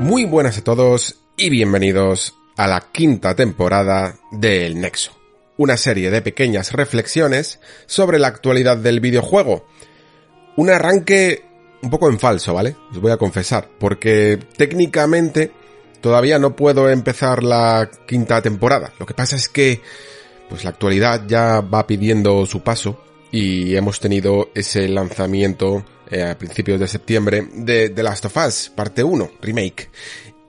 Muy buenas a todos y bienvenidos a la quinta temporada de El Nexo, una serie de pequeñas reflexiones sobre la actualidad del videojuego. Un arranque un poco en falso, ¿vale? Os voy a confesar, porque técnicamente todavía no puedo empezar la quinta temporada. Lo que pasa es que pues la actualidad ya va pidiendo su paso y hemos tenido ese lanzamiento eh, a principios de septiembre de The Last of Us, parte 1, remake.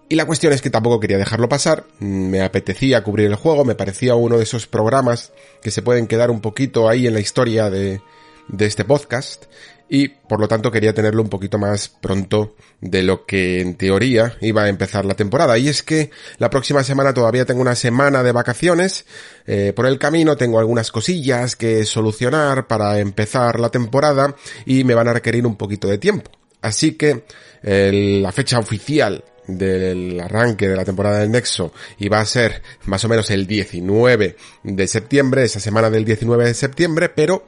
Y la cuestión es que tampoco quería dejarlo pasar, me apetecía cubrir el juego, me parecía uno de esos programas que se pueden quedar un poquito ahí en la historia de, de este podcast y por lo tanto quería tenerlo un poquito más pronto de lo que en teoría iba a empezar la temporada. Y es que la próxima semana todavía tengo una semana de vacaciones, eh, por el camino tengo algunas cosillas que solucionar para empezar la temporada y me van a requerir un poquito de tiempo. Así que la fecha oficial del arranque de la temporada del Nexo iba a ser más o menos el 19 de septiembre, esa semana del 19 de septiembre, pero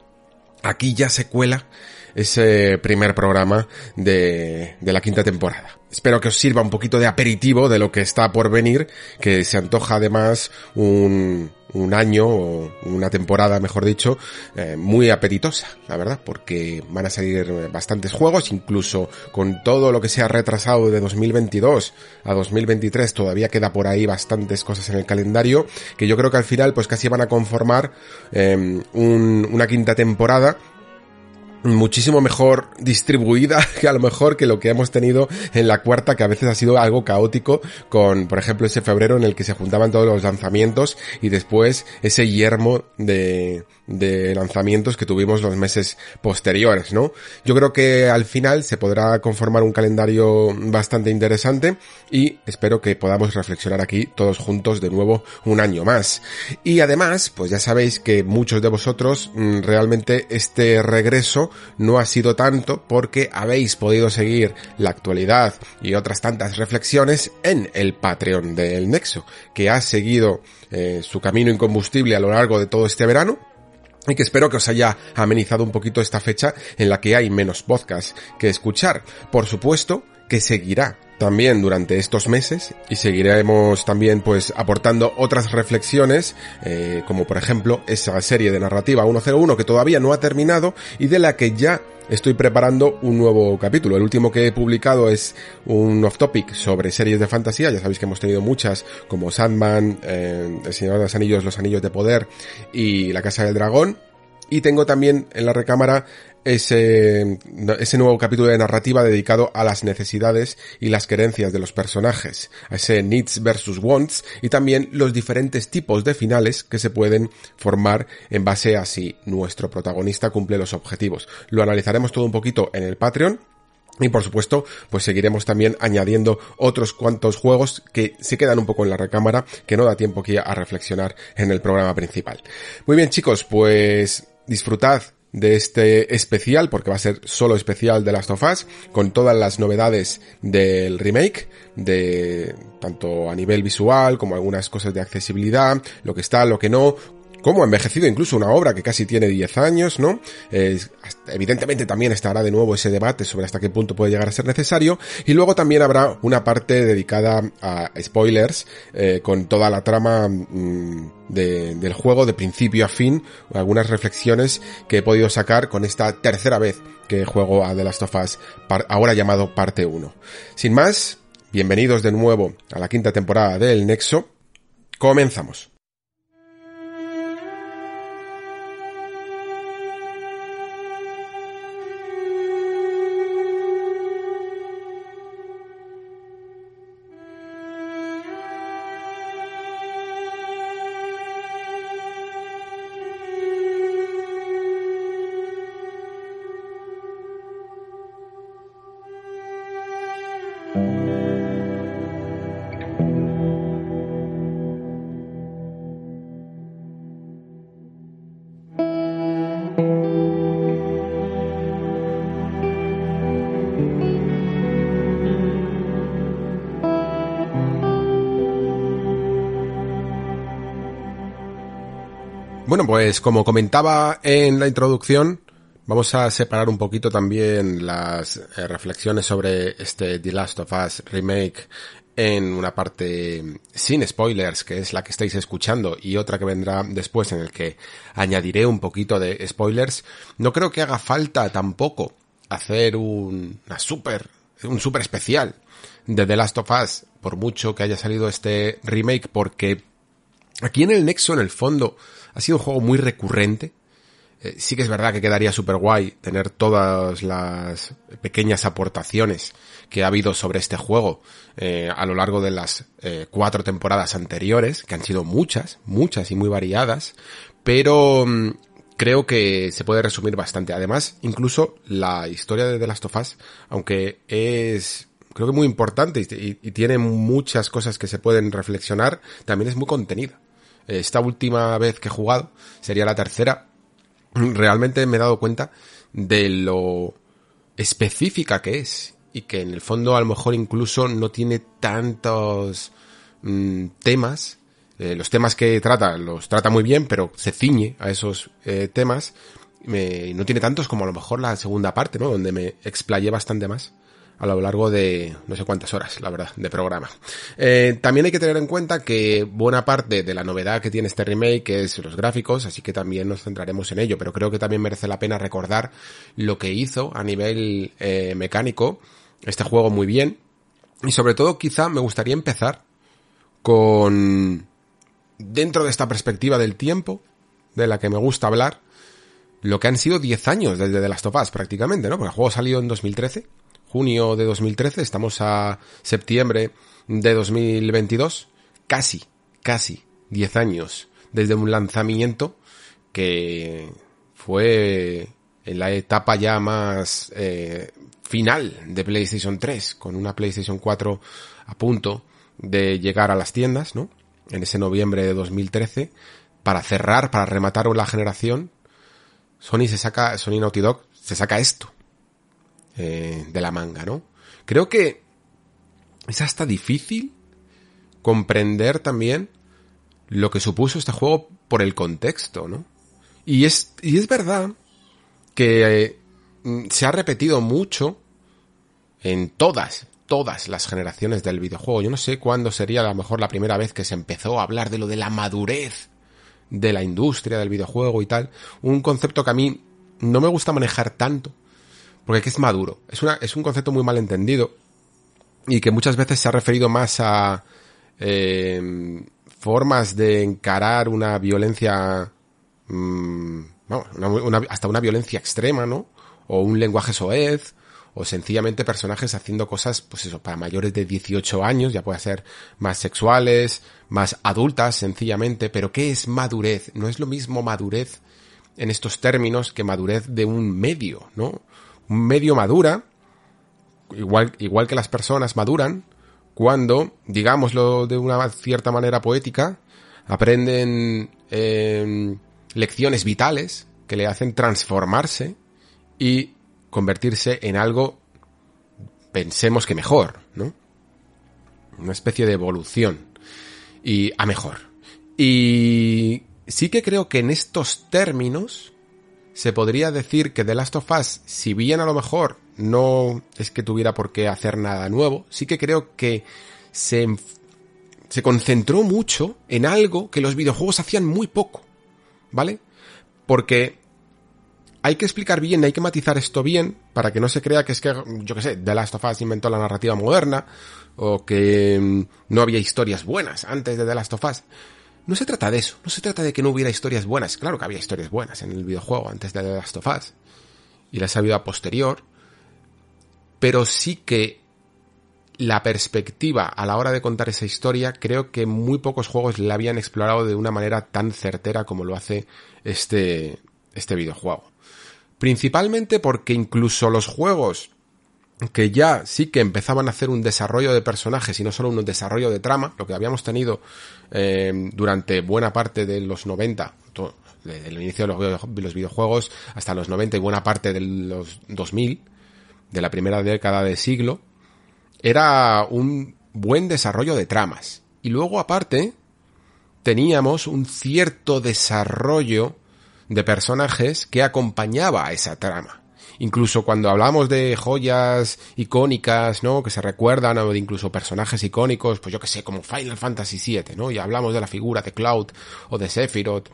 aquí ya se cuela ese primer programa de, de la quinta temporada. Espero que os sirva un poquito de aperitivo de lo que está por venir, que se antoja además un, un año o una temporada, mejor dicho, eh, muy apetitosa, la verdad, porque van a salir bastantes juegos, incluso con todo lo que se ha retrasado de 2022 a 2023, todavía queda por ahí bastantes cosas en el calendario, que yo creo que al final pues casi van a conformar eh, un, una quinta temporada muchísimo mejor distribuida que a lo mejor que lo que hemos tenido en la cuarta que a veces ha sido algo caótico con por ejemplo ese febrero en el que se juntaban todos los lanzamientos y después ese yermo de, de lanzamientos que tuvimos los meses posteriores, ¿no? Yo creo que al final se podrá conformar un calendario bastante interesante y espero que podamos reflexionar aquí todos juntos de nuevo un año más. Y además, pues ya sabéis que muchos de vosotros mm, realmente este regreso no ha sido tanto porque habéis podido seguir la actualidad y otras tantas reflexiones en el Patreon del Nexo, que ha seguido eh, su camino incombustible a lo largo de todo este verano y que espero que os haya amenizado un poquito esta fecha en la que hay menos podcast que escuchar. Por supuesto que seguirá también durante estos meses y seguiremos también pues aportando otras reflexiones eh, como por ejemplo esa serie de narrativa 101 que todavía no ha terminado y de la que ya estoy preparando un nuevo capítulo. El último que he publicado es un off topic sobre series de fantasía. Ya sabéis que hemos tenido muchas como Sandman, eh, El Señor de los Anillos, Los Anillos de Poder y La Casa del Dragón. Y tengo también en la recámara ese, ese nuevo capítulo de narrativa dedicado a las necesidades y las querencias de los personajes, a ese needs versus wants y también los diferentes tipos de finales que se pueden formar en base a si nuestro protagonista cumple los objetivos. Lo analizaremos todo un poquito en el Patreon, y por supuesto, pues seguiremos también añadiendo otros cuantos juegos que se quedan un poco en la recámara, que no da tiempo aquí a reflexionar en el programa principal. Muy bien chicos, pues disfrutad de este especial, porque va a ser solo especial de Last of Us, con todas las novedades del remake, de tanto a nivel visual como algunas cosas de accesibilidad, lo que está, lo que no, cómo ha envejecido incluso una obra que casi tiene 10 años, ¿no? evidentemente también estará de nuevo ese debate sobre hasta qué punto puede llegar a ser necesario y luego también habrá una parte dedicada a spoilers eh, con toda la trama mm, del juego de principio a fin, algunas reflexiones que he podido sacar con esta tercera vez que juego a The Last of Us, ahora llamado parte 1. Sin más, bienvenidos de nuevo a la quinta temporada del Nexo. Comenzamos. Pues como comentaba en la introducción, vamos a separar un poquito también las eh, reflexiones sobre este The Last of Us remake en una parte sin spoilers, que es la que estáis escuchando, y otra que vendrá después en el que añadiré un poquito de spoilers. No creo que haga falta tampoco hacer un, una super, un super especial de The Last of Us, por mucho que haya salido este remake, porque aquí en el Nexo, en el fondo, ha sido un juego muy recurrente. Eh, sí que es verdad que quedaría súper guay tener todas las pequeñas aportaciones que ha habido sobre este juego eh, a lo largo de las eh, cuatro temporadas anteriores, que han sido muchas, muchas y muy variadas, pero mm, creo que se puede resumir bastante. Además, incluso la historia de The Last of Us, aunque es creo que muy importante y, y tiene muchas cosas que se pueden reflexionar, también es muy contenida esta última vez que he jugado, sería la tercera, realmente me he dado cuenta de lo específica que es y que en el fondo a lo mejor incluso no tiene tantos mm, temas. Eh, los temas que trata los trata muy bien, pero se ciñe a esos eh, temas. no tiene tantos como a lo mejor la segunda parte, ¿no? Donde me explayé bastante más a lo largo de no sé cuántas horas, la verdad, de programa. Eh, también hay que tener en cuenta que buena parte de la novedad que tiene este remake es los gráficos, así que también nos centraremos en ello, pero creo que también merece la pena recordar lo que hizo a nivel eh, mecánico este juego muy bien. Y sobre todo quizá me gustaría empezar con dentro de esta perspectiva del tiempo, de la que me gusta hablar, lo que han sido 10 años desde The Last of Us prácticamente, ¿no? Porque el juego salió en 2013 junio de 2013, estamos a septiembre de 2022, casi, casi 10 años desde un lanzamiento que fue en la etapa ya más eh, final de PlayStation 3, con una PlayStation 4 a punto de llegar a las tiendas, ¿no? En ese noviembre de 2013, para cerrar, para rematar la generación, Sony se saca, Sony Naughty Dog se saca esto, eh, de la manga, ¿no? Creo que es hasta difícil comprender también lo que supuso este juego por el contexto, ¿no? Y es, y es verdad que eh, se ha repetido mucho en todas, todas las generaciones del videojuego. Yo no sé cuándo sería a lo mejor la primera vez que se empezó a hablar de lo de la madurez de la industria del videojuego y tal. Un concepto que a mí no me gusta manejar tanto, porque es maduro. Es, una, es un concepto muy mal entendido y que muchas veces se ha referido más a eh, formas de encarar una violencia, mmm, vamos, hasta una violencia extrema, ¿no? O un lenguaje soez, o sencillamente personajes haciendo cosas, pues eso, para mayores de 18 años, ya puede ser más sexuales, más adultas, sencillamente, pero ¿qué es madurez? No es lo mismo madurez en estos términos que madurez de un medio, ¿no? Medio madura, igual, igual que las personas maduran, cuando, digámoslo de una cierta manera poética, aprenden em, lecciones vitales que le hacen transformarse y convertirse en algo, pensemos que mejor, ¿no? Una especie de evolución y a mejor. Y sí que creo que en estos términos se podría decir que The Last of Us, si bien a lo mejor no es que tuviera por qué hacer nada nuevo, sí que creo que se, se concentró mucho en algo que los videojuegos hacían muy poco, ¿vale? Porque hay que explicar bien, hay que matizar esto bien, para que no se crea que es que, yo qué sé, The Last of Us inventó la narrativa moderna, o que mm, no había historias buenas antes de The Last of Us. No se trata de eso, no se trata de que no hubiera historias buenas. Claro que había historias buenas en el videojuego antes de The Last of Us. Y las ha habido a posterior. Pero sí que la perspectiva a la hora de contar esa historia, creo que muy pocos juegos la habían explorado de una manera tan certera como lo hace este, este videojuego. Principalmente porque incluso los juegos que ya sí que empezaban a hacer un desarrollo de personajes y no solo un desarrollo de trama, lo que habíamos tenido eh, durante buena parte de los 90, desde el inicio de los, videojuegos hasta los 90 y buena parte de los 2000, de la primera década de siglo, era un buen desarrollo de tramas. Y luego aparte, teníamos un cierto desarrollo de personajes que acompañaba a esa trama. Incluso cuando hablamos de joyas icónicas, ¿no? Que se recuerdan, o de incluso personajes icónicos, pues yo que sé, como Final Fantasy VII, ¿no? Y hablamos de la figura de Cloud o de Sephiroth,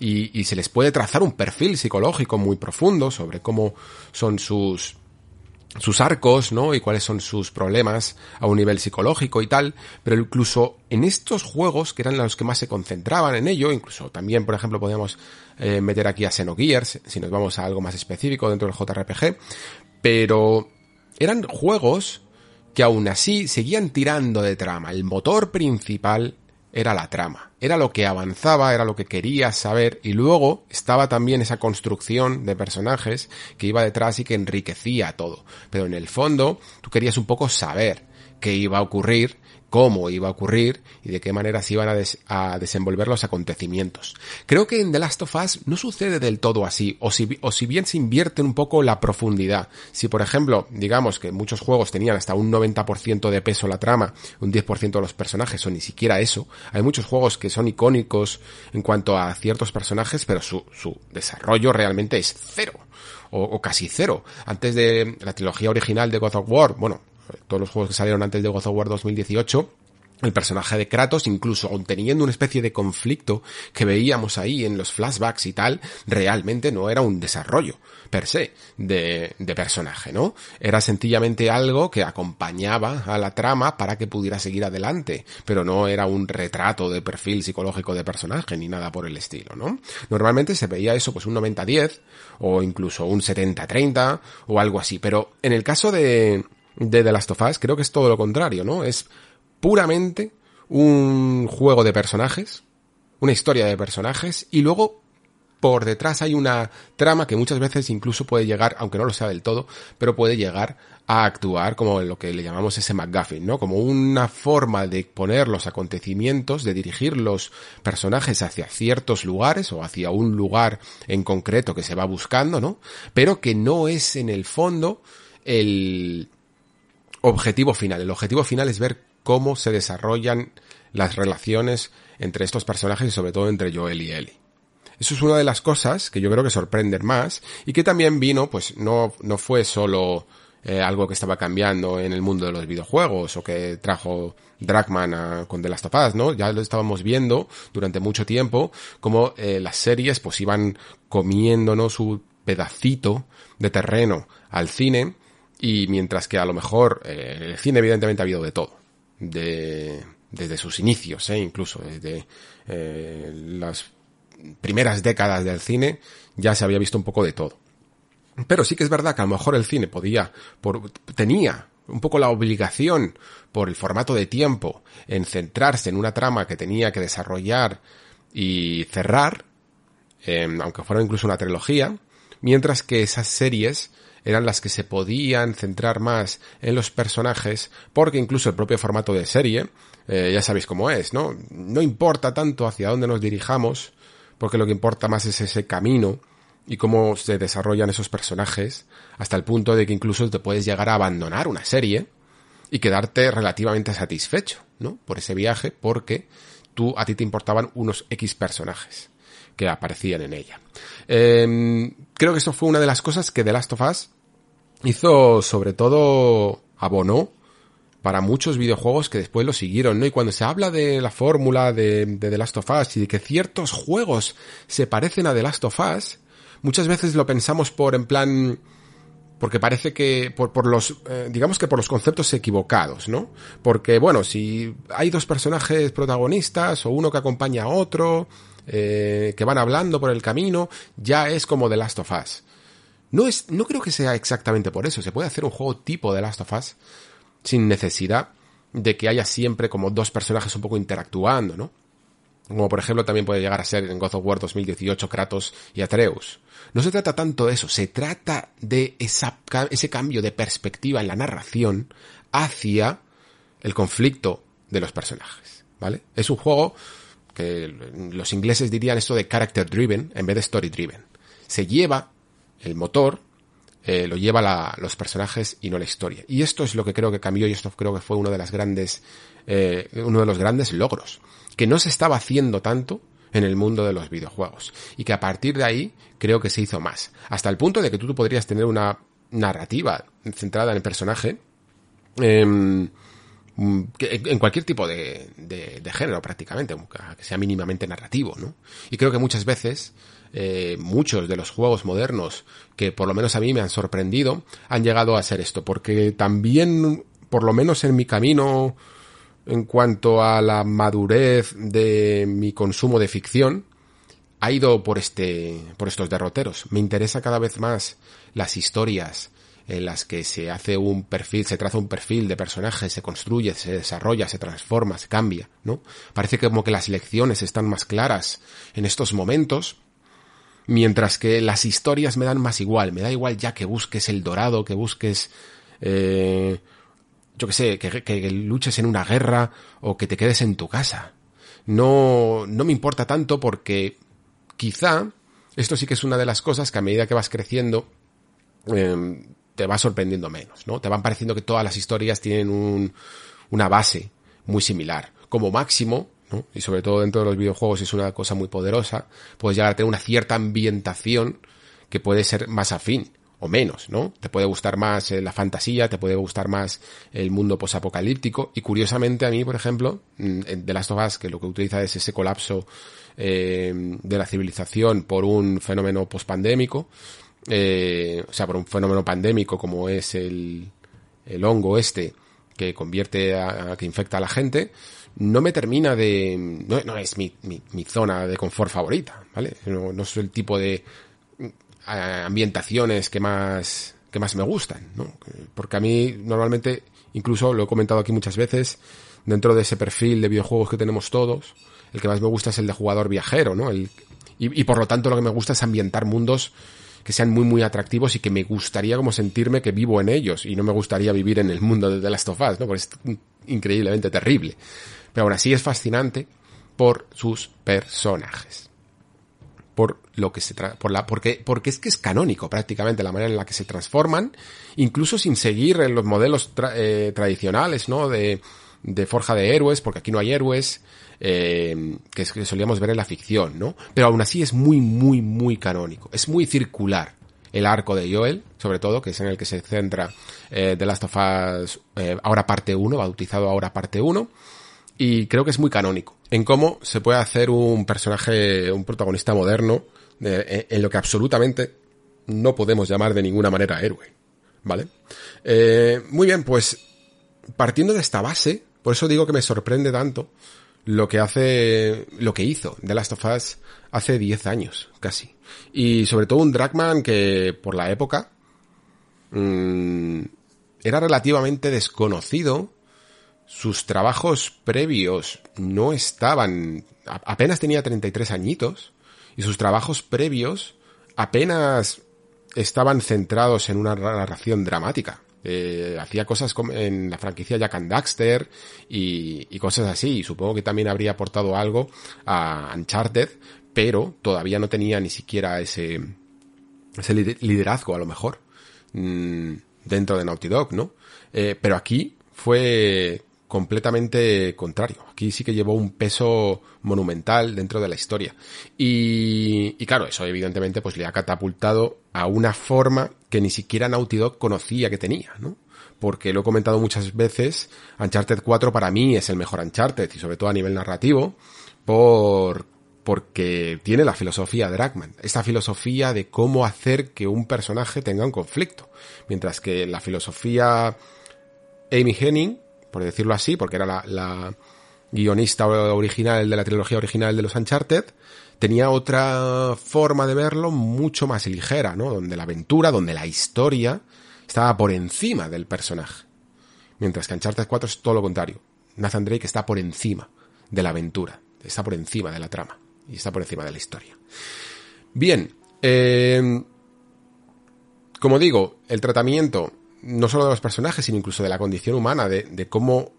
y, se les puede trazar un perfil psicológico muy profundo sobre cómo son sus, sus arcos, ¿no? Y cuáles son sus problemas a un nivel psicológico y tal, pero incluso en estos juegos, que eran los que más se concentraban en ello, incluso también, por ejemplo, podemos eh, meter aquí a Xenogears, si nos vamos a algo más específico dentro del JRPG, pero eran juegos que aún así seguían tirando de trama. El motor principal era la trama, era lo que avanzaba, era lo que querías saber y luego estaba también esa construcción de personajes que iba detrás y que enriquecía todo. Pero en el fondo tú querías un poco saber qué iba a ocurrir cómo iba a ocurrir y de qué manera se iban a, desenvolver los acontecimientos. Creo que en The Last of Us no sucede del todo así, o si, bien se invierte un poco la profundidad. Si por ejemplo, digamos que muchos juegos tenían hasta un 90% de peso la trama, un 10% de los personajes, o ni siquiera eso, hay muchos juegos que son icónicos en cuanto a ciertos personajes, pero su, su desarrollo realmente es cero. O, o, casi cero. Antes de la trilogía original de God of War, bueno, todos los juegos que salieron antes de God of War 2018, el personaje de Kratos, incluso teniendo una especie de conflicto que veíamos ahí en los flashbacks y tal, realmente no era un desarrollo per se de, de, personaje, ¿no? Era sencillamente algo que acompañaba a la trama para que pudiera seguir adelante, pero no era un retrato de perfil psicológico de personaje ni nada por el estilo, ¿no? Normalmente se veía eso pues un 90-10 o incluso un 70-30 o algo así, pero en el caso de, de The Last of Us, creo que es todo lo contrario, ¿no? Es puramente un juego de personajes, una historia de personajes, y luego por detrás hay una trama que muchas veces incluso puede llegar, aunque no lo sea del todo, pero puede llegar a actuar como lo que le llamamos ese McGuffin, ¿no? Como una forma de poner los acontecimientos, de dirigir los personajes hacia ciertos lugares o hacia un lugar en concreto que se va buscando, ¿no? Pero que no es en el fondo el, objetivo final. El objetivo final es ver cómo se desarrollan las relaciones entre estos personajes y sobre todo entre Joel y Ellie. Eso es una de las cosas que yo creo que sorprenden más y que también vino, pues no, no fue solo eh, algo que estaba cambiando en el mundo de los videojuegos o que trajo Dragman con The Last of Us, ¿no? Ya lo estábamos viendo durante mucho tiempo como eh, las series pues iban comiéndonos su pedacito de terreno al cine y mientras que a lo mejor eh, el cine evidentemente ha habido de todo. De, desde sus inicios, ¿eh? incluso desde eh, las primeras décadas del cine ya se había visto un poco de todo. Pero sí que es verdad que a lo mejor el cine podía, por, tenía un poco la obligación por el formato de tiempo en centrarse en una trama que tenía que desarrollar y cerrar, eh, aunque fuera incluso una trilogía, mientras que esas series eran las que se podían centrar más en los personajes, porque incluso el propio formato de serie, eh, ya sabéis cómo es, ¿no? No importa tanto hacia dónde nos dirijamos, porque lo que importa más es ese camino y cómo se desarrollan esos personajes, hasta el punto de que incluso te puedes llegar a abandonar una serie y quedarte relativamente satisfecho, ¿no? Por ese viaje, porque tú, a ti te importaban unos X personajes que aparecían en ella. Em, creo que eso fue una de las cosas que The Last of Us hizo sobre todo abonó para muchos videojuegos que después lo siguieron, ¿no? Y cuando se habla de la fórmula de, de, The Last of Us y de que ciertos juegos se parecen a The Last of Us, muchas veces lo pensamos por en plan porque parece que por, los eh, digamos que por los conceptos equivocados, ¿no? Porque bueno, si hay dos personajes protagonistas o uno que acompaña a otro eh, que van hablando por el camino, ya es como The Last of Us. No es, no creo que sea exactamente por eso. Se puede hacer un juego tipo The Last of Us sin necesidad de que haya siempre como dos personajes un poco interactuando, ¿no? Como por ejemplo también puede llegar a ser en God of War 2018 Kratos y Atreus. No se trata tanto de eso, se trata de esa, ese cambio de perspectiva en la narración hacia el conflicto de los personajes, ¿vale? Es un juego los ingleses dirían esto de character driven en vez de story driven. Se lleva el motor eh, lo lleva los personajes y no la historia. Y esto es lo que creo que cambió y esto creo que fue uno de las grandes, eh, uno de los grandes logros. Que no se estaba haciendo tanto en el mundo de los videojuegos. Y que a partir de ahí creo que se hizo más. Hasta el punto de que tú podrías tener una narrativa centrada en el personaje. Em, en cualquier tipo de, de, género prácticamente, que sea mínimamente narrativo, ¿no? Y creo que muchas veces eh, muchos de los juegos modernos que por lo menos a mí me han sorprendido han llegado a ser esto, porque también, por lo menos en mi camino en cuanto a la madurez de mi consumo de ficción, ha ido por este, por estos derroteros. Me interesa cada vez más las historias en las que se hace un perfil, se traza un perfil de personaje, se construye, se desarrolla, se transforma, se cambia, ¿no? Parece como que las lecciones están más claras en estos momentos Mientras que las historias me dan más igual. Me da igual ya que busques el dorado, que busques, eh, yo que sé, que, luches en una guerra o que te quedes en tu casa. No, no me importa tanto porque quizá esto sí que es una de las cosas que a medida que vas creciendo em, te va sorprendiendo menos, ¿no? Te van pareciendo que todas las historias tienen un, una base muy similar. Como máximo, y sobre todo dentro de los videojuegos es una cosa muy poderosa, puedes llegar a tener una cierta ambientación que puede ser más afín o menos, ¿no? Te puede gustar más eh, la fantasía, te puede gustar más el mundo posapocalíptico y curiosamente a mí, por ejemplo, mm, de Last of Us, que lo que utiliza es ese colapso eh, de la civilización por un fenómeno pospandémico, eh, o sea, por un fenómeno pandémico como es el, el hongo este que convierte a, que infecta a la gente, no me termina de... No, es mi, mi, zona de confort favorita, ¿vale? No, no es el tipo de ambientaciones que más, que más me gustan, ¿no? Porque a mí normalmente, incluso lo he comentado aquí muchas veces, dentro de ese perfil de videojuegos que tenemos todos, el que más me gusta es el de jugador viajero, ¿no? El, y por lo tanto lo que me gusta es ambientar mundos que sean muy muy atractivos y que me gustaría como sentirme que vivo en ellos y no me gustaría vivir en el mundo de The Last of Us, ¿no? Porque es increíblemente terrible pero aún así es fascinante por sus personajes. Por lo que se por la, porque, porque es que es canónico prácticamente la manera en la que se transforman, incluso sin seguir los modelos eh, tradicionales, ¿no? De, de forja de héroes, porque aquí no hay héroes, eh, que, solíamos ver en la ficción, ¿no? Pero aún así es muy, muy, muy canónico. Es muy circular el arco de Joel, sobre todo, que es en el que se centra eh, The Last of Us, eh, ahora parte 1, bautizado ahora parte 1, y creo que es muy canónico en cómo se puede hacer un personaje, un protagonista moderno en lo que absolutamente no podemos llamar de ninguna manera héroe, ¿vale? Muy bien, pues partiendo de esta base, por eso digo que me sorprende tanto lo que hace, lo que hizo The Last of Us hace 10 años, casi. Y sobre todo un Dragman que por la época mmm, era relativamente desconocido sus trabajos previos no estaban, apenas tenía 33 añitos, y sus trabajos previos apenas estaban centrados en una narración dramática. Eh, hacía cosas en la franquicia Jack and Daxter y, y, cosas así. Y supongo que también habría aportado algo a Uncharted, pero todavía no tenía ni siquiera ese, ese liderazgo a lo mejor mmm, dentro de Naughty Dog, ¿no? Eh, pero aquí fue completamente contrario. Aquí sí que llevó un peso monumental dentro de la historia. Y, y, claro, eso evidentemente pues le ha catapultado a una forma que ni siquiera Naughty Dog conocía que tenía, ¿no? Porque lo he comentado muchas veces, Uncharted 4 para mí es el mejor Uncharted y sobre todo a nivel narrativo, por, porque tiene la filosofía de Dragman, esta filosofía de cómo hacer que un personaje tenga un conflicto. Mientras que la filosofía Amy Henning por decirlo así, porque era la, guionista original de la trilogía original de los Uncharted, tenía otra forma de verlo mucho más ligera, ¿no? Donde la aventura, donde la historia estaba por encima del personaje. Mientras que Uncharted 4 es todo lo contrario. Nathan Drake está por encima de la aventura, está por encima de la trama y está por encima de la historia. Bien, eh, como digo, el tratamiento no solo de los personajes, sino incluso de la condición humana, de, cómo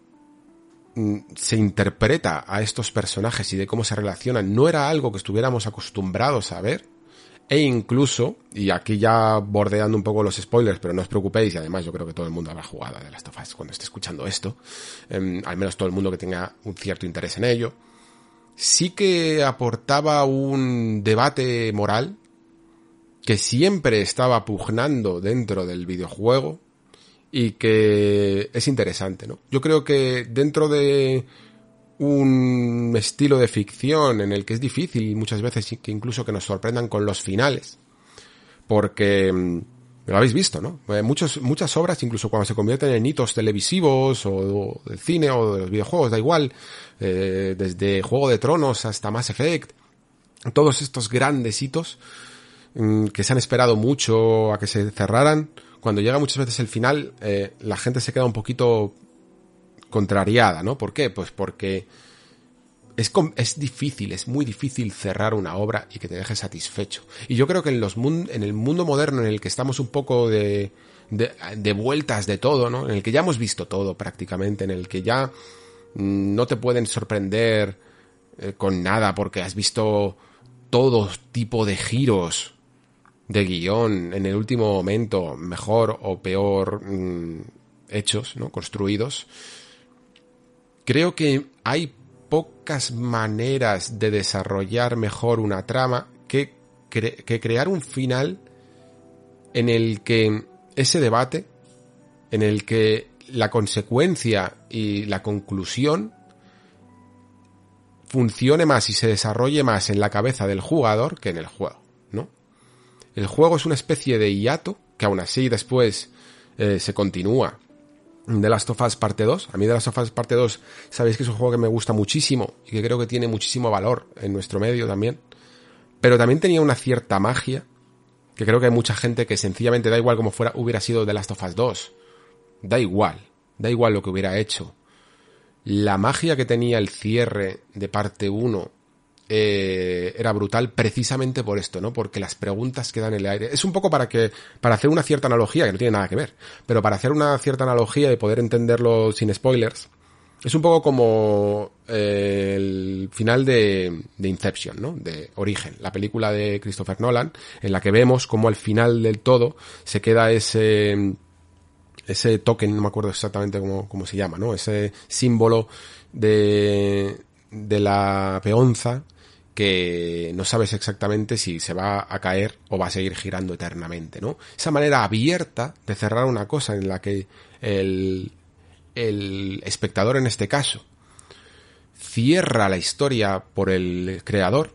se interpreta a estos personajes y de cómo se relacionan, no era algo que estuviéramos acostumbrados a ver. E incluso, y aquí ya bordeando un poco los spoilers, pero no os preocupéis, y además yo creo que todo el mundo habrá jugado a The Last of Us cuando esté escuchando esto, em, al menos todo el mundo que tenga un cierto interés en ello, sí que aportaba un debate moral que siempre estaba pugnando dentro del videojuego y que es interesante, ¿no? Yo creo que dentro de un estilo de ficción en el que es difícil muchas veces que incluso que nos sorprendan con los finales. Porque mm, lo habéis visto, ¿no? Eh, muchos, muchas obras, incluso cuando se convierten en hitos televisivos o, del cine o de los videojuegos, da igual, eh, desde Juego de Tronos hasta Mass Effect, todos estos grandes hitos mm, que se han esperado mucho a que se cerraran, cuando llega muchas veces el final, eh, la gente se queda un poquito contrariada, ¿no? ¿Por qué? Pues porque es, es difícil, es muy difícil cerrar una obra y que te deje satisfecho. Y yo creo que en, los en el mundo moderno en el que estamos un poco de, de, vueltas de todo, ¿no? En el que ya hemos visto todo prácticamente, en el que ya mm, no te pueden sorprender eh, con nada porque has visto todo tipo de giros de guion en el último momento, mejor o peor mm, hechos, ¿no? Construidos Creo que hay pocas maneras de desarrollar mejor una trama que, que crear un final en el que ese debate, en el que la consecuencia y la conclusión funcione más y se desarrolle más en la cabeza del jugador que en el juego. El juego es una especie de hiato que aún así después eh, se continúa de Last of Us Parte 2. A mí de Last of Us Parte 2 sabéis que es un juego que me gusta muchísimo y que creo que tiene muchísimo valor en nuestro medio también. Pero también tenía una cierta magia que creo que hay mucha gente que sencillamente da igual como fuera hubiera sido de Last of Us 2. Da igual, da igual lo que hubiera hecho. La magia que tenía el cierre de parte 1 eh, era brutal precisamente por esto, ¿no? Porque las preguntas quedan en el aire. Es un poco para que, para hacer una cierta analogía, que no tiene nada que ver, pero para hacer una cierta analogía y poder entenderlo sin spoilers, es un poco como eh, el final de, de, Inception, ¿no? De Origen, la película de Christopher Nolan, en la que vemos como al final del todo se queda ese ese token, no me acuerdo exactamente cómo, cómo se llama, ¿no? Ese símbolo de, de la peonza que no sabes exactamente si se va a caer o va a seguir girando eternamente, ¿no? Esa manera abierta de cerrar una cosa en la que el, el espectador en este caso cierra la historia por el creador,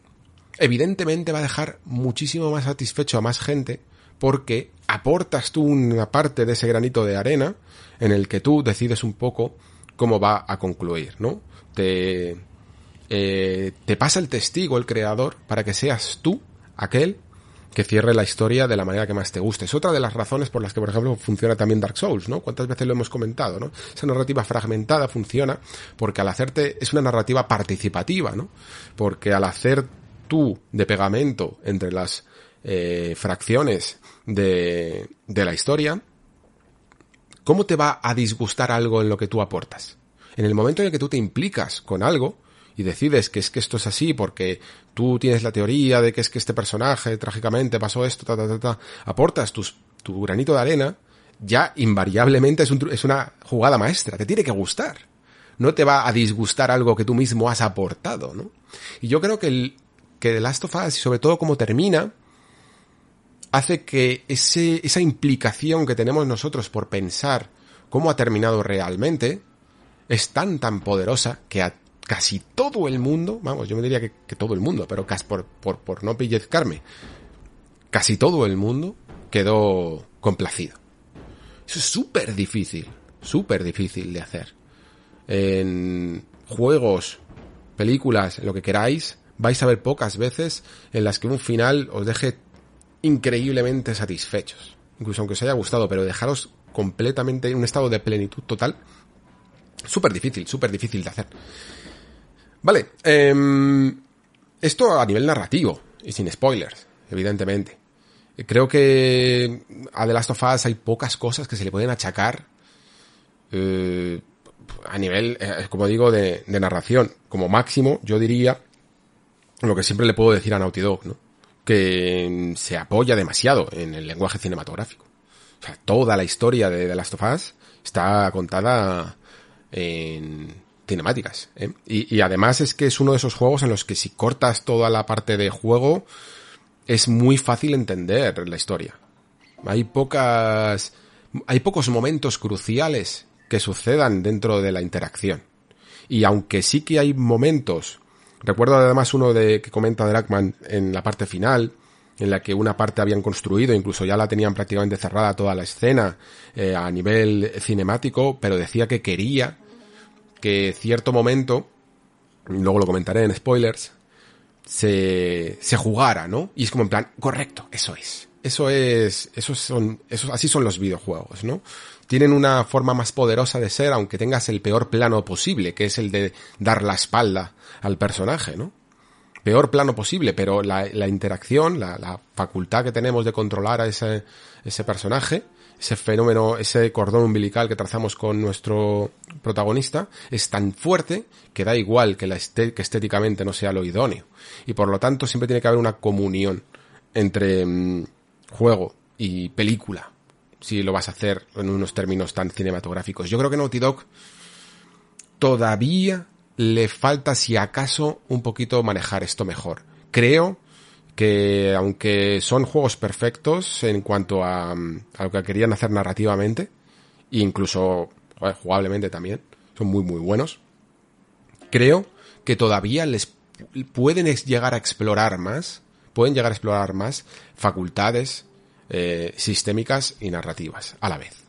evidentemente va a dejar muchísimo más satisfecho a más gente porque aportas tú una parte de ese granito de arena en el que tú decides un poco cómo va a concluir, ¿no? Te, eh, te pasa el testigo, el creador, para que seas tú aquel que cierre la historia de la manera que más te guste. Es otra de las razones por las que, por ejemplo, funciona también Dark Souls, ¿no? ¿Cuántas veces lo hemos comentado, no? Esa narrativa fragmentada funciona porque al hacerte es una narrativa participativa, ¿no? Porque al hacer tú de pegamento entre las eh, fracciones de, de la historia, ¿cómo te va a disgustar algo en lo que tú aportas? En el momento en el que tú te implicas con algo, y decides que es que esto es así porque tú tienes la teoría de que es que este personaje trágicamente pasó esto, ta, ta, ta, ta, aportas tu granito de arena, ya invariablemente es, un, es una jugada maestra, te tiene que gustar. No te va a disgustar algo que tú mismo has aportado, ¿no? Y yo creo que el, que The Last of Us, y sobre todo como termina, hace que ese, esa implicación que tenemos nosotros por pensar cómo ha terminado realmente, es tan tan poderosa que a casi todo el mundo, vamos, yo me diría que, todo el mundo, pero casi por, por, por no pellizcarme, casi todo el mundo quedó complacido. Eso es súper difícil, súper difícil de hacer. En juegos, películas, lo que queráis, vais a ver pocas veces en las que un final os deje increíblemente satisfechos. Incluso aunque os haya gustado, pero dejaros completamente en un estado de plenitud total, súper difícil, súper difícil de hacer. Vale, em, esto a nivel narrativo y sin spoilers, evidentemente. Creo que a The Last of Us hay pocas cosas que se le pueden achacar eh, a nivel, eh, como digo, de, narración. Como máximo, yo diría lo que siempre le puedo decir a Naughty Dog, ¿no? que se apoya demasiado en el lenguaje cinematográfico. O sea, toda la historia de The Last of Us está contada en cinemáticas. ¿eh? Y, además es que es uno de esos juegos en los que si cortas toda la parte de juego, es muy fácil entender la historia. Hay pocas, hay pocos momentos cruciales que sucedan dentro de la interacción. Y aunque sí que hay momentos, recuerdo además uno de que comenta Dragman en la parte final, en la que una parte habían construido, incluso ya la tenían prácticamente cerrada toda la escena eh, a nivel cinemático, pero decía que quería que cierto momento, luego lo comentaré en spoilers, se, se jugara, ¿no? Y es como en plan, correcto, eso es. Eso es, esos son, esos, así son los videojuegos, ¿no? Tienen una forma más poderosa de ser, aunque tengas el peor plano posible, que es el de dar la espalda al personaje, ¿no? Peor plano posible, pero la, interacción, la, la, facultad que tenemos de controlar a ese, ese personaje, ese fenómeno, ese cordón umbilical que trazamos con nuestro protagonista, es tan fuerte que da igual que, la que estéticamente no sea lo idóneo. Y por lo tanto siempre tiene que haber una comunión entre mmm, juego y película, si lo vas a hacer en unos términos tan cinematográficos. Yo creo que Naughty Dog todavía le falta, si acaso, un poquito manejar esto mejor. Creo que aunque son juegos perfectos en cuanto a, lo que querían hacer narrativamente, e incluso jugablemente también, son muy muy buenos, creo que todavía les pueden llegar a explorar más, pueden llegar a explorar más facultades eh, sistémicas y narrativas a la vez.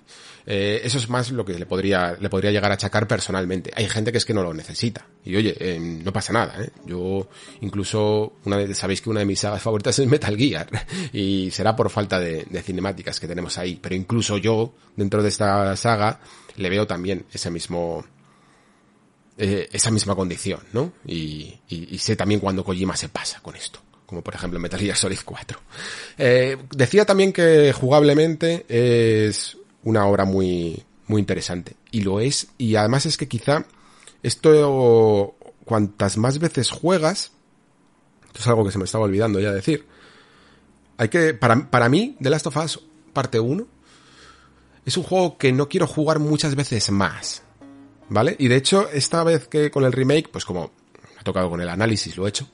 Eh, eso es más lo que le podría, le podría llegar a achacar personalmente. Hay gente que es que no lo necesita. Y oye, eh, no pasa nada, ¿eh? Yo incluso, una vez, sabéis que una de mis sagas favoritas es Metal Gear. Y será por falta de, de cinemáticas que tenemos ahí. Pero incluso yo, dentro de esta saga, le veo también ese mismo, eh, esa misma condición, ¿no? Y, sé también cuando Kojima se pasa con esto como por ejemplo Metal Gear Solid 4. Eh, decía también que jugablemente es una obra muy, muy interesante. Y lo es, y además es que quizá esto, cuantas más veces juegas, esto es algo que se me estaba olvidando ya decir, hay que, para, para mí, The Last of Us parte 1, es un juego que no quiero jugar muchas veces más. ¿Vale? Y de hecho, esta vez que con el remake, pues como me ha tocado con el análisis, lo he hecho,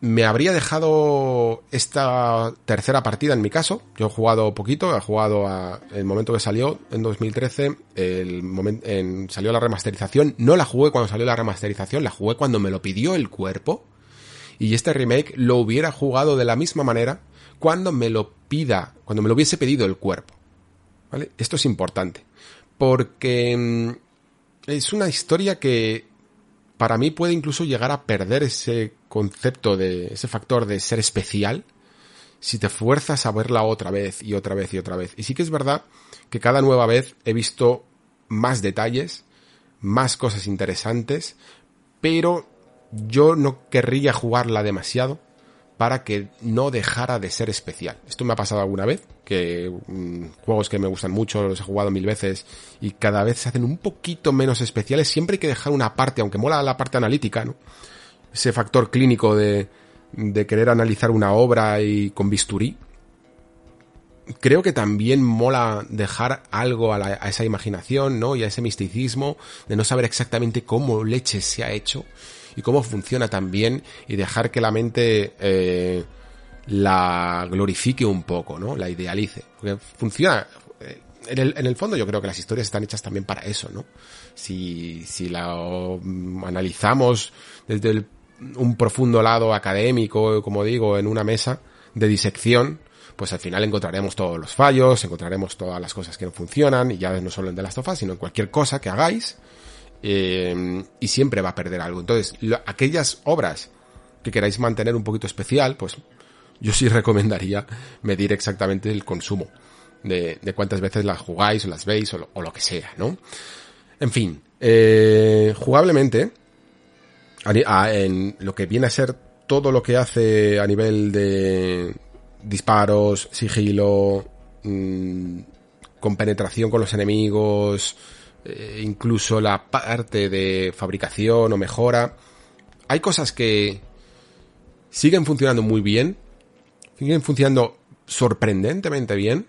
me habría dejado esta tercera partida en mi caso. Yo he jugado poquito, he jugado a, el momento que salió en 2013, el momento, en, salió la remasterización. No la jugué cuando salió la remasterización, la jugué cuando me lo pidió el cuerpo. Y este remake lo hubiera jugado de la misma manera cuando me lo pida, cuando me lo hubiese pedido el cuerpo. ¿Vale? Esto es importante. Porque mm, es una historia que para mí puede incluso llegar a perder ese concepto de ese factor de ser especial si te fuerzas a verla otra vez y otra vez y otra vez. Y sí que es verdad que cada nueva vez he visto más detalles, más cosas interesantes, pero yo no querría jugarla demasiado para que no dejara de ser especial. Esto me ha pasado alguna vez, que mmm, juegos que me gustan mucho, los he jugado mil veces y cada vez se hacen un poquito menos especiales. Siempre hay que dejar una parte, aunque mola la parte analítica, ¿no? Ese factor clínico de, de querer analizar una obra y con bisturí. Creo que también mola dejar algo a, la, a esa imaginación, ¿no? Y a ese misticismo de no saber exactamente cómo leche se ha hecho y cómo funciona también y dejar que la mente eh, la glorifique un poco, ¿no? La idealice. Porque funciona. Eh, en el, en el fondo yo creo que las historias están hechas también para eso, ¿no? Si, si la analizamos desde el, un profundo lado académico, como digo, en una mesa de disección, pues al final encontraremos todos los fallos, encontraremos todas las cosas que no funcionan, y ya no solo en The Last sino en cualquier cosa que hagáis, eh, y siempre va a perder algo. Entonces, aquellas obras que queráis mantener un poquito especial, pues yo sí recomendaría medir exactamente el consumo de, de cuántas veces las jugáis o las veis o lo, o lo que sea, ¿no? En fin, eh, jugablemente, en lo que viene a ser todo lo que hace a nivel de disparos, sigilo, mmm, con penetración con los enemigos, eh, incluso la parte de fabricación o mejora. Hay cosas que siguen funcionando muy bien siguen funcionando sorprendentemente bien,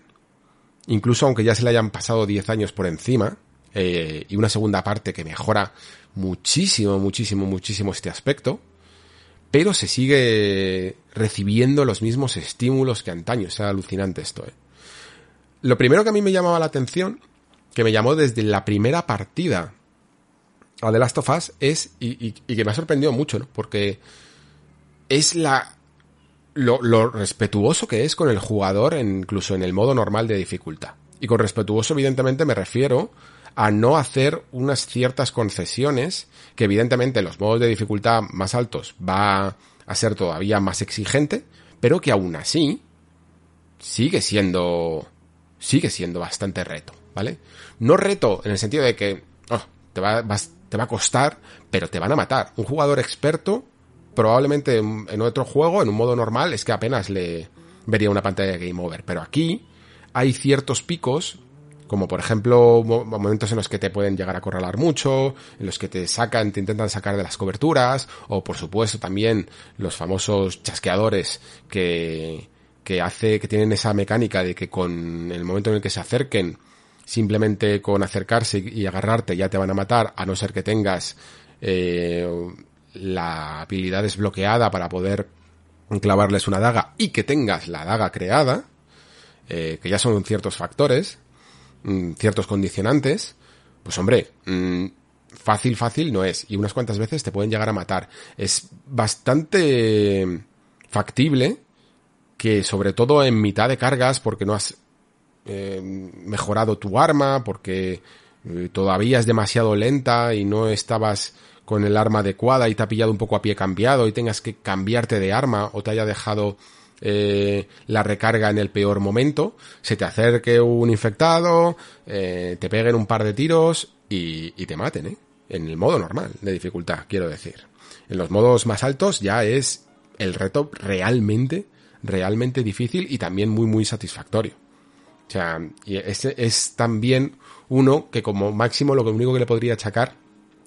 incluso aunque ya se le hayan pasado 10 años por encima, eh, y una segunda parte que mejora muchísimo, muchísimo, muchísimo este aspecto, pero se sigue recibiendo los mismos estímulos que antaño. Es alucinante esto. ¿eh? Lo primero que a mí me llamaba la atención, que me llamó desde la primera partida a The Last of Us, es, y, que me ha sorprendido mucho, ¿no? Porque es la lo, lo, respetuoso que es con el jugador, incluso en el modo normal de dificultad. Y con respetuoso, evidentemente, me refiero a no hacer unas ciertas concesiones que evidentemente en los modos de dificultad más altos va a ser todavía más exigente, pero que aún así sigue siendo sigue siendo bastante reto, ¿vale? No reto en el sentido de que oh, te, va, te va a costar, pero te van a matar. Un jugador experto probablemente en otro juego, en un modo normal, es que apenas le vería una pantalla de game over, pero aquí hay ciertos picos como por ejemplo momentos en los que te pueden llegar a corralar mucho, en los que te sacan, te intentan sacar de las coberturas, o por supuesto también los famosos chasqueadores que, que hace, que tienen esa mecánica de que con el momento en el que se acerquen, simplemente con acercarse y agarrarte ya te van a matar, a no ser que tengas eh, la habilidad desbloqueada para poder clavarles una daga y que tengas la daga creada, eh, que ya son ciertos factores, Mm, ciertos condicionantes, pues hombre, mm, fácil, fácil no es. Y unas cuantas veces te pueden llegar a matar. Es bastante factible que sobre todo en mitad de cargas, porque no has eh, mejorado tu arma, porque eh, todavía es demasiado lenta y no estabas con el arma adecuada y te ha pillado un poco a pie cambiado y tengas que cambiarte de arma o te haya dejado eh, la recarga en el peor momento, se te acerque un infectado, eh, te peguen un par de tiros y, y te maten, ¿eh? En el modo normal de dificultad, quiero decir. En los modos más altos ya es el reto realmente, realmente difícil y también muy, muy satisfactorio. O sea, y ese es también uno que como máximo lo único que le podría achacar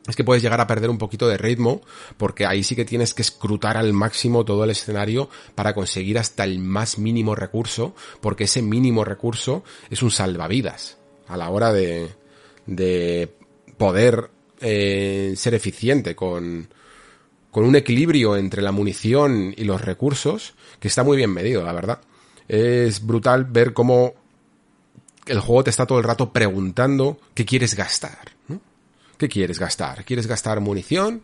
es que puedes llegar a perder un poquito de ritmo, porque ahí sí que tienes que escrutar al máximo todo el escenario para conseguir hasta el más mínimo recurso, porque ese mínimo recurso es un salvavidas a la hora de, de poder eh, ser eficiente con, con un equilibrio entre la munición y los recursos que está muy bien medido, la verdad. Es brutal ver cómo el juego te está todo el rato preguntando qué quieres gastar. ¿Qué quieres gastar? ¿Quieres gastar munición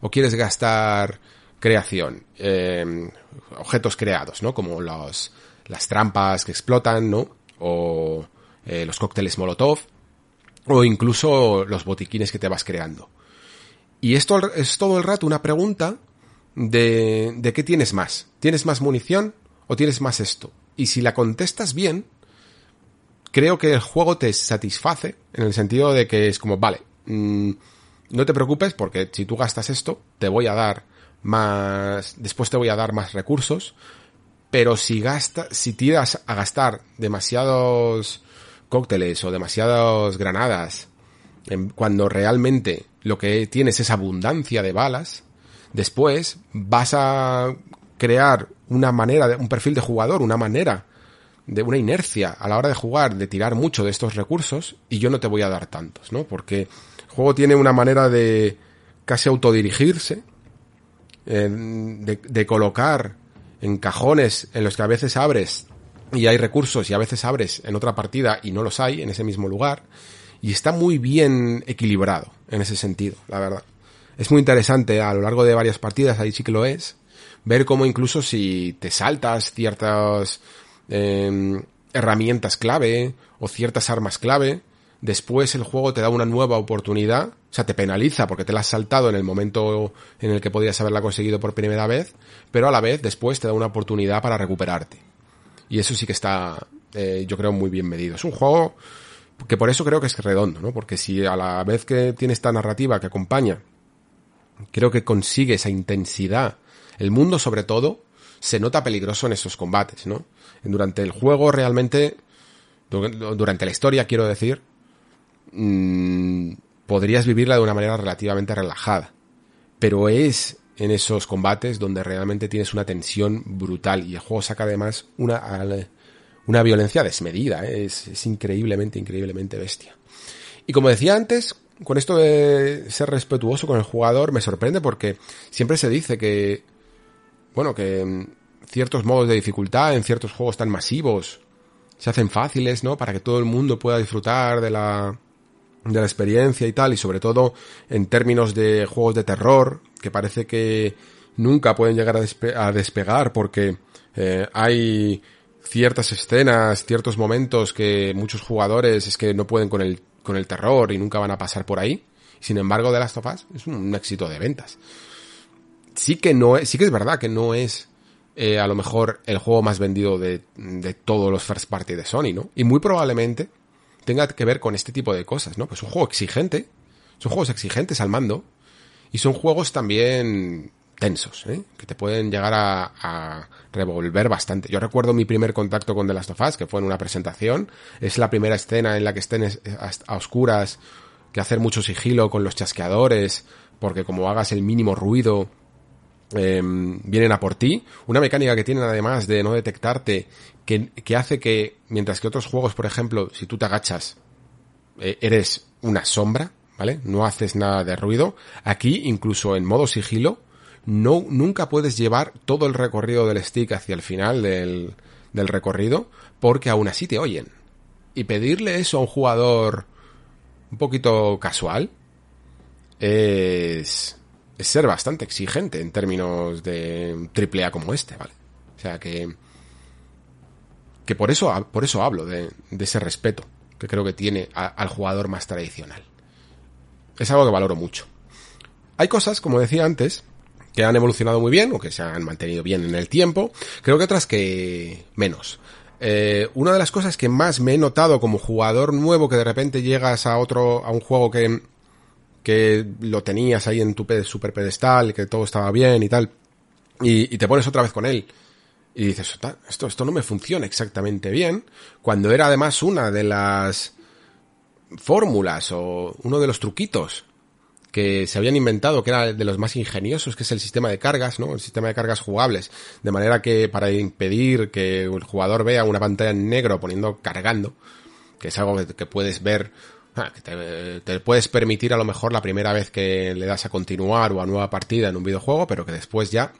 o quieres gastar creación? Eh, objetos creados, ¿no? Como los, las trampas que explotan, ¿no? O eh, los cócteles Molotov o incluso los botiquines que te vas creando. Y esto es todo el rato una pregunta de, de qué tienes más. ¿Tienes más munición o tienes más esto? Y si la contestas bien, creo que el juego te satisface en el sentido de que es como, vale, Mm, no te preocupes porque si tú gastas esto, te voy a dar más, después te voy a dar más recursos, pero si gastas, si tiras a gastar demasiados cócteles o demasiadas granadas, cuando realmente lo que tienes es abundancia de balas, después vas a crear una manera, de, un perfil de jugador, una manera de una inercia a la hora de jugar, de tirar mucho de estos recursos, y yo no te voy a dar tantos, ¿no? Porque juego tiene una manera de casi autodirigirse, de, de colocar en cajones en los que a veces abres y hay recursos y a veces abres en otra partida y no los hay en ese mismo lugar. Y está muy bien equilibrado en ese sentido, la verdad. Es muy interesante a lo largo de varias partidas, ahí sí que lo es, ver cómo incluso si te saltas ciertas eh, herramientas clave o ciertas armas clave, después el juego te da una nueva oportunidad, o sea, te penaliza porque te la has saltado en el momento en el que podías haberla conseguido por primera vez, pero a la vez después te da una oportunidad para recuperarte. Y eso sí que está, eh, yo creo, muy bien medido. Es un juego que por eso creo que es redondo, ¿no? Porque si a la vez que tiene esta narrativa que acompaña, creo que consigue esa intensidad, el mundo sobre todo, se nota peligroso en esos combates, ¿no? Durante el juego realmente, durante la historia quiero decir, mmm, podrías vivirla de una manera relativamente relajada. Pero es en esos combates donde realmente tienes una tensión brutal y el juego saca además una, una violencia desmedida, ¿eh? es, es increíblemente, increíblemente bestia. Y como decía antes, con esto de ser respetuoso con el jugador me sorprende porque siempre se dice que, bueno, que ciertos modos de dificultad en ciertos juegos tan masivos se hacen fáciles, ¿no? Para que todo el mundo pueda disfrutar de la, de la experiencia y tal, y sobre todo en términos de juegos de terror, que parece que nunca pueden llegar a, despegar porque eh, hay ciertas escenas, ciertos momentos que muchos jugadores es que no pueden con el, con el terror y nunca van a pasar por ahí. Sin embargo, The Last of Us es un, éxito de ventas. Sí que no es, sí que es verdad que no es eh, a lo mejor el juego más vendido de, de todos los first party de Sony, ¿no? Y muy probablemente tenga que ver con este tipo de cosas, ¿no? Pues es un juego exigente, son juegos exigentes al mando y son juegos también tensos, ¿eh? que te pueden llegar a, revolver bastante. Yo recuerdo mi primer contacto con The Last of Us, que fue en una presentación. Es la primera escena en la que estén a oscuras, que hacer mucho sigilo con los chasqueadores, porque como hagas el mínimo ruido, em, vienen a por ti. Una mecánica que tienen además de no detectarte, que, que hace que, mientras que otros juegos, por ejemplo, si tú te agachas, eh, eres una sombra, ¿vale? No haces nada de ruido. Aquí, incluso en modo sigilo, no, nunca puedes llevar todo el recorrido del stick hacia el final del, del recorrido, porque aún así te oyen. Y pedirle eso a un jugador un poquito casual es, es ser bastante exigente en términos de triple A como este, ¿vale? O sea que, que por eso, por eso hablo de, ese respeto que creo que tiene al jugador más tradicional. Es algo que valoro mucho. Hay cosas, como decía antes, que han evolucionado muy bien o que se han mantenido bien en el tiempo, creo que otras que menos. Eh, una de las cosas que más me he notado como jugador nuevo que de repente llegas a otro, a un juego que, que lo tenías ahí en tu super pedestal, que todo estaba bien y tal, y te pones otra vez con él, y dices, esto, esto no me funciona exactamente bien, cuando era además una de las fórmulas o uno de los truquitos que se habían inventado, que era de los más ingeniosos, que es el sistema de cargas, ¿no? El sistema de cargas jugables. De manera que para impedir que el jugador vea una pantalla en negro poniendo cargando, que es algo que, puedes ver, ah, que te, puedes permitir a lo mejor la primera vez que le das a continuar o a nueva partida en un videojuego, pero que después ya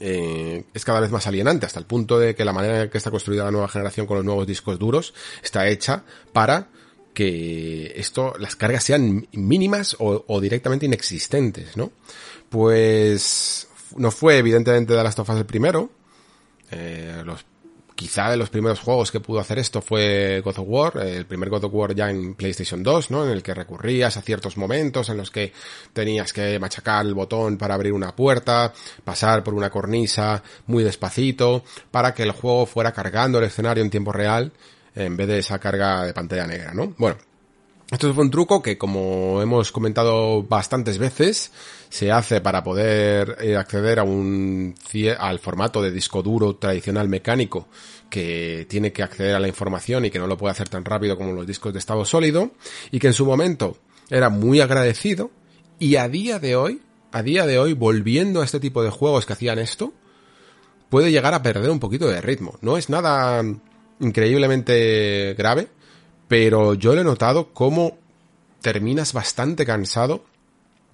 eh, es cada vez más alienante, hasta el punto de que la manera en que está construida la nueva generación con los nuevos discos duros está hecha para que esto, las cargas sean mínimas o, directamente inexistentes, ¿no? Pues no fue evidentemente de las tofas el primero. Eh, los, quizá de los primeros juegos que pudo hacer esto fue God of War, el primer God of War ya en PlayStation 2, ¿no? En el que recurrías a ciertos momentos en los que tenías que machacar el botón para abrir una puerta, pasar por una cornisa muy despacito, para que el juego fuera cargando el escenario en tiempo real en vez de esa carga de pantalla negra, ¿no? Bueno, esto fue un truco que, como hemos comentado bastantes veces, se hace para poder eh, acceder a un al formato de disco duro tradicional mecánico que tiene que acceder a la información y que no lo puede hacer tan rápido como los discos de estado sólido y que en su momento era muy agradecido y a día de hoy, a día de hoy, volviendo a este tipo de juegos que hacían esto, puede llegar a perder un poquito de ritmo. No es nada increíblemente grave, pero yo le he notado cómo terminas bastante cansado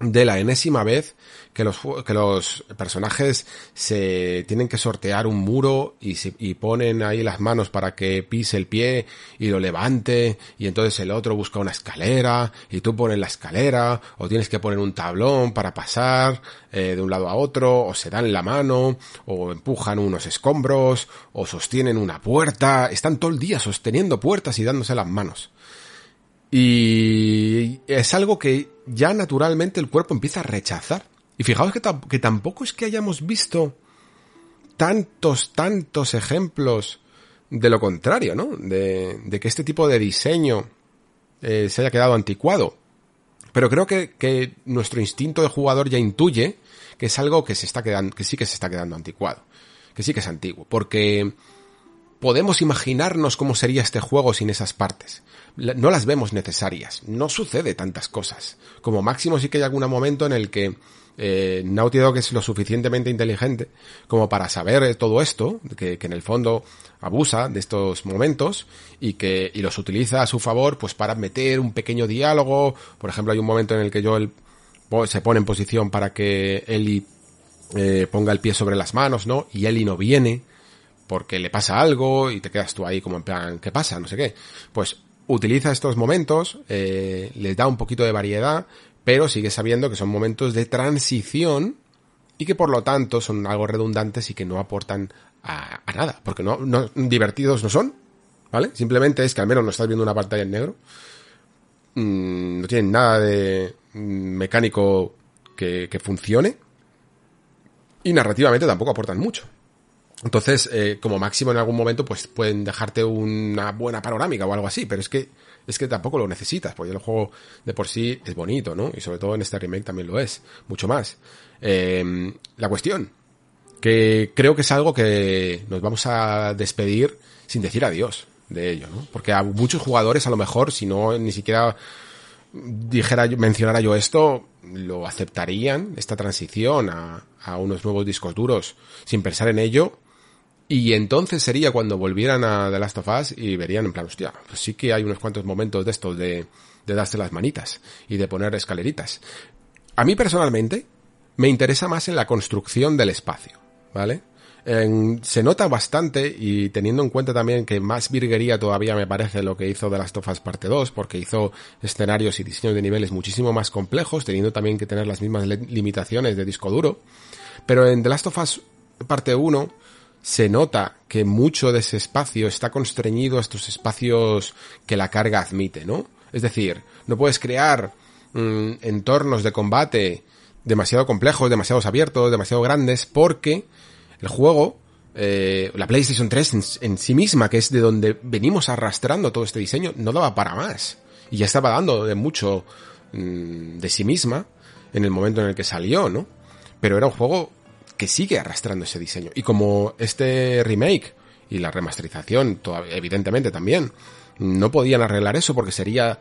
de la enésima vez que los, que los personajes se tienen que sortear un muro y, y ponen ahí las manos para que pise el pie y lo levante y entonces el otro busca una escalera y tú pones la escalera o tienes que poner un tablón para pasar eh, de un lado a otro o se dan la mano o empujan unos escombros o sostienen una puerta están todo el día sosteniendo puertas y dándose las manos. Y es algo que ya naturalmente el cuerpo empieza a rechazar. Y fijaos que, que tampoco es que hayamos visto tantos, tantos ejemplos de lo contrario, ¿no? De, de que este tipo de diseño eh, se haya quedado anticuado. Pero creo que, que, nuestro instinto de jugador ya intuye que es algo que se está quedando, que sí que se está quedando anticuado. Que sí que es antiguo. Porque podemos imaginarnos cómo sería este juego sin esas partes. No las vemos necesarias. No sucede tantas cosas. Como máximo sí que hay algún momento en el que eh, Naughty Dog es lo suficientemente inteligente como para saber todo esto, que, que, en el fondo abusa de estos momentos y que y los utiliza a su favor pues para meter un pequeño diálogo. Por ejemplo, hay un momento en el que Joel se pone en posición para que Ellie eh, ponga el pie sobre las manos, ¿no? Y Ellie no viene porque le pasa algo y te quedas tú ahí como en plan, ¿qué pasa? No sé qué. Pues utiliza estos momentos, eh, les da un poquito de variedad, pero sigue sabiendo que son momentos de transición y que por lo tanto son algo redundantes y que no aportan a, nada, porque no, no, divertidos no son, ¿vale? Simplemente es que al menos no estás viendo una pantalla en negro, mm, no tienen nada de mm, mecánico que, que, funcione y narrativamente tampoco aportan mucho. Entonces, eh, como máximo en algún momento, pues pueden dejarte una buena panorámica o algo así, pero es que es que tampoco lo necesitas, porque el juego de por sí es bonito, ¿no? Y sobre todo en este remake también lo es, mucho más. Eh, la cuestión, que creo que es algo que nos vamos a despedir sin decir adiós de ello, ¿no? Porque a muchos jugadores a lo mejor, si no ni siquiera dijera mencionara yo esto, lo aceptarían, esta transición a, a unos nuevos discos duros, sin pensar en ello, y entonces sería cuando volvieran a The Last of Us y verían en plan, hostia, pues sí que hay unos cuantos momentos de estos de, de darse las manitas y de poner escaleritas. A mí personalmente me interesa más en la construcción del espacio, ¿vale? En, se nota bastante y teniendo en cuenta también que más virguería todavía me parece lo que hizo The Last of Us parte 2 porque hizo escenarios y diseños de niveles muchísimo más complejos teniendo también que tener las mismas limitaciones de disco duro pero en The Last of Us parte 1 se nota que mucho de ese espacio está constreñido a estos espacios que la carga admite, ¿no? Es decir, no puedes crear mmm, entornos de combate demasiado complejos, demasiado abiertos, demasiado grandes, porque el juego, eh, la PlayStation 3 en, en, sí misma, que es de donde venimos arrastrando todo este diseño, no daba para más. Y ya estaba dando de mucho mmm, de sí misma en el momento en el que salió, ¿no? Pero era un juego que sigue arrastrando ese diseño. Y como este remake y la remasterización, evidentemente también, no podían arreglar eso porque sería,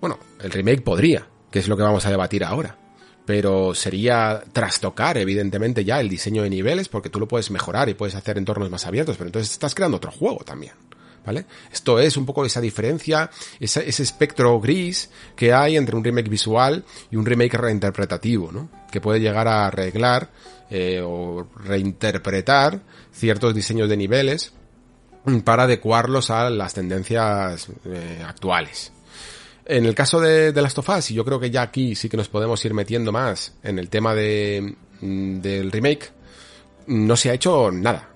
bueno, el remake podría, que es lo que vamos a debatir ahora. Pero sería trastocar, evidentemente, ya el diseño de niveles, porque tú lo puedes mejorar y puedes hacer entornos más abiertos, pero entonces estás creando otro juego también. ¿Vale? Esto es un poco esa diferencia, ese, espectro gris que hay entre un remake visual y un remake reinterpretativo, ¿no? Que puede llegar a arreglar eh, o reinterpretar ciertos diseños de niveles para adecuarlos a las tendencias eh, actuales. En el caso de, de Last of Us, y yo creo que ya aquí sí que nos podemos ir metiendo más en el tema de, del remake, no se ha hecho nada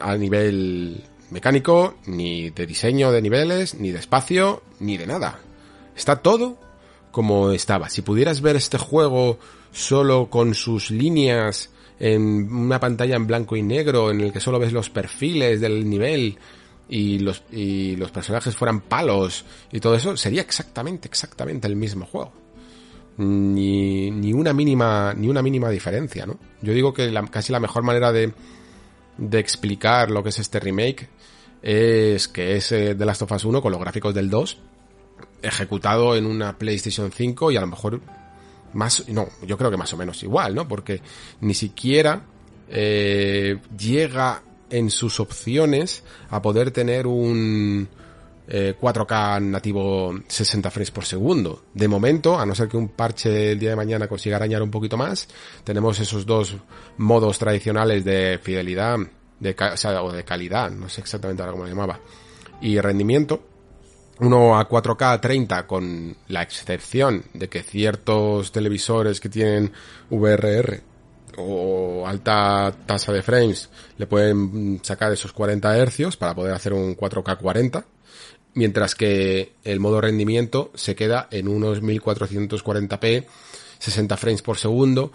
a nivel mecánico, ni de diseño de niveles, ni de espacio, ni de nada. Está todo como estaba. Si pudieras ver este juego solo con sus líneas en una pantalla en blanco y negro en el que solo ves los perfiles del nivel y los, y los personajes fueran palos y todo eso, sería exactamente, exactamente el mismo juego. Ni, ni una mínima, ni una mínima diferencia, ¿no? Yo digo que la, casi la mejor manera de, de explicar lo que es este remake es que es eh, The Last of Us 1 con los gráficos del 2 ejecutado en una PlayStation 5 y a lo mejor más, no, yo creo que más o menos igual, ¿no? Porque ni siquiera eh, llega en sus opciones a poder tener un eh, 4K nativo 60 frames por segundo. De momento, a no ser que un parche el día de mañana consiga arañar un poquito más, tenemos esos dos modos tradicionales de fidelidad, de, o, de calidad, no sé exactamente ahora cómo lo llamaba, y rendimiento, uno a 4K 30 con la excepción de que ciertos televisores que tienen VRR o alta tasa de frames le pueden sacar esos 40 hercios para poder hacer un 4K 40 mientras que el modo rendimiento se queda en unos 1440p 60 frames por segundo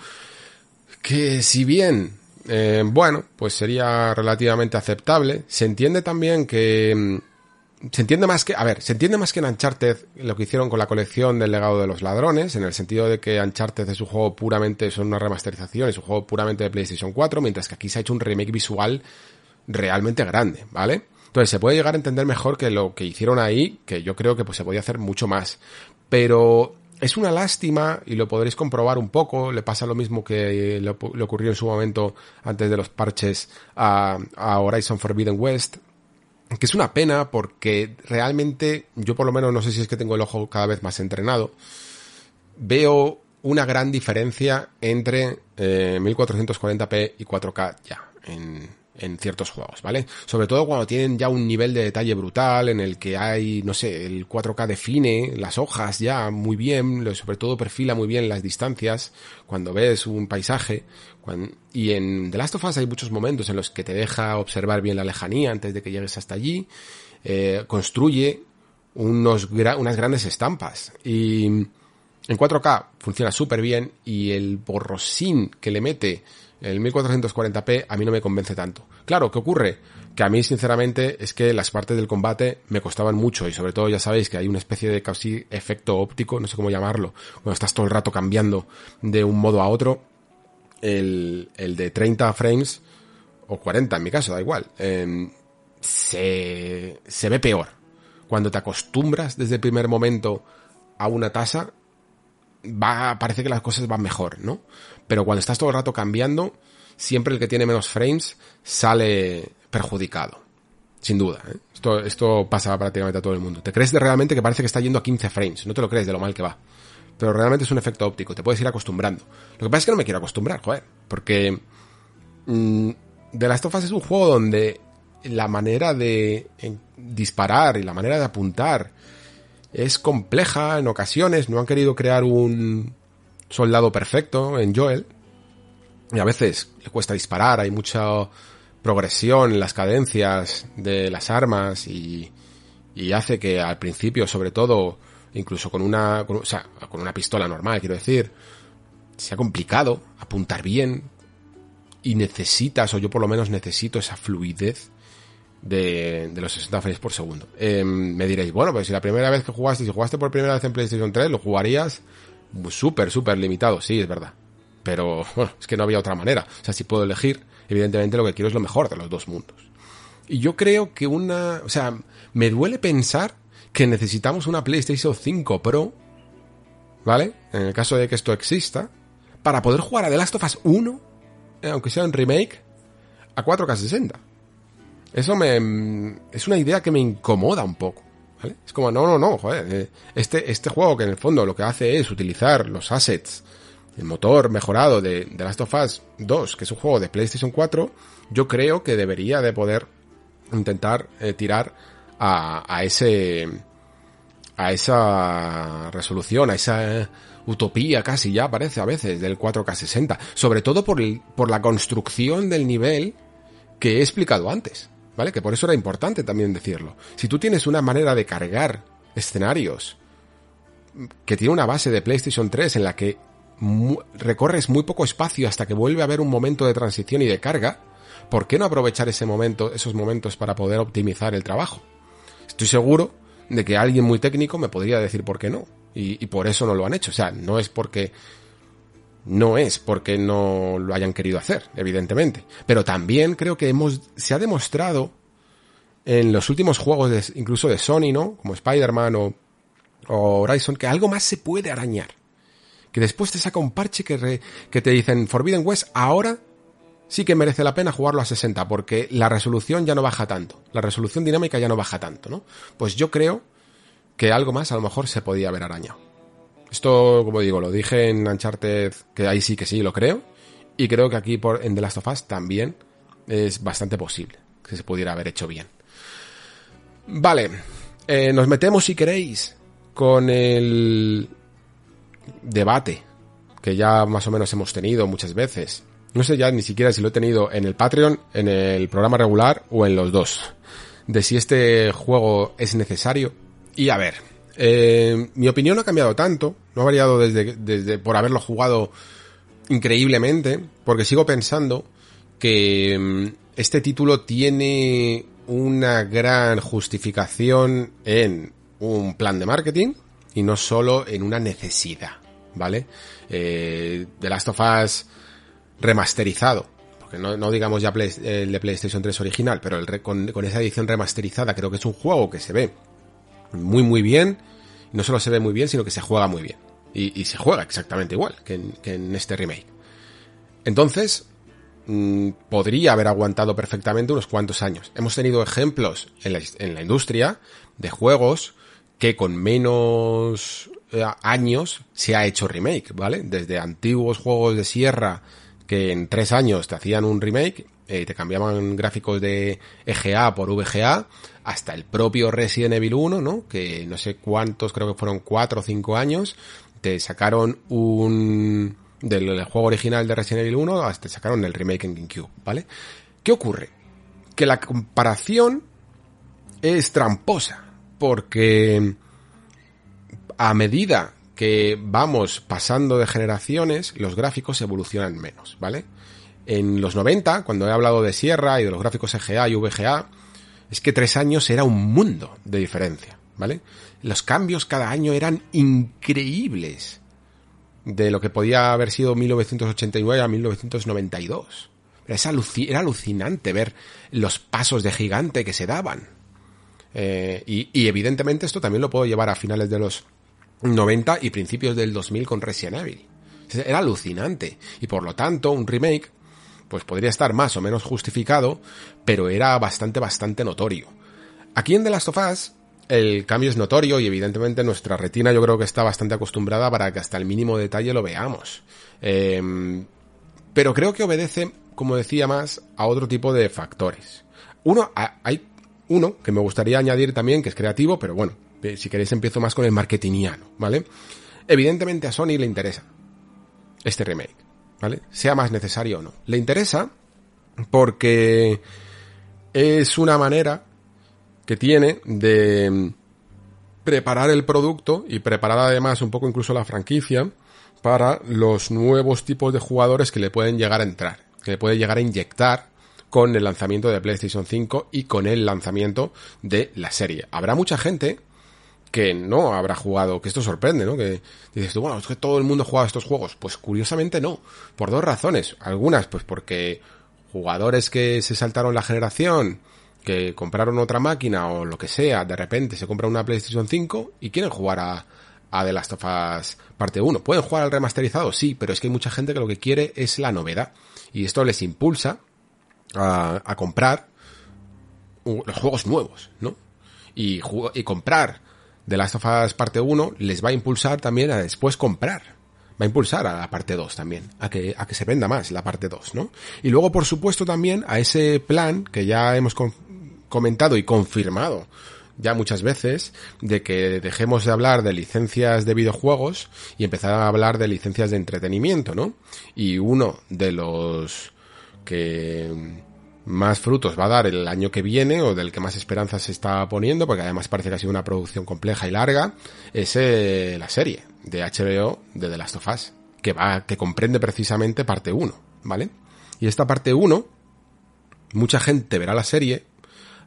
que si bien eh, bueno pues sería relativamente aceptable se entiende también que se entiende más que, a ver, se entiende más que en Uncharted lo que hicieron con la colección del legado de los ladrones, en el sentido de que Uncharted es un juego puramente, son una remasterización, es un juego puramente de PlayStation 4, mientras que aquí se ha hecho un remake visual realmente grande, ¿vale? Entonces se puede llegar a entender mejor que lo que hicieron ahí, que yo creo que pues se podía hacer mucho más. Pero es una lástima y lo podréis comprobar un poco. Le pasa lo mismo que le, ocurrió en su momento antes de los parches a, Horizon Forbidden West. Que es una pena porque realmente yo por lo menos no sé si es que tengo el ojo cada vez más entrenado. Veo una gran diferencia entre 1440p eh, y 4K ya en, en ciertos juegos, ¿vale? Sobre todo cuando tienen ya un nivel de detalle brutal en el que hay, no sé, el 4K define las hojas ya muy bien, sobre todo perfila muy bien las distancias cuando ves un paisaje. y en The Last of Us hay muchos momentos en los que te deja observar bien la lejanía antes de que llegues hasta allí. Eh, construye unos unas grandes estampas y en 4K funciona súper bien y el borrosín que le mete el 1440p a mí no me convence tanto. Claro, ¿qué ocurre? Que a mí, sinceramente, es que las partes del combate me costaban mucho y sobre todo ya sabéis que hay una especie de casi efecto óptico, no sé cómo llamarlo, cuando estás todo el rato cambiando de un modo a otro. El, el de 30 frames, o 40 en mi caso, da igual, em, se, se ve peor. Cuando te acostumbras desde el primer momento a una tasa, va, parece que las cosas van mejor, ¿no? Pero cuando estás todo el rato cambiando, siempre el que tiene menos frames sale perjudicado. Sin duda, ¿eh? esto, esto pasa prácticamente a todo el mundo. Te crees realmente que parece que está yendo a 15 frames, no te lo crees de lo mal que va. Pero realmente es un efecto óptico, te puedes ir acostumbrando. Lo que pasa es que no me quiero acostumbrar, joder, porque mmm, The Last of Us es un juego donde la manera de disparar y la manera de apuntar es compleja en ocasiones, no han querido crear un soldado perfecto en Joel, y a veces le cuesta disparar, hay mucha progresión en las cadencias de las armas y, y hace que al principio, sobre todo, incluso con una, o sea, con una pistola normal, quiero decir, sea complicado apuntar bien y necesitas, o yo por lo menos necesito esa fluidez de, de los 60 frames por segundo. Eh, me diréis, bueno, pues si la primera vez que jugaste, si jugaste por primera vez en PlayStation 3, lo jugarías súper, súper limitado. Sí, es verdad. Pero, bueno, es que no había otra manera. O sea, si puedo elegir, evidentemente lo que quiero es lo mejor de los dos mundos. Y yo creo que una, o sea, me duele pensar que necesitamos una PlayStation 5 Pro, ¿vale? En el caso de que esto exista, para poder jugar a The Last of Us 1, eh, aunque sea un remake, a 4K 60. Eso me, es una idea que me incomoda un poco. ¿vale? Es como, no, no, no, joder, eh, este, este juego que en el fondo lo que hace es utilizar los assets, el motor mejorado de, de Last of Us 2, que es un juego de PlayStation 4, yo creo que debería de poder intentar eh, tirar a, a ese, a esa resolución, a esa utopía casi ya parece a veces del 4K60, sobre todo por, el, por la construcción del nivel que he explicado antes. ¿Vale? Que por eso era importante también decirlo. Si tú tienes una manera de cargar escenarios que tiene una base de PlayStation 3 en la que recorres muy poco espacio hasta que vuelve a haber un momento de transición y de carga, ¿por qué no aprovechar ese momento, esos momentos para poder optimizar el trabajo? Estoy seguro de que alguien muy técnico me podría decir por qué no. Y, y por eso no lo han hecho. O sea, no es porque no es porque no lo hayan querido hacer, evidentemente. Pero también creo que hemos, se ha demostrado en los últimos juegos, de, incluso de Sony, ¿no? Como Spider-Man o, Horizon, que algo más se puede arañar. Que después te saca un parche que, que te dicen Forbidden West, ahora sí que merece la pena jugarlo a 60, porque la resolución ya no baja tanto. La resolución dinámica ya no baja tanto, ¿no? Pues yo creo que algo más a lo mejor se podía haber arañado. Esto, como digo, lo dije en Uncharted, que ahí sí que sí lo creo. Y creo que aquí por, en The Last of Us también es bastante posible que se pudiera haber hecho bien. Vale, eh, nos metemos si queréis con el debate que ya más o menos hemos tenido muchas veces. No sé ya ni siquiera si lo he tenido en el Patreon, en el programa regular o en los dos. De si este juego es necesario. Y a ver, eh, mi opinión no ha cambiado tanto, no ha variado desde, por haberlo jugado increíblemente, porque sigo pensando que mm, este título tiene una gran justificación en un plan de marketing y no solo en una necesidad, ¿vale? Eh, The Last of Us remasterizado, porque no, digamos ya el de PlayStation 3 original, pero con esa edición remasterizada creo que es un juego que se ve muy muy bien. No solo se ve muy bien, sino que se juega muy bien. Y, se juega exactamente igual que en, este remake. Entonces, mm, podría haber aguantado perfectamente unos cuantos años. Hemos tenido ejemplos en la, industria de juegos que con menos eh, años se ha hecho remake, ¿vale? Desde antiguos juegos de sierra que en tres años te hacían un remake, eh, te cambiaban gráficos de EGA por VGA, hasta el propio Resident Evil 1, ¿no? Que no sé cuántos, creo que fueron cuatro o cinco años, te sacaron un... del juego original de Resident Evil 1, hasta te sacaron el remake en GameCube, ¿vale? ¿Qué ocurre? Que la comparación es tramposa, porque a medida que vamos pasando de generaciones, los gráficos evolucionan menos, ¿vale? En los 90, cuando he hablado de Sierra y de los gráficos EGA y VGA, es que tres años era un mundo de diferencia, ¿vale? Los cambios cada año eran increíbles de lo que podía haber sido 1989 a 1992. Era, alucinante ver los pasos de gigante que se daban. Eh, y evidentemente esto también lo puedo llevar a finales de los 90 y principios del 2000 con Resident Evil. Era alucinante. Y por lo tanto, un remake, pues podría estar más o menos justificado, pero era bastante, bastante notorio. Aquí en The Last of Us, el cambio es notorio y evidentemente nuestra retina yo creo que está bastante acostumbrada para que hasta el mínimo detalle lo veamos. Em, pero creo que obedece, como decía más, a otro tipo de factores. Uno, hay uno que me gustaría añadir también, que es creativo, pero bueno, si queréis empiezo más con el marketingiano, ¿vale? Evidentemente a Sony le interesa este remake, ¿vale? Sea más necesario o no. Le interesa porque es una manera que tiene de preparar el producto y preparar además un poco incluso la franquicia para los nuevos tipos de jugadores que le pueden llegar a entrar, que le puede llegar a inyectar con el lanzamiento de PlayStation 5 y con el lanzamiento de la serie. Habrá mucha gente que no habrá jugado, que esto sorprende, ¿no? Que dices tú, bueno, es que todo el mundo juega estos juegos. Pues curiosamente no, por dos razones. Algunas, pues porque jugadores que se saltaron la generación, que compraron otra máquina o lo que sea, de repente se compra una PlayStation 5 y quieren jugar a, a The Last of Us parte 1. ¿Pueden jugar al remasterizado? Sí, pero es que hay mucha gente que lo que quiere es la novedad. Y esto les impulsa a, a comprar los juegos nuevos, ¿no? Y, y comprar de Last of Us parte 1 les va a impulsar también a después comprar. Va a impulsar a la parte 2 también, a que, a que se venda más la parte 2, ¿no? Y luego, por supuesto, también a ese plan que ya hemos comentado y confirmado ya muchas veces de que dejemos de hablar de licencias de videojuegos y empezar a hablar de licencias de entretenimiento, ¿no? Y uno de los que más frutos va a dar el año que viene o del que más esperanza se está poniendo, porque además parece que ha sido una producción compleja y larga, es eh, la serie de HBO de The Last of Us, que va, que comprende precisamente parte 1, ¿vale? Y esta parte 1, mucha gente verá la serie,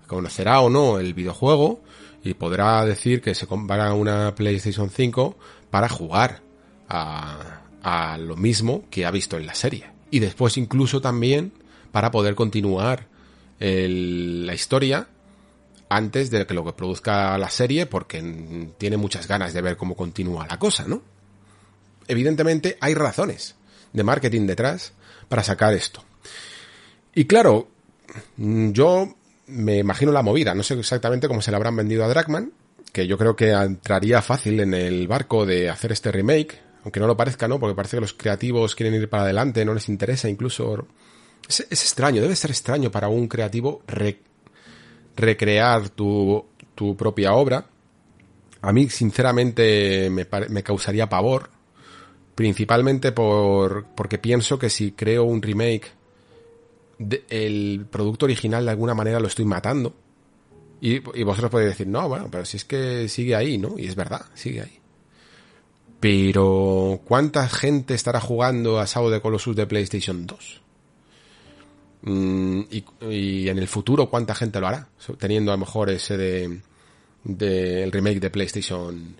conocerá o no el videojuego y podrá decir que se compara una PlayStation 5 para jugar a, a lo mismo que ha visto en la serie. Y después incluso también para poder continuar la historia antes de que lo que produzca la serie porque tiene muchas ganas de ver cómo continúa la cosa, ¿no? Evidentemente hay razones de marketing detrás para sacar esto. Y claro, yo me imagino la movida, no sé exactamente cómo se la habrán vendido a Dragman, que yo creo que entraría fácil en el barco de hacer este remake, aunque no lo parezca, ¿no? Porque parece que los creativos quieren ir para adelante, no les interesa incluso es, extraño, debe ser extraño para un creativo recrear tu, tu, propia obra. A mí, sinceramente, me, me causaría pavor. Principalmente por, porque pienso que si creo un remake, el producto original de alguna manera lo estoy matando. Y, y, vosotros podéis decir, no, bueno, pero si es que sigue ahí, ¿no? Y es verdad, sigue ahí. Pero, ¿cuánta gente estará jugando a Sao de Colossus de PlayStation 2? Mm, y, en el futuro, ¿cuánta gente lo hará? Teniendo a lo mejor ese de, el remake de PlayStation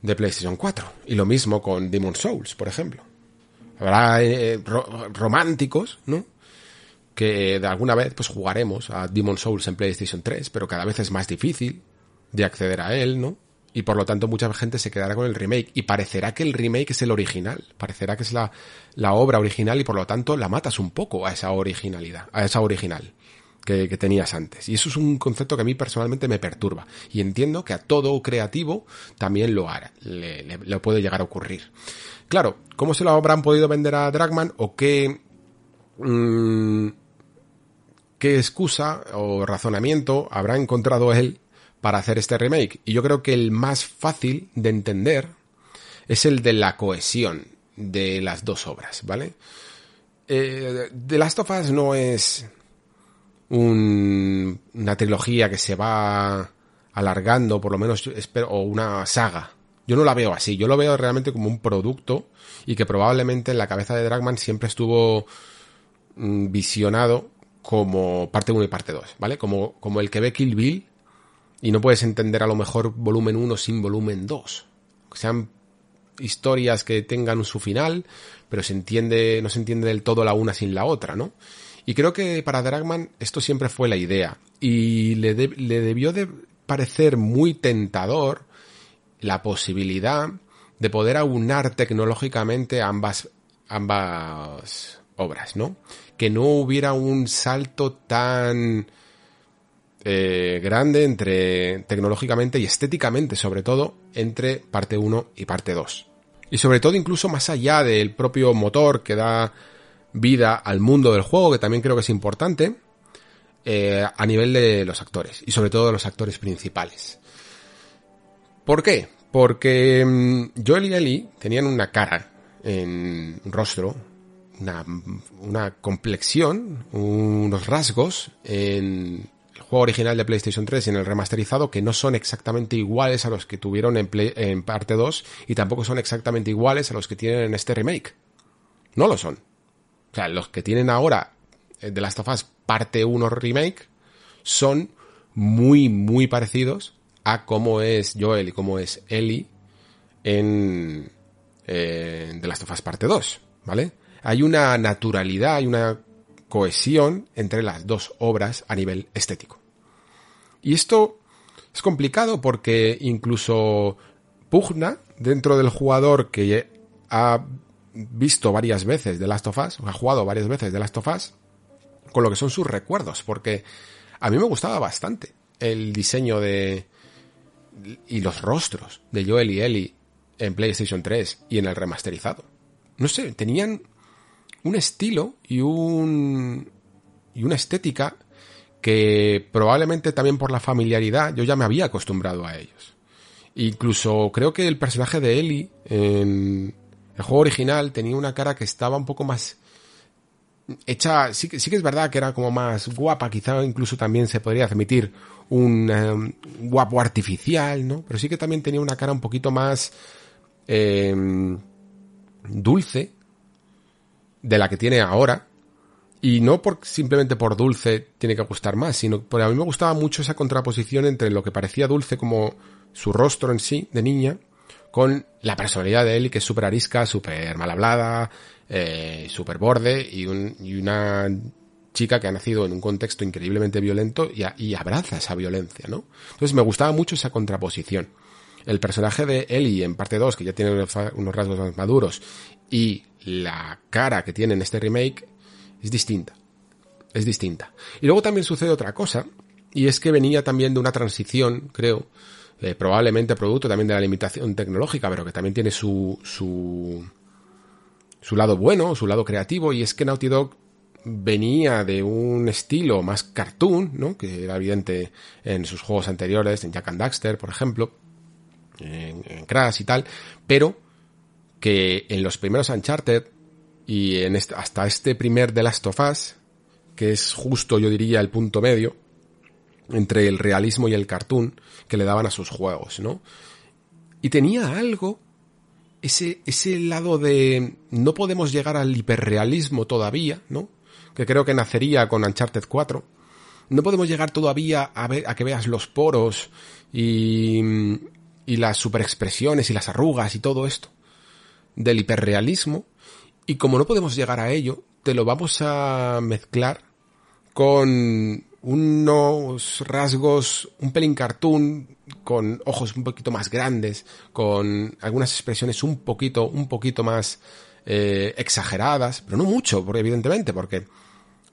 de PlayStation 4. Y lo mismo con Demon Souls, por ejemplo. Habrá eh, románticos, ¿no? Que de alguna vez pues jugaremos a Demon Souls en PlayStation 3, pero cada vez es más difícil de acceder a él, ¿no? Y por lo tanto mucha gente se quedará con el remake. Y parecerá que el remake es el original. Parecerá que es la, la obra original y por lo tanto la matas un poco a esa originalidad, a esa original que, tenías antes. Y eso es un concepto que a mí personalmente me perturba. Y entiendo que a todo creativo también lo hará, le, puede llegar a ocurrir. Claro, ¿cómo se lo habrán podido vender a Dragman o qué, mm, qué excusa o razonamiento habrá encontrado él para hacer este remake? Y yo creo que el más fácil de entender es el de la cohesión de las dos obras, ¿vale? Eh, The Last of Us no es una trilogía que se va alargando, por lo menos, espero, o una saga. Yo no la veo así, yo lo veo realmente como un producto y que probablemente en la cabeza de Dragman siempre estuvo mm, visionado como parte 1 y parte 2, ¿vale? Como, como el que ve Kill Bill y no puedes entender a lo mejor volumen 1 sin volumen 2. Que sean historias que tengan su final, pero se entiende, no se entiende del todo la una sin la otra, ¿no? Y creo que para Dragman esto siempre fue la idea. Y le, le debió de parecer muy tentador la posibilidad de poder aunar tecnológicamente ambas, ambas obras, ¿no? Que no hubiera un salto tan eh, grande entre tecnológicamente y estéticamente, sobre todo, entre parte 1 y parte 2. Y sobre todo incluso más allá del propio motor que da vida al mundo del juego, que también creo que es importante, eh, a nivel de los actores, y sobre todo de los actores principales. ¿Por qué? Porque mm, Joel y Ellie tenían una cara en un rostro, una, una complexión, unos rasgos en juego original de PlayStation 3 y en el remasterizado que no son exactamente iguales a los que tuvieron en, en parte 2 y tampoco son exactamente iguales a los que tienen en este remake. No lo son. O sea, los que tienen ahora de eh, Last of Us parte 1 remake son muy, muy parecidos a cómo es Joel y cómo es Ellie en eh, The Last of Us parte 2, ¿vale? Hay una naturalidad, hay una cohesión entre las dos obras a nivel estético. Y esto es complicado porque incluso pugna dentro del jugador que ha visto varias veces de Last of Us, o ha jugado varias veces de Last of Us, con lo que son sus recuerdos, porque a mí me gustaba bastante el diseño de y los rostros de Joel y Ellie en PlayStation 3 y en el remasterizado. No sé, tenían un estilo y un y una estética que probablemente también por la familiaridad yo ya me había acostumbrado a ellos. Incluso creo que el personaje de Ellie en, el juego original tenía una cara que estaba un poco más hecha, sí, sí que es verdad que era como más guapa, quizá incluso también se podría admitir un em, guapo artificial, ¿no? Pero sí que también tenía una cara un poquito más em, dulce de la que tiene ahora. Y no por, simplemente por dulce tiene que gustar más, sino porque a mí me gustaba mucho esa contraposición entre lo que parecía dulce como su rostro en sí, de niña, con la personalidad de él, que es súper arisca, súper mal hablada, eh, súper borde y, una chica que ha nacido en un contexto increíblemente violento y, abraza esa violencia, ¿no? Entonces me gustaba mucho esa contraposición. El personaje de Ellie en parte 2, que ya tiene unos rasgos más maduros, y la cara que tiene en este remake es distinta. Es distinta. Y luego también sucede otra cosa, y es que venía también de una transición, creo, eh, probablemente producto también de la limitación tecnológica, pero que también tiene su, su, su lado bueno, su lado creativo, y es que Naughty Dog venía de un estilo más cartoon, ¿no? Que era evidente en sus juegos anteriores, en Jack and Daxter, por ejemplo, en, Crash y tal, pero que en los primeros Uncharted y en este, hasta este primer The Last of Us, que es justo, yo diría, el punto medio, entre el realismo y el cartoon que le daban a sus juegos, ¿no? Y tenía algo, ese, ese lado de no podemos llegar al hiperrealismo todavía, ¿no? Que creo que nacería con Uncharted 4. No podemos llegar todavía a ver, a que veas los poros y, y las superexpresiones y las arrugas y todo esto del hiperrealismo. Y como no podemos llegar a ello, te lo vamos a mezclar con unos rasgos un pelín cartoon, con ojos un poquito más grandes, con algunas expresiones un poquito, un poquito más eh, exageradas, pero no mucho, porque evidentemente, porque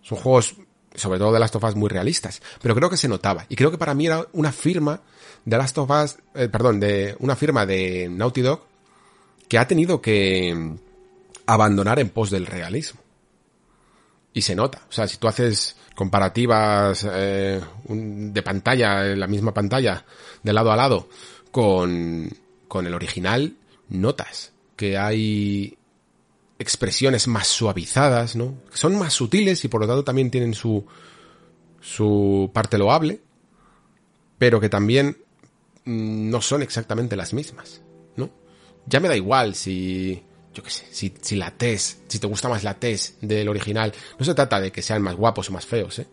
son juegos, sobre todo de Last of Us, muy realistas. Pero creo que se notaba. Y creo que para mí era una firma de Last of Us, eh, perdón, de una firma de Naughty Dog que ha tenido que abandonar en pos del realismo. Y se nota. O sea, si tú haces comparativas eh, de pantalla, en la misma pantalla, de lado a lado, con, con el original, notas que hay expresiones más suavizadas, ¿no? Son más sutiles y por lo tanto también tienen su, su parte loable, pero que también mm, no son exactamente las mismas, ¿no? Ya me da igual si, yo qué sé, si, si la test, si te gusta más la test del original, no se trata de que sean más guapos o más feos, ¿eh?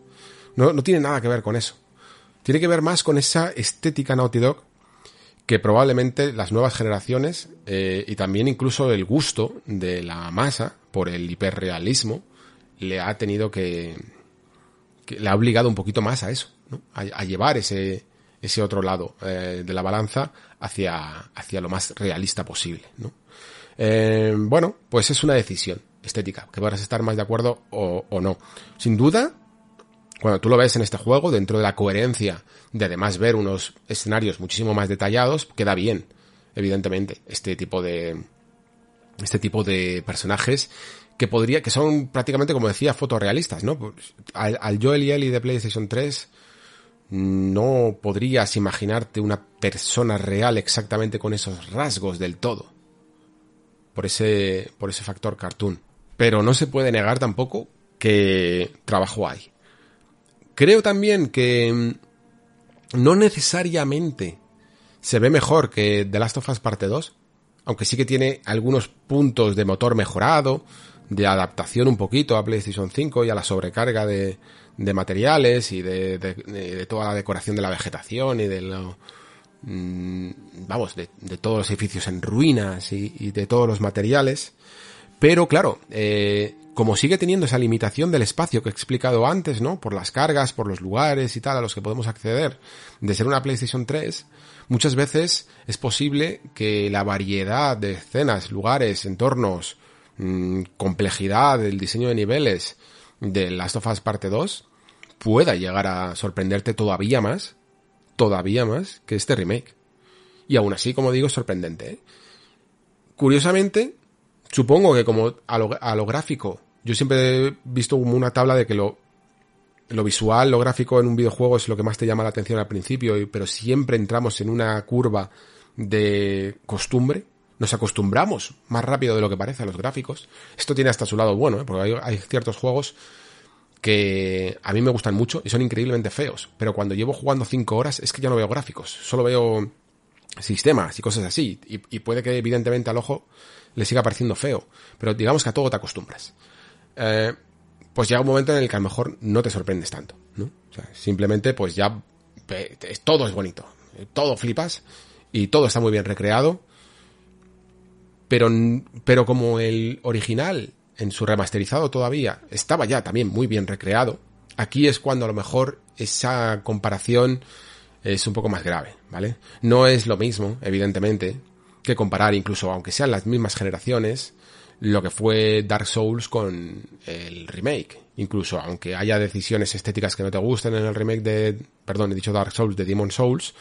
No, no tiene nada que ver con eso. Tiene que ver más con esa estética Naughty Dog que probablemente las nuevas generaciones eh, y también incluso el gusto de la masa por el hiperrealismo le ha tenido que, le ha obligado un poquito más a eso, ¿no? a, llevar ese, ese otro lado eh, de la balanza hacia, hacia lo más realista posible. ¿no? Eh, bueno, pues es una decisión estética, que podrás estar más de acuerdo o, no. Sin duda, cuando tú lo ves en este juego, dentro de la coherencia de además ver unos escenarios muchísimo más detallados, queda bien, evidentemente, este tipo de, este tipo de personajes que podría, que son prácticamente, como decía, fotorrealistas, ¿no? Pues, al, al Joel y Ellie de PlayStation 3 no podrías imaginarte una persona real exactamente con esos rasgos del todo. Por ese, por ese factor cartoon. Pero no se puede negar tampoco que trabajo hay. Creo también que mm, no necesariamente se ve mejor que The Last of Us Parte 2, aunque sí que tiene algunos puntos de motor mejorado, de adaptación un poquito a PlayStation 5 y a la sobrecarga de, de materiales y de, de, toda la decoración de la vegetación y de lo, mm, vamos, de, todos los edificios en ruinas y, de todos los materiales. Pero claro, eh, como sigue teniendo esa limitación del espacio que he explicado antes, ¿no? Por las cargas, por los lugares y tal a los que podemos acceder, de ser una PlayStation 3, muchas veces es posible que la variedad de escenas, lugares, entornos, mmm, complejidad del diseño de niveles de Last of Us Parte 2 pueda llegar a sorprenderte todavía más, todavía más que este remake. Y aún así, como digo, sorprendente. ¿eh? Curiosamente, supongo que como a lo, a lo gráfico yo siempre he visto como una tabla de que lo, lo visual, lo gráfico en un videojuego es lo que más te llama la atención al principio, pero siempre entramos en una curva de costumbre. Nos acostumbramos más rápido de lo que parece a los gráficos. Esto tiene hasta su lado bueno, ¿eh? porque hay ciertos juegos que a mí me gustan mucho y son increíblemente feos, pero cuando llevo jugando 5 horas es que ya no veo gráficos, solo veo sistemas y cosas así, y, puede que evidentemente al ojo le siga pareciendo feo, pero digamos que a todo te acostumbras eh, pues llega un momento en el que a lo mejor no te sorprendes tanto. O sea, simplemente pues ya todo es bonito, todo flipas y todo está muy bien recreado, pero, pero como el original en su remasterizado todavía estaba ya también muy bien recreado, aquí es cuando a lo mejor esa comparación es un poco más grave, ¿vale? No es lo mismo, evidentemente, que comparar incluso aunque sean las mismas generaciones, lo que fue Dark Souls con el remake. Incluso aunque haya decisiones estéticas que no te gusten en el remake de, perdón, he dicho Dark Souls, de Demon Souls,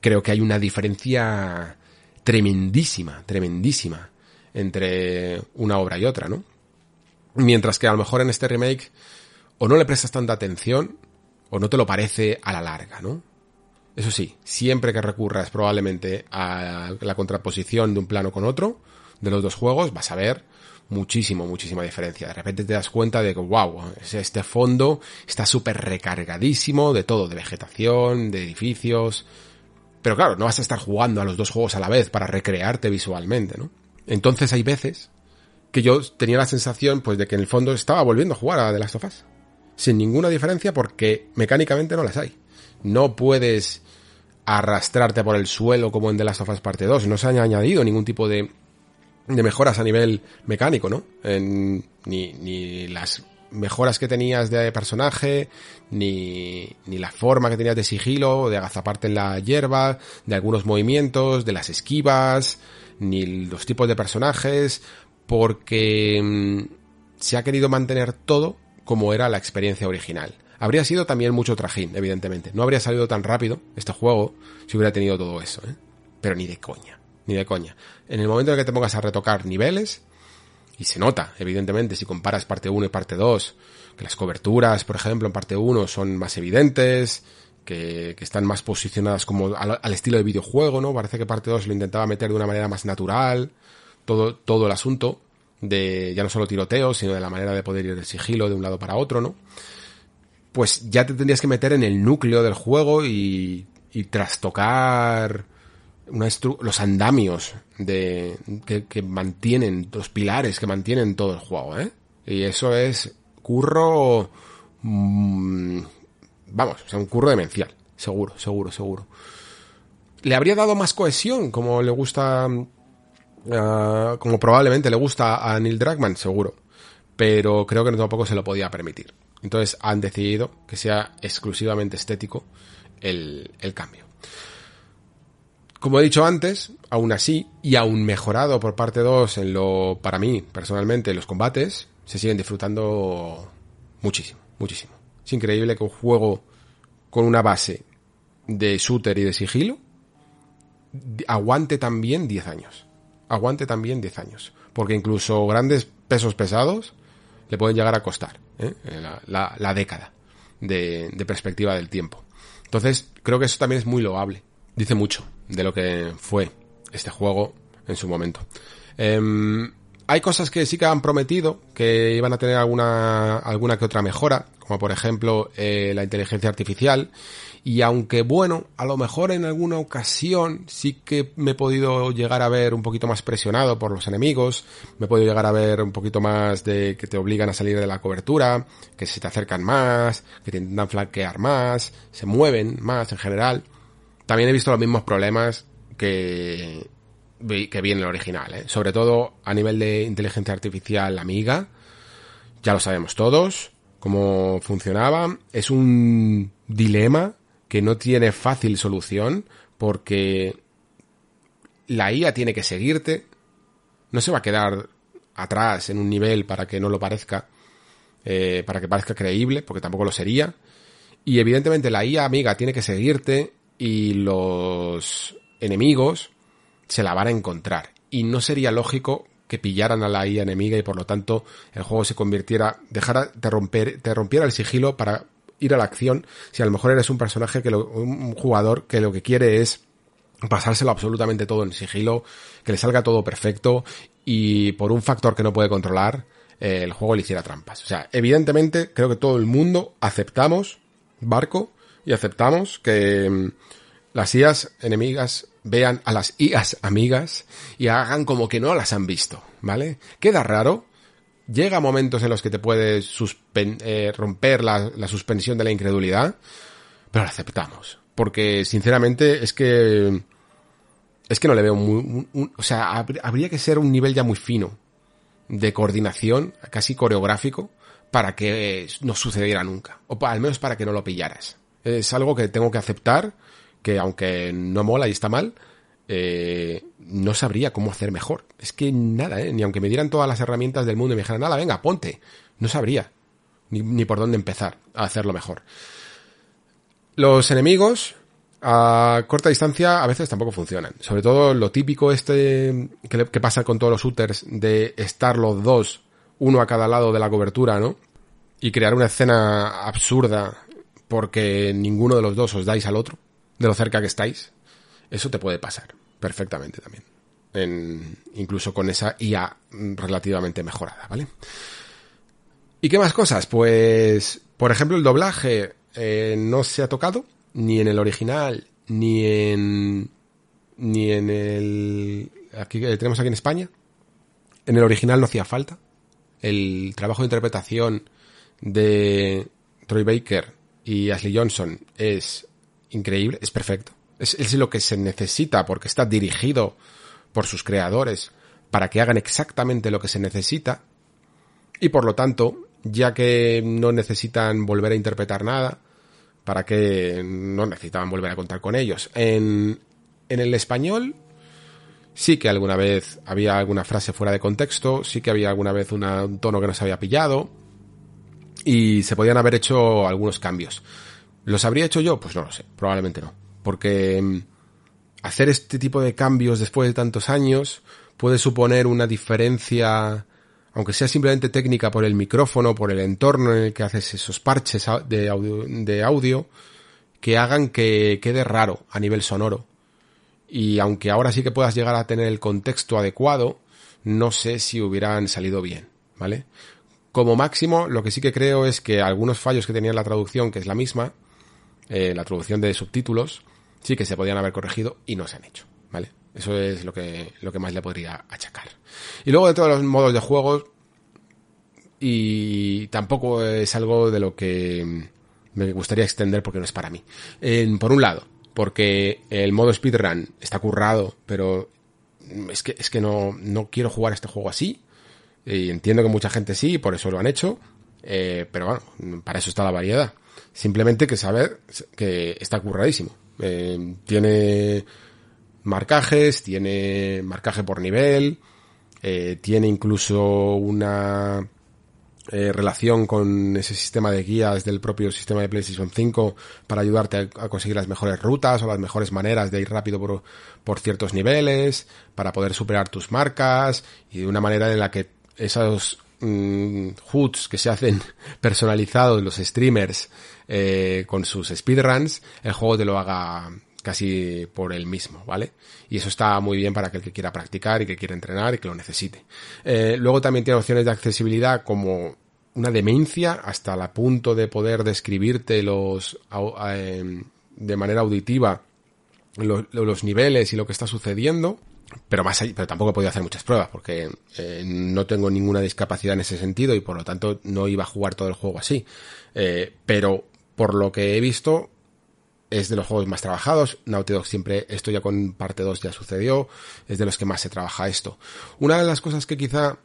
creo que hay una diferencia tremendísima, tremendísima entre una obra y otra, ¿no? Mientras que a lo mejor en este remake o no le prestas tanta atención o no te lo parece a la larga, ¿no? Eso sí, siempre que recurras probablemente a la contraposición de un plano con otro, de los dos juegos, vas a ver muchísimo, muchísima diferencia. De repente te das cuenta de que, wow, este fondo está súper recargadísimo de todo, de vegetación, de edificios. Pero claro, no vas a estar jugando a los dos juegos a la vez para recrearte visualmente, ¿no? Entonces hay veces que yo tenía la sensación, pues, de que en el fondo estaba volviendo a jugar a The Last of Us. Sin ninguna diferencia porque mecánicamente no las hay. No puedes arrastrarte por el suelo como en The Last of Us Parte 2. No se ha añadido ningún tipo de de mejoras a nivel mecánico, ¿no? Ni, ni las mejoras que tenías de personaje, ni, ni la forma que tenías de sigilo, de agazaparte en la hierba, de algunos movimientos, de las esquivas, ni los tipos de personajes, porque mm, se ha querido mantener todo como era la experiencia original. Habría sido también mucho trajín, evidentemente. No habría salido tan rápido este juego si hubiera tenido todo eso, ¿eh? Pero ni de coña, ni de coña. En el momento en que te pongas a retocar niveles, y se nota, evidentemente, si comparas parte 1 y parte 2, que las coberturas, por ejemplo, en parte 1 son más evidentes, que, están más posicionadas como al, estilo de videojuego, ¿no? Parece que parte 2 lo intentaba meter de una manera más natural, todo, todo el asunto de ya no solo tiroteo, sino de la manera de poder ir de sigilo de un lado para otro, ¿no? Pues ya te tendrías que meter en el núcleo del juego y, y trastocar los andamios de, que, mantienen, los pilares que mantienen todo el juego, ¿eh? Y eso es curro, mm, vamos, o sea, un curro demencial, seguro, seguro, seguro. ¿Le habría dado más cohesión como le gusta, ah, como probablemente le gusta a Neil Druckmann? Seguro. Pero creo que tampoco se lo podía permitir. Entonces han decidido que sea exclusivamente estético el, el cambio. Como he dicho antes, aún así, y aún mejorado por parte 2 en lo, para mí, personalmente, los combates, se siguen disfrutando muchísimo, muchísimo. Es increíble que un juego con una base de shooter y de sigilo aguante también 10 años. Aguante también 10 años. Porque incluso grandes pesos pesados le pueden llegar a costar ¿eh? la, década de, de perspectiva del tiempo. Entonces, creo que eso también es muy loable dice mucho de lo que fue este juego en su momento. Em, hay cosas que sí que han prometido que iban a tener alguna, alguna que otra mejora, como por ejemplo eh, la inteligencia artificial. Y aunque bueno, a lo mejor en alguna ocasión sí que me he podido llegar a ver un poquito más presionado por los enemigos, me he podido llegar a ver un poquito más de que te obligan a salir de la cobertura, que se te acercan más, que te intentan flanquear más, se mueven más en general. También he visto los mismos problemas que, que vi en el original, ¿eh? sobre todo a nivel de inteligencia artificial amiga. Ya lo sabemos todos, cómo funcionaba. Es un dilema que no tiene fácil solución porque la IA tiene que seguirte. No se va a quedar atrás en un nivel para que no lo parezca, eh, para que parezca creíble, porque tampoco lo sería. Y evidentemente la IA amiga tiene que seguirte y los enemigos se la van a encontrar. Y no sería lógico que pillaran a la IA enemiga y por lo tanto el juego se convirtiera, dejara de romper, te rompiera el sigilo para ir a la acción. Si a lo mejor eres un personaje que lo, un jugador que lo que quiere es pasárselo absolutamente todo en sigilo, que le salga todo perfecto y por un factor que no puede controlar, eh, el juego le hiciera trampas. O sea, evidentemente creo que todo el mundo aceptamos, Barco, y aceptamos que mm, las IAs enemigas vean a las IAs amigas y hagan como que no las han visto, ¿vale? Queda raro. Llega momentos en los que te puede eh, romper la, suspensión de la incredulidad, pero lo aceptamos. Porque, sinceramente, es que... Es que no le veo muy... o sea, habría que ser un nivel ya muy fino de coordinación, casi coreográfico, para que no sucediera nunca. O al menos para que no lo pillaras es algo que tengo que aceptar, que aunque no mola y está mal, eh, no sabría cómo hacer mejor. Es que nada, ¿eh? ni aunque me dieran todas las herramientas del mundo y me dijeran, nada, venga, ponte. No sabría ni, ni por dónde empezar a hacerlo mejor. Los enemigos a corta distancia a veces tampoco funcionan. Sobre todo lo típico este que, que pasa con todos los shooters de estar los dos, uno a cada lado de la cobertura, ¿no? Y crear una escena absurda porque ninguno de los dos os dais al otro, de lo cerca que estáis, eso te puede pasar perfectamente también. Incluso con esa IA relativamente mejorada, ¿vale? ¿Y qué más cosas? Pues, por ejemplo, el doblaje eh, no se ha tocado, ni en el original, ni en, ni en el, aquí que tenemos aquí en España. En el original no hacía falta. El trabajo de interpretación de Troy Baker y Ashley Johnson es increíble, es perfecto. Es, lo que se necesita porque está dirigido por sus creadores para que hagan exactamente lo que se necesita y por lo tanto ya que no necesitan volver a interpretar nada, para que no necesitaban volver a contar con ellos. En, en el español sí que alguna vez había alguna frase fuera de contexto, sí que había alguna vez un tono que no se había pillado y se podían haber hecho algunos cambios. ¿Los habría hecho yo? Pues no lo sé, probablemente no. Porque mm, hacer este tipo de cambios después de tantos años puede suponer una diferencia, aunque sea simplemente técnica por el micrófono, por el entorno en el que haces esos parches de audio, que hagan que quede raro a nivel sonoro. Y aunque ahora sí que puedas llegar a tener el contexto adecuado, no sé si hubieran salido bien, ¿vale? Como máximo, lo que sí que creo es que algunos fallos que tenía la traducción, que es la misma, eh, la traducción de subtítulos, sí que se podían haber corregido y no se han hecho, ¿vale? Eso es lo que, lo que más le podría achacar. Y luego de todos los modos de juego, y tampoco es algo de lo que me gustaría extender porque no es para mí. por un lado, porque el modo speedrun está currado, pero es que, es que no, no quiero jugar este juego así. Y entiendo que mucha gente sí, por eso lo han hecho. Eh, pero bueno, para eso está la variedad. Simplemente que saber que está curradísimo. Eh, tiene marcajes, tiene marcaje por nivel, eh, tiene incluso una eh, relación con ese sistema de guías del propio sistema de PlayStation 5 para ayudarte a, conseguir las mejores rutas o las mejores maneras de ir rápido por, por ciertos niveles, para poder superar tus marcas y de una manera en la que esos mm, hoods que se hacen personalizados los streamers eh, con sus speedruns, el juego te lo haga casi por el mismo, ¿vale? Y eso está muy bien para aquel que quiera practicar y que quiera entrenar y que lo necesite. Eh, luego también tiene opciones de accesibilidad como una demencia hasta el punto de poder describirte los em, de manera auditiva los, niveles y lo que está sucediendo. Pero más allá, pero tampoco he podido hacer muchas pruebas porque eh, no tengo ninguna discapacidad en ese sentido y por lo tanto no iba a jugar todo el juego así. Eh, pero por lo que he visto, es de los juegos más trabajados. Naughty Dog siempre, esto ya con parte 2 ya sucedió, es de los que más se trabaja esto. Una de las cosas que quizá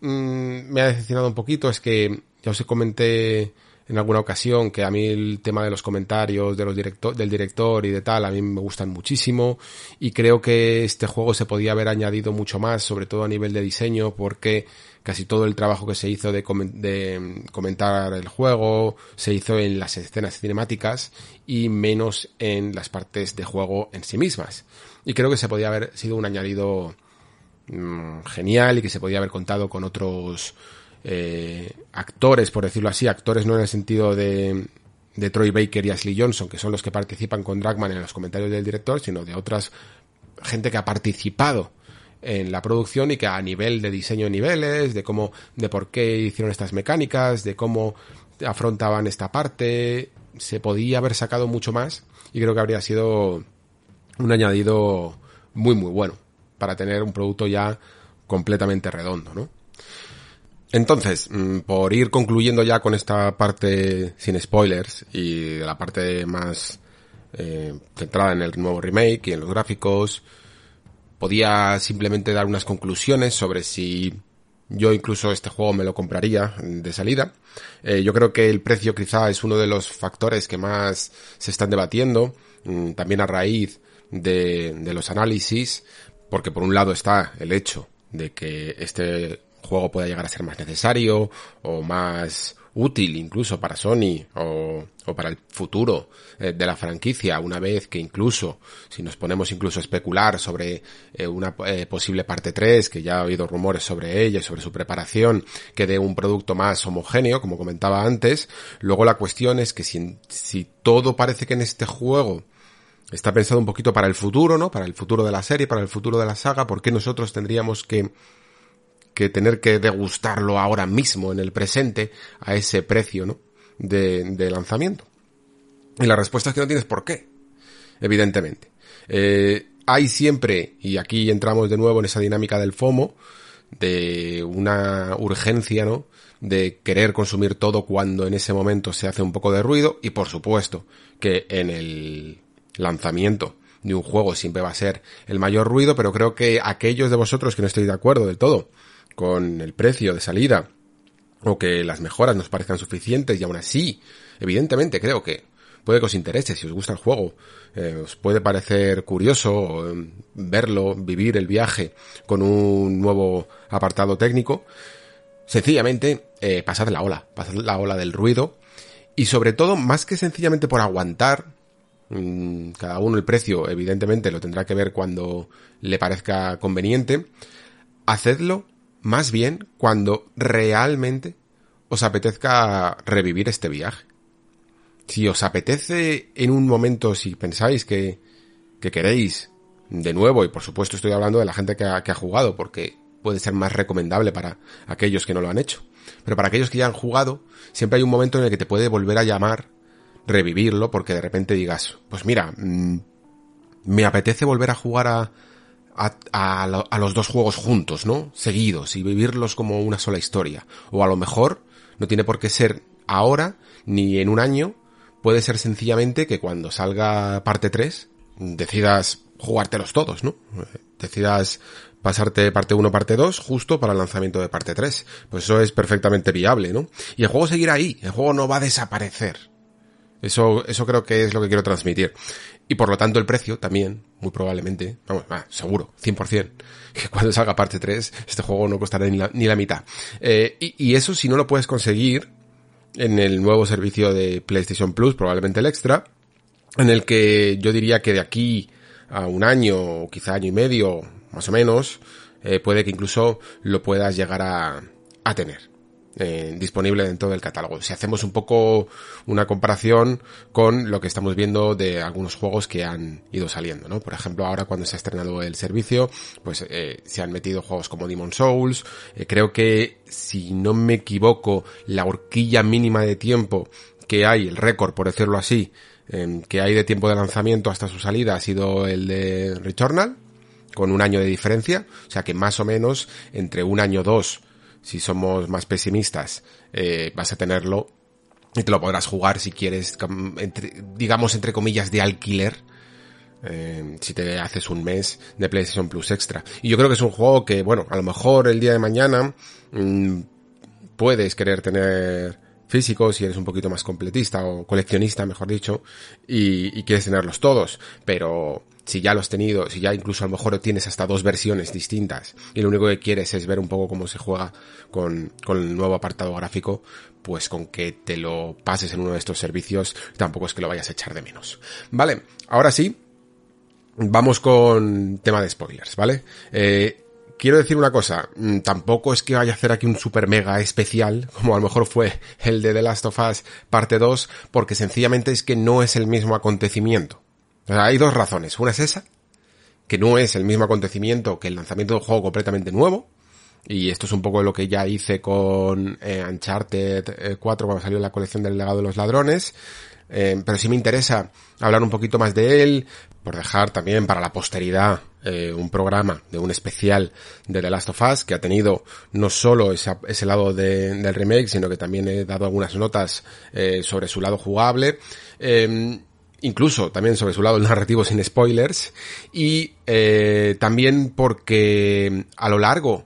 mmm, me ha decepcionado un poquito es que ya os comenté en alguna ocasión que a mí el tema de los comentarios de los director, del director y de tal a mí me gustan muchísimo y creo que este juego se podía haber añadido mucho más, sobre todo a nivel de diseño, porque casi todo el trabajo que se hizo de, de comentar el juego se hizo en las escenas cinemáticas y menos en las partes de juego en sí mismas. Y creo que se podía haber sido un añadido mmm, genial y que se podía haber contado con otros eh, actores, por decirlo así, actores no en el sentido de, de Troy Baker y Ashley Johnson, que son los que participan con Dragman en los comentarios del director, sino de otras gente que ha participado en la producción y que a nivel de diseño de niveles, de cómo, de por qué hicieron estas mecánicas, de cómo afrontaban esta parte, se podía haber sacado mucho más y creo que habría sido un añadido muy muy bueno para tener un producto ya completamente redondo, ¿no? Entonces, mm, por ir concluyendo ya con esta parte sin spoilers y la parte más eh, centrada en el nuevo remake y en los gráficos, podía simplemente dar unas conclusiones sobre si yo incluso este juego me lo compraría de salida. Eh, yo creo que el precio quizá es uno de los factores que más se están debatiendo, mm, también a raíz de, de los análisis, porque por un lado está el hecho de que este juego pueda llegar a ser más necesario o más útil incluso para Sony o, para el futuro eh, de la franquicia una vez que incluso si nos ponemos incluso a especular sobre eh, una eh, posible parte 3 que ya ha habido rumores sobre ella y sobre su preparación que dé un producto más homogéneo como comentaba antes luego la cuestión es que si, si todo parece que en este juego está pensado un poquito para el futuro, ¿no? Para el futuro de la serie, para el futuro de la saga, ¿por qué nosotros tendríamos que que tener que degustarlo ahora mismo, en el presente, a ese precio, ¿no? De, de lanzamiento. Y la respuesta es que no tienes por qué, evidentemente. Eh, hay siempre, y aquí entramos de nuevo en esa dinámica del FOMO, de una urgencia, ¿no? De querer consumir todo cuando en ese momento se hace un poco de ruido, y por supuesto que en el lanzamiento de un juego siempre va a ser el mayor ruido, pero creo que aquellos de vosotros que no estoy de acuerdo del todo con el precio de salida o que las mejoras nos parezcan suficientes y aún así, evidentemente creo que puede que os interese, si os gusta el juego, eh, os puede parecer curioso eh, verlo, vivir el viaje con un nuevo apartado técnico, sencillamente eh, pasad la ola, pasad la ola del ruido y sobre todo, más que sencillamente por aguantar, mm, cada uno el precio evidentemente lo tendrá que ver cuando le parezca conveniente, hacedlo más bien cuando realmente os apetezca revivir este viaje. Si os apetece en un momento, si pensáis que, que queréis de nuevo, y por supuesto estoy hablando de la gente que ha, jugado, porque puede ser más recomendable para aquellos que no lo han hecho. Pero para aquellos que ya han jugado, siempre hay un momento en el que te puede volver a llamar, revivirlo, porque de repente digas, pues mira, mmm, me apetece volver a jugar a, a, los dos juegos juntos, ¿no? Seguidos y vivirlos como una sola historia. O a lo mejor no tiene por qué ser ahora ni en un año, puede ser sencillamente que cuando salga parte 3 decidas jugártelos todos, ¿no? Decidas pasarte parte 1, parte 2, justo para el lanzamiento de parte 3. Pues eso es perfectamente viable, ¿no? Y el juego seguirá ahí, el juego no va a desaparecer. Eso, eso creo que es lo que quiero transmitir. Y por lo tanto el precio también, muy probablemente, vamos, ah, seguro, 100%, que cuando salga parte 3, este juego no costará ni la, ni la mitad. Eh, y, y, eso si no lo puedes conseguir en el nuevo servicio de PlayStation Plus, probablemente el extra, en el que yo diría que de aquí a un año, o quizá año y medio, más o menos, eh, puede que incluso lo puedas llegar a, a tener eh, disponible dentro del catálogo. Si hacemos un poco una comparación con lo que estamos viendo de algunos juegos que han ido saliendo, ¿no? Por ejemplo, ahora cuando se ha estrenado el servicio, pues eh, se han metido juegos como Demon Souls. Eh, creo que, si no me equivoco, la horquilla mínima de tiempo que hay, el récord, por decirlo así, que hay de tiempo de lanzamiento hasta su salida ha sido el de Returnal, con un año de diferencia. O sea que más o menos entre un año o dos si somos más pesimistas, eh, vas a tenerlo y te lo podrás jugar si quieres, entre, digamos entre comillas, de alquiler. Eh, si te haces un mes de PlayStation Plus extra. Y yo creo que es un juego que, bueno, a lo mejor el día de mañana mmm, puedes querer tener físico si eres un poquito más completista o coleccionista, mejor dicho, y, y quieres tenerlos todos. Pero si ya lo has tenido, si ya incluso a lo mejor tienes hasta dos versiones distintas y lo único que quieres es ver un poco cómo se juega con, con el nuevo apartado gráfico, pues con que te lo pases en uno de estos servicios tampoco es que lo vayas a echar de menos. Vale, ahora sí, vamos con tema de spoilers, ¿vale? Eh, quiero decir una cosa, mm, tampoco es que vaya a hacer aquí un super mega especial, como a lo mejor fue el de The Last of Us parte 2, porque sencillamente es que no es el mismo acontecimiento. Hay dos razones. Una es esa, que no es el mismo acontecimiento que el lanzamiento de un juego completamente nuevo. Y esto es un poco lo que ya hice con eh, Uncharted 4 cuando salió la colección del legado de los ladrones. Eh, pero sí me interesa hablar un poquito más de él, por dejar también para la posteridad eh, un programa de un especial de The Last of Us que ha tenido no solo ese, lado de, del remake, sino que también he dado algunas notas eh, sobre su lado jugable. Incluso también sobre su lado el narrativo sin spoilers, y eh, también porque a lo largo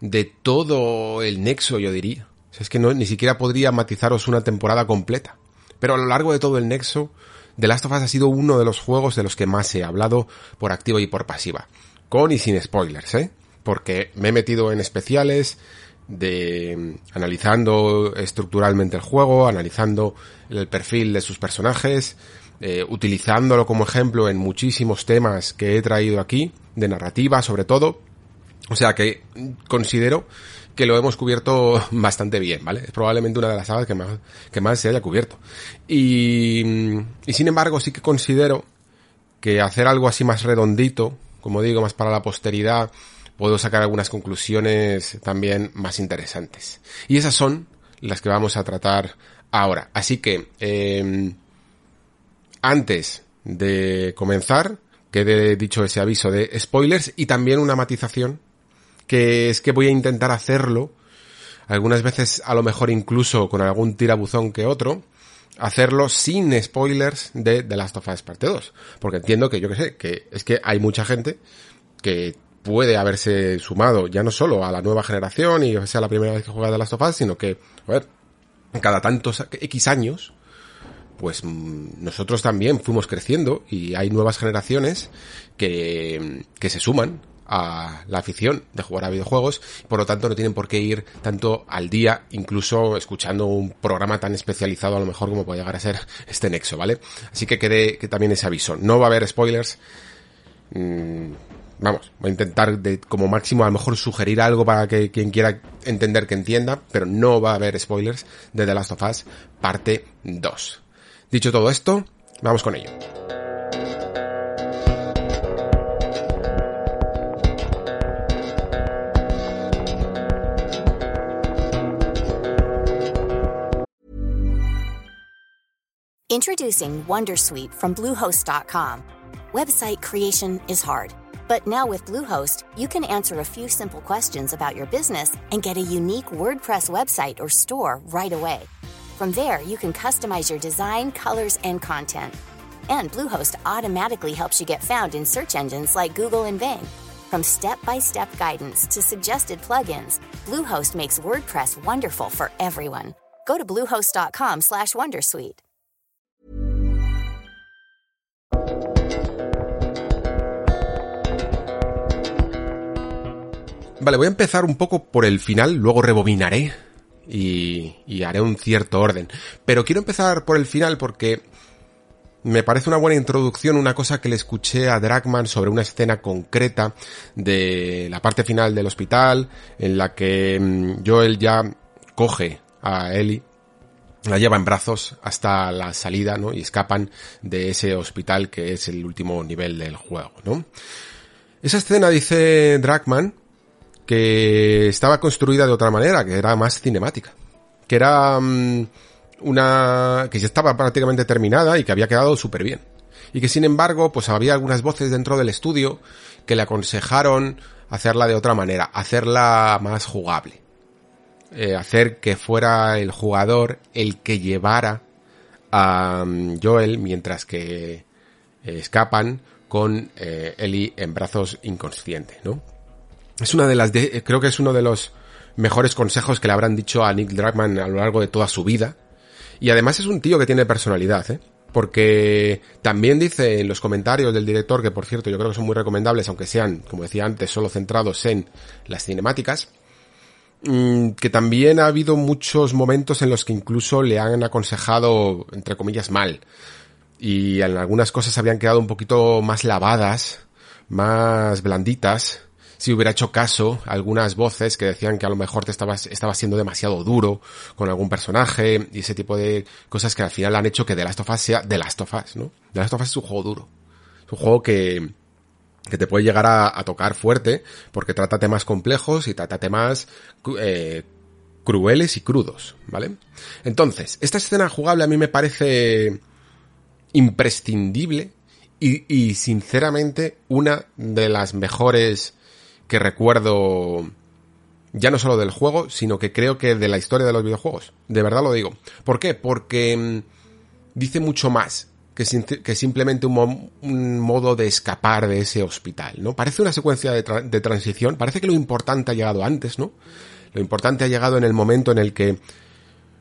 de todo el nexo, yo diría, es que no, ni siquiera podría matizaros una temporada completa, pero a lo largo de todo el nexo, The Last of Us ha sido uno de los juegos de los que más he hablado por activa y por pasiva, con y sin spoilers, ¿eh? Porque me he metido en especiales, de analizando estructuralmente el juego, analizando el perfil de sus personajes, eh, utilizándolo como ejemplo en muchísimos temas que he traído aquí, de narrativa sobre todo. O sea que considero que lo hemos cubierto bastante bien, ¿vale? Es probablemente una de las sagas que más, que más se haya cubierto. Y, y sin embargo sí que considero que hacer algo así más redondito, como digo, más para la posteridad, puedo sacar algunas conclusiones también más interesantes. Y esas son las que vamos a tratar ahora. Así que, eh, antes de comenzar, quede dicho ese aviso de spoilers y también una matización, que es que voy a intentar hacerlo, algunas veces a lo mejor incluso con algún tirabuzón que otro, hacerlo sin spoilers de The Last of Us Parte 2. Porque entiendo que yo que sé, que es que hay mucha gente que puede haberse sumado ya no solo a la nueva generación y sea la primera vez que juega de Last of Us, sino que, a ver, cada tantos X años, pues mm, nosotros también fuimos creciendo y hay nuevas generaciones que, que se suman a la afición de jugar a videojuegos, por lo tanto no tienen por qué ir tanto al día, incluso escuchando un programa tan especializado a lo mejor como puede llegar a ser este Nexo, ¿vale? Así que quede que también ese aviso. No va a haber spoilers. Mm, vamos, voy a intentar de, como máximo a lo mejor sugerir algo para que quien quiera entender que entienda, pero no va a haber spoilers de The Last of Us parte 2. Dicho todo esto, vamos con ello. Introducing Wondersuite from Bluehost.com. Website creation is hard, but now with Bluehost, you can answer a few simple questions about your business and get a unique WordPress website or store right away. From there, you can customize your design, colors, and content. And Bluehost automatically helps you get found in search engines like Google and Bing. From step-by-step guidance to suggested plugins, Bluehost makes WordPress wonderful for everyone. Go to bluehost.com/wondersuite. Vale, voy a empezar un poco por el final, luego rebobinaré y, y, haré un cierto orden. Pero quiero empezar por el final porque me parece una buena introducción una cosa que le escuché a Dragman sobre una escena concreta de la parte final del hospital en la que mm, Joel ya coge a Ellie la lleva en brazos hasta la salida, ¿no? Y escapan de ese hospital que es el último nivel del juego, ¿no? Esa escena, dice Dragman, que estaba construida de otra manera, que era más cinemática. Que era um, una... que ya estaba prácticamente terminada y que había quedado súper bien. Y que sin embargo, pues había algunas voces dentro del estudio que le aconsejaron hacerla de otra manera, hacerla más jugable. Eh, hacer que fuera el jugador el que llevara a um, Joel mientras que eh, escapan con eh, Ellie en brazos inconsciente, ¿no? Es una de las, de, creo que es uno de los mejores consejos que le habrán dicho a Nick Dragman a lo largo de toda su vida. Y además es un tío que tiene personalidad, ¿eh? Porque también dice en los comentarios del director, que por cierto yo creo que son muy recomendables, aunque sean, como decía antes, solo centrados en las cinemáticas, mm, que también ha habido muchos momentos en los que incluso le han aconsejado, entre comillas, mal. Y en algunas cosas habían quedado un poquito más lavadas, más blanditas, si hubiera hecho caso algunas voces que decían que a lo mejor te estabas, estaba siendo demasiado duro con algún personaje y ese tipo de cosas que al final han hecho que The Last of Us sea The Last of Us, ¿no? The Last of Us es un juego duro. Es un juego que, que te puede llegar a, a tocar fuerte porque trata temas complejos y trata temas eh, crueles y crudos, ¿vale? Entonces, esta escena jugable a mí me parece imprescindible y, y sinceramente una de las mejores que recuerdo ya no solo del juego, sino que creo que de la historia de los videojuegos. De verdad lo digo. ¿Por qué? Porque mm, dice mucho más que, simplemente un, un, modo de escapar de ese hospital, ¿no? Parece una secuencia de, de, transición, parece que lo importante ha llegado antes, ¿no? Lo importante ha llegado en el momento en el que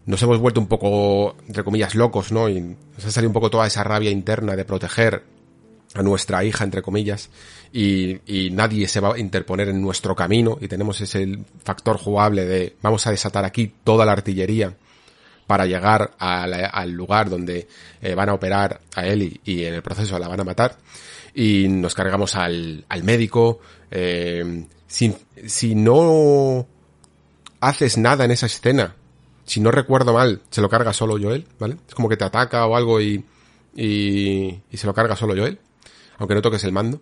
nos hemos vuelto un poco, entre comillas, locos, ¿no? Y nos ha salido un poco toda esa rabia interna de proteger a nuestra hija, entre comillas, y, y, nadie se va a interponer en nuestro camino y tenemos ese factor jugable de vamos a desatar aquí toda la artillería para llegar al lugar donde eh, van a operar a Ellie y en el proceso la van a matar y nos cargamos al, al médico eh, si, si no haces nada en esa escena si no recuerdo mal se lo carga solo Joel ¿vale? es como que te ataca o algo y, y, y se lo carga solo Joel aunque no toques el mando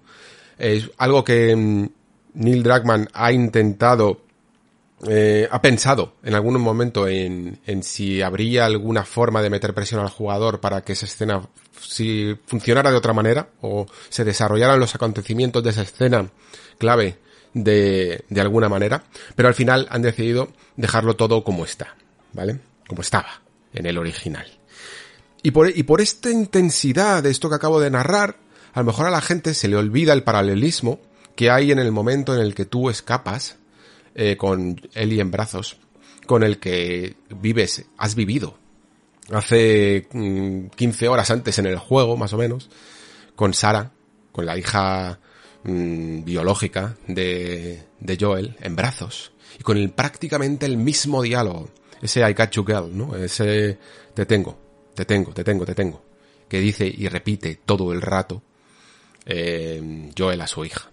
es algo que mm, Neil Druckmann ha intentado, eh, ha pensado en algún momento en, en si habría alguna forma de meter presión al jugador para que esa escena si funcionara de otra manera o se desarrollaran los acontecimientos de esa escena clave de, de alguna manera, pero al final han decidido dejarlo todo como está, ¿vale? Como estaba en el original. Y por, y por esta intensidad de esto que acabo de narrar, a lo mejor a la gente se le olvida el paralelismo que hay en el momento en el que tú escapas eh, con Ellie en brazos, con el que vives, has vivido hace 15 mm, horas antes en el juego, más o menos, con Sara, con la hija mm, biológica de, de Joel, en brazos, y con el, prácticamente el mismo diálogo, ese I got you girl, ¿no? Ese te tengo, te tengo, te tengo, te tengo, que dice y repite todo el rato eh, Joel a su hija.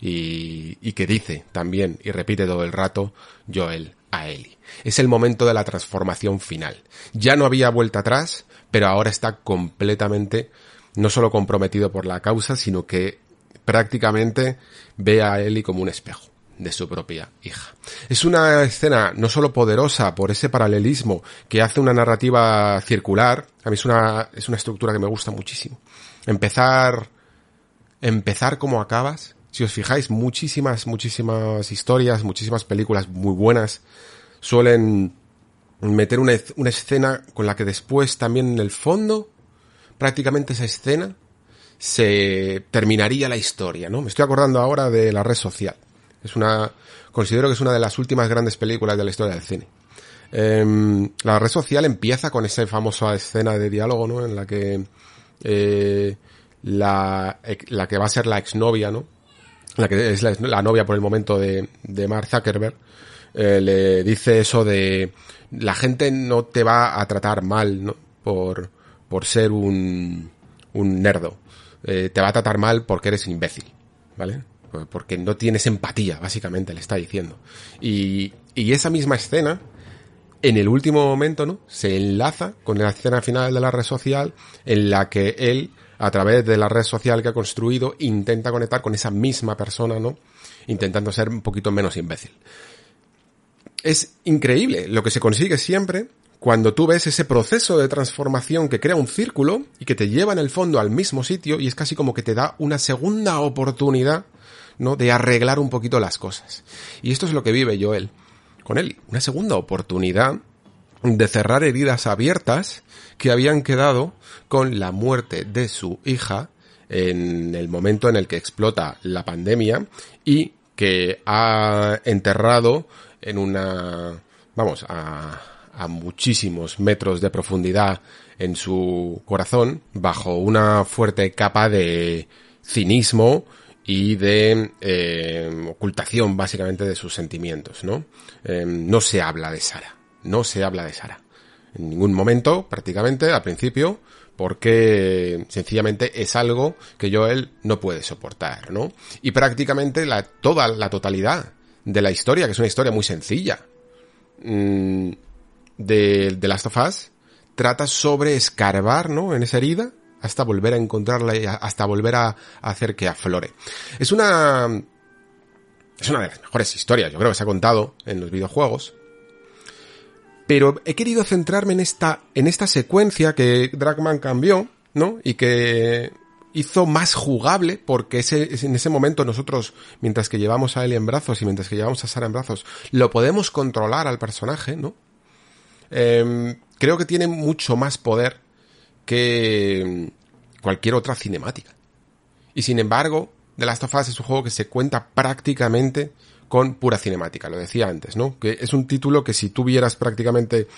Y, y que dice también y repite todo el rato Joel a Ellie. Es el momento de la transformación final. Ya no había vuelta atrás, pero ahora está completamente no solo comprometido por la causa, sino que prácticamente ve a Ellie como un espejo de su propia hija. Es una escena no solo poderosa por ese paralelismo que hace una narrativa circular, a mí es una, es una estructura que me gusta muchísimo. Empezar, empezar como acabas, si os fijáis, muchísimas, muchísimas historias, muchísimas películas muy buenas suelen meter una, una escena con la que después también en el fondo, prácticamente esa escena, se terminaría la historia, ¿no? Me estoy acordando ahora de la red social. Es una, considero que es una de las últimas grandes películas de la historia del cine. Em, la red social empieza con esa famosa escena de diálogo, ¿no? En la que eh, la, la que va a ser la exnovia, ¿no? La que es la, novia por el momento de, de Mark Zuckerberg, eh, le dice eso de la gente no te va a tratar mal, ¿no? Por, por ser un, un nerdo. Eh, te va a tratar mal porque eres imbécil, ¿vale? porque no tienes empatía, básicamente le está diciendo. Y, y esa misma escena, en el último momento, ¿no? Se enlaza con la escena final de la red social en la que él, a través de la red social que ha construido, intenta conectar con esa misma persona, ¿no? Intentando ser un poquito menos imbécil. Es increíble lo que se consigue siempre cuando tú ves ese proceso de transformación que crea un círculo y que te lleva en el fondo al mismo sitio y es casi como que te da una segunda oportunidad ¿no? De arreglar un poquito las cosas. Y esto es lo que vive Joel con él. Una segunda oportunidad de cerrar heridas abiertas que habían quedado con la muerte de su hija en el momento en el que explota la pandemia y que ha enterrado en una, vamos, a, a muchísimos metros de profundidad en su corazón bajo una fuerte capa de cinismo, y de eh, ocultación básicamente de sus sentimientos, ¿no? Eh, no se habla de Sara, no se habla de Sara. En ningún momento, prácticamente, al principio, porque sencillamente es algo que Joel no puede soportar, ¿no? Y prácticamente la, toda la totalidad de la historia, que es una historia muy sencilla, mm, de, Last of Us, trata sobre escarbar, ¿no? En esa herida, hasta volver a encontrarla y hasta volver a, hacer que aflore. Es una, es una de las mejores historias, yo creo que se ha contado en los videojuegos. Pero he querido centrarme en esta, en esta secuencia que Dragman cambió, ¿no? Y que hizo más jugable porque en ese momento nosotros, mientras que llevamos a él en brazos y mientras que llevamos a Sara en brazos, lo podemos controlar al personaje, ¿no? Em, creo que tiene mucho más poder que cualquier otra cinemática. Y sin embargo, The Last of Us es un juego que se cuenta prácticamente con pura cinemática, lo decía antes, ¿no? Que es un título que si tuvieras prácticamente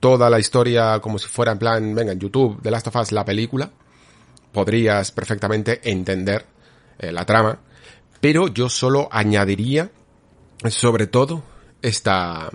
toda la historia como si fuera en plan, venga, en YouTube, The Last of Us, la película, podrías perfectamente entender eh, la trama, pero yo solo añadiría, sobre todo, esta,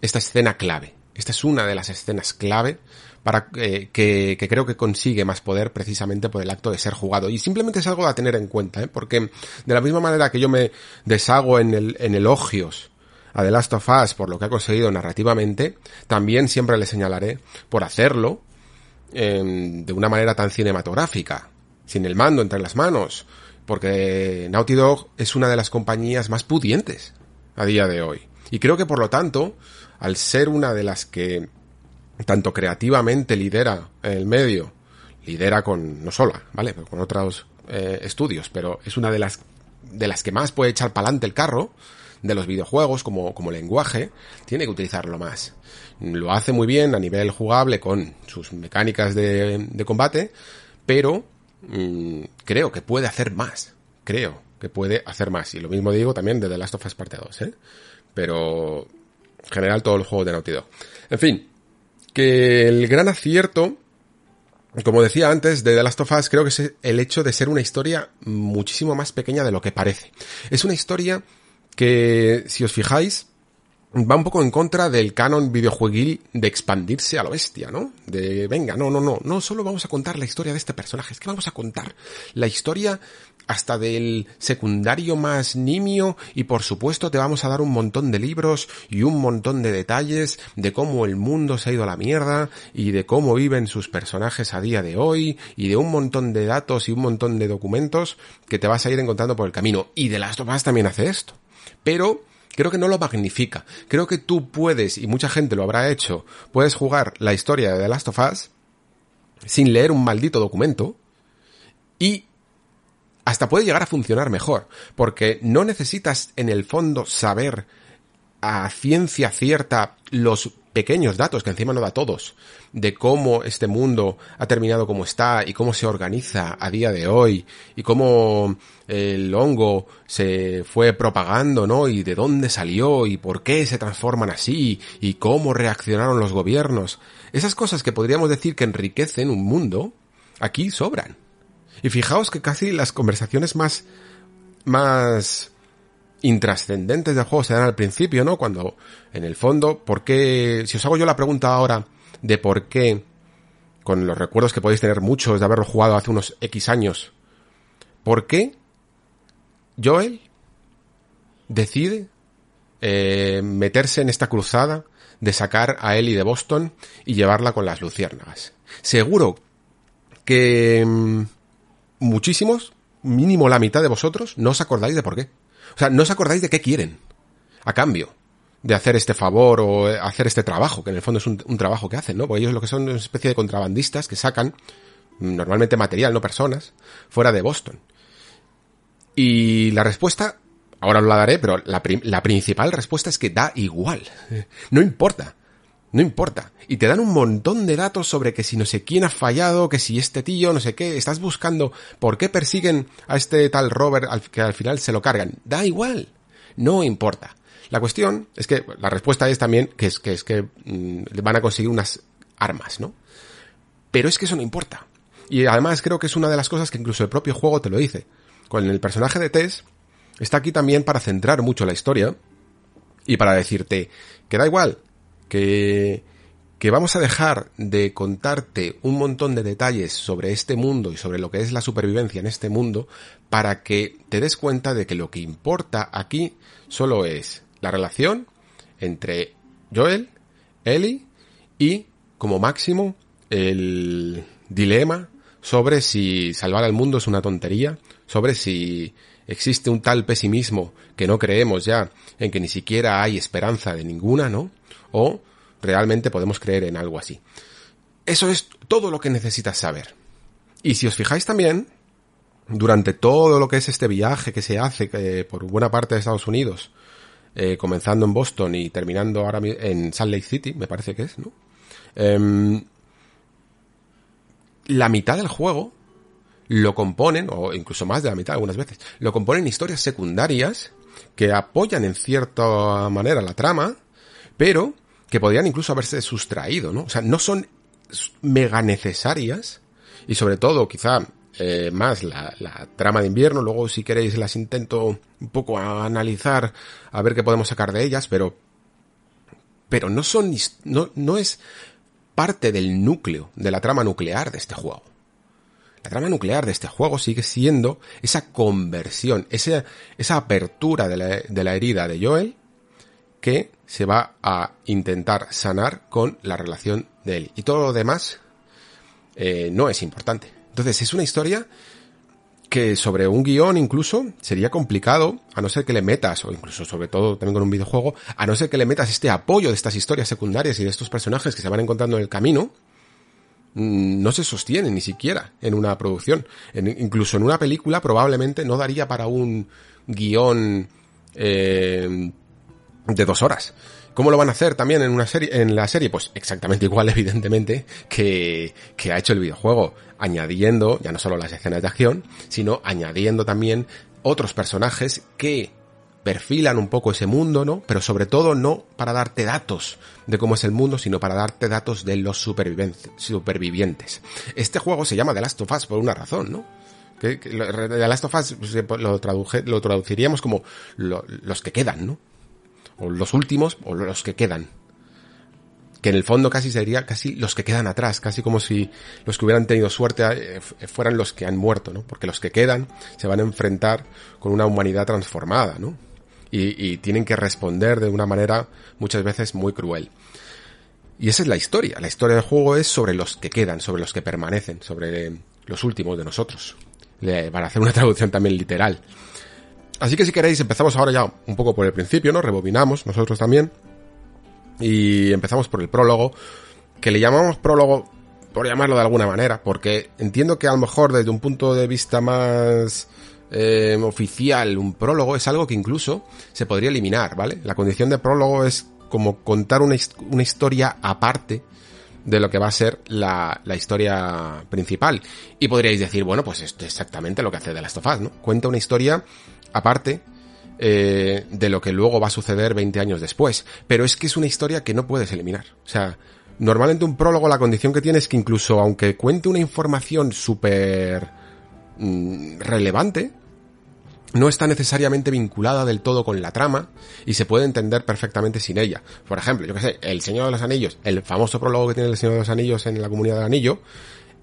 esta escena clave. Esta es una de las escenas clave para eh, que, que, creo que consigue más poder precisamente por el acto de ser jugado. Y simplemente es algo a tener en cuenta, ¿eh? porque de la misma manera que yo me deshago en, el, en elogios a The Last of Us por lo que ha conseguido narrativamente, también siempre le señalaré por hacerlo eh, de una manera tan cinematográfica, sin el mando entre las manos, porque Naughty Dog es una de las compañías más pudientes a día de hoy. Y creo que por lo tanto, al ser una de las que tanto creativamente lidera el medio, lidera con, no sola, ¿vale? con otros eh, estudios, pero es una de las, de las que más puede echar para adelante el carro de los videojuegos como, como lenguaje, tiene que utilizarlo más. Lo hace muy bien a nivel jugable con sus mecánicas de, de combate, pero mm, creo que puede hacer más. Creo que puede hacer más. Y lo mismo digo también de The Last of Us Parte 2, ¿eh? Pero, en general, todos los juegos de Naughty Dog. En fin, que el gran acierto, como decía antes, de The Last of Us, creo que es el hecho de ser una historia muchísimo más pequeña de lo que parece. Es una historia que, si os fijáis, va un poco en contra del canon videojueguil de expandirse a lo bestia, ¿no? De, venga, no, no, no, no solo vamos a contar la historia de este personaje, es que vamos a contar la historia hasta del secundario más nimio y por supuesto te vamos a dar un montón de libros y un montón de detalles de cómo el mundo se ha ido a la mierda y de cómo viven sus personajes a día de hoy y de un montón de datos y un montón de documentos que te vas a ir encontrando por el camino. Y de Last of Us también hace esto. Pero creo que no lo magnifica. Creo que tú puedes, y mucha gente lo habrá hecho, puedes jugar la historia de The Last of Us sin leer un maldito documento y hasta puede llegar a funcionar mejor, porque no necesitas en el fondo saber a ciencia cierta los pequeños datos, que encima no da todos, de cómo este mundo ha terminado como está y cómo se organiza a día de hoy y cómo el hongo se fue propagando, ¿no? Y de dónde salió y por qué se transforman así y cómo reaccionaron los gobiernos. Esas cosas que podríamos decir que enriquecen un mundo, aquí sobran. Y fijaos que casi las conversaciones más, más intrascendentes del juego se dan al principio, ¿no? Cuando, en el fondo, ¿por qué? Si os hago yo la pregunta ahora de por qué, con los recuerdos que podéis tener muchos de haberlo jugado hace unos X años, ¿por qué Joel decide eh, meterse en esta cruzada de sacar a Ellie de Boston y llevarla con las luciérnagas? Seguro que mm, muchísimos, mínimo la mitad de vosotros, no os acordáis de por qué. O sea, no os acordáis de qué quieren a cambio de hacer este favor o hacer este trabajo, que en el fondo es un, trabajo que hacen, ¿no? Porque ellos lo que son es una especie de contrabandistas que sacan normalmente material, no personas, fuera de Boston. Y la respuesta, ahora lo la daré, pero la, la principal respuesta es que da igual. No importa. No importa. Y te dan un montón de datos sobre que si no sé quién ha fallado, que si este tío, no sé qué, estás buscando por qué persiguen a este tal Robert que al final se lo cargan. Da igual. No importa. La cuestión es que la respuesta es también que es que, es que mm, van a conseguir unas armas, ¿no? Pero es que eso no importa. Y además creo que es una de las cosas que incluso el propio juego te lo dice. Con el personaje de Tess está aquí también para centrar mucho la historia y para decirte que da igual, que, que vamos a dejar de contarte un montón de detalles sobre este mundo y sobre lo que es la supervivencia en este mundo para que te des cuenta de que lo que importa aquí solo es la relación entre Joel, Ellie y como máximo el dilema sobre si salvar al mundo es una tontería, sobre si existe un tal pesimismo que no creemos ya en que ni siquiera hay esperanza de ninguna, ¿no? O realmente podemos creer en algo así. Eso es todo lo que necesitas saber. Y si os fijáis también, durante todo lo que es este viaje que se hace eh, por buena parte de Estados Unidos, eh, comenzando en Boston y terminando ahora en Salt Lake City, me parece que es, ¿no? Em, la mitad del juego lo componen, o incluso más de la mitad algunas veces, lo componen historias secundarias que apoyan en cierta manera la trama, pero que podrían incluso haberse sustraído, ¿no? O sea, no son mega necesarias y sobre todo quizá eh, más la, trama de invierno, luego si queréis las intento un poco analizar a ver qué podemos sacar de ellas, pero pero no son no, no es parte del núcleo de la trama nuclear de este juego. La trama nuclear de este juego sigue siendo esa conversión, esa, esa apertura de la, de la herida de Joel que se va a intentar sanar con la relación de él. Y todo lo demás eh, no es importante. Entonces es una historia que sobre un guion incluso sería complicado, a no ser que le metas, o incluso sobre todo también con un videojuego, a no ser que le metas este apoyo de estas historias secundarias y de estos personajes que se van encontrando en el camino, mm, no se sostiene ni siquiera en una producción. incluso en una película probablemente no daría para un guion eh, de dos horas. ¿Cómo lo van a hacer también en una serie, en la serie? Pues exactamente igual, evidentemente, que, que ha hecho el videojuego, añadiendo ya no solo las escenas de acción, sino añadiendo también otros personajes que perfilan un poco ese mundo, ¿no? Pero sobre todo no para darte datos de cómo es el mundo, sino para darte datos de los supervivientes. Este juego se llama The Last of Us por una razón, ¿no? The Last of Us lo, lo traduciríamos como los que quedan, ¿no? O los últimos o los que quedan que en el fondo casi sería casi los que quedan atrás, casi como si los que hubieran tenido suerte eh, fueran los que han muerto, ¿no? Porque los que quedan se van a enfrentar con una humanidad transformada, ¿no? Y, tienen que responder de una manera muchas veces muy cruel. Y esa es la historia. La historia del juego es sobre los que quedan, sobre los que permanecen, sobre los últimos de nosotros. Para hacer una traducción también literal. Así que si queréis empezamos ahora ya un poco por el principio, ¿no? Rebobinamos nosotros también y empezamos por el prólogo, que le llamamos prólogo por llamarlo de alguna manera, porque entiendo que a lo mejor desde un punto de vista más eh, oficial, un prólogo es algo que incluso se podría eliminar, ¿vale? La condición de prólogo es como contar una, una historia aparte de lo que va a ser la, la, historia principal. Y podríais decir, bueno, pues esto es exactamente lo que hace The Last of Us, ¿no? Cuenta una historia aparte eh, de lo que luego va a suceder 20 años después. Pero es que es una historia que no puedes eliminar. O sea, normalmente un prólogo la condición que tiene es que incluso aunque cuente una información súper mm, relevante, no está necesariamente vinculada del todo con la trama y se puede entender perfectamente sin ella. Por ejemplo, yo que sé, El Señor de los Anillos, el famoso prólogo que tiene El Señor de los Anillos en la comunidad del anillo,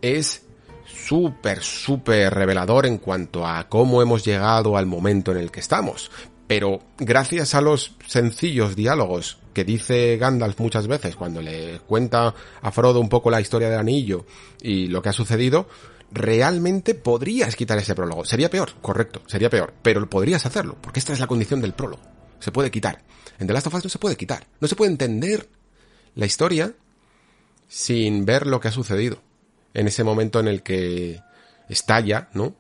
es súper, súper revelador en cuanto a cómo hemos llegado al momento en el que estamos. Pero gracias a los sencillos diálogos que dice Gandalf muchas veces cuando le cuenta a Frodo un poco la historia del anillo y lo que ha sucedido, realmente podrías quitar ese prólogo. Sería peor, correcto, sería peor, pero podrías hacerlo, porque esta es la condición del prólogo. Se puede quitar. En The Last of Us no se puede quitar. No se puede entender la historia sin ver lo que ha sucedido en ese momento en el que estalla, ¿no?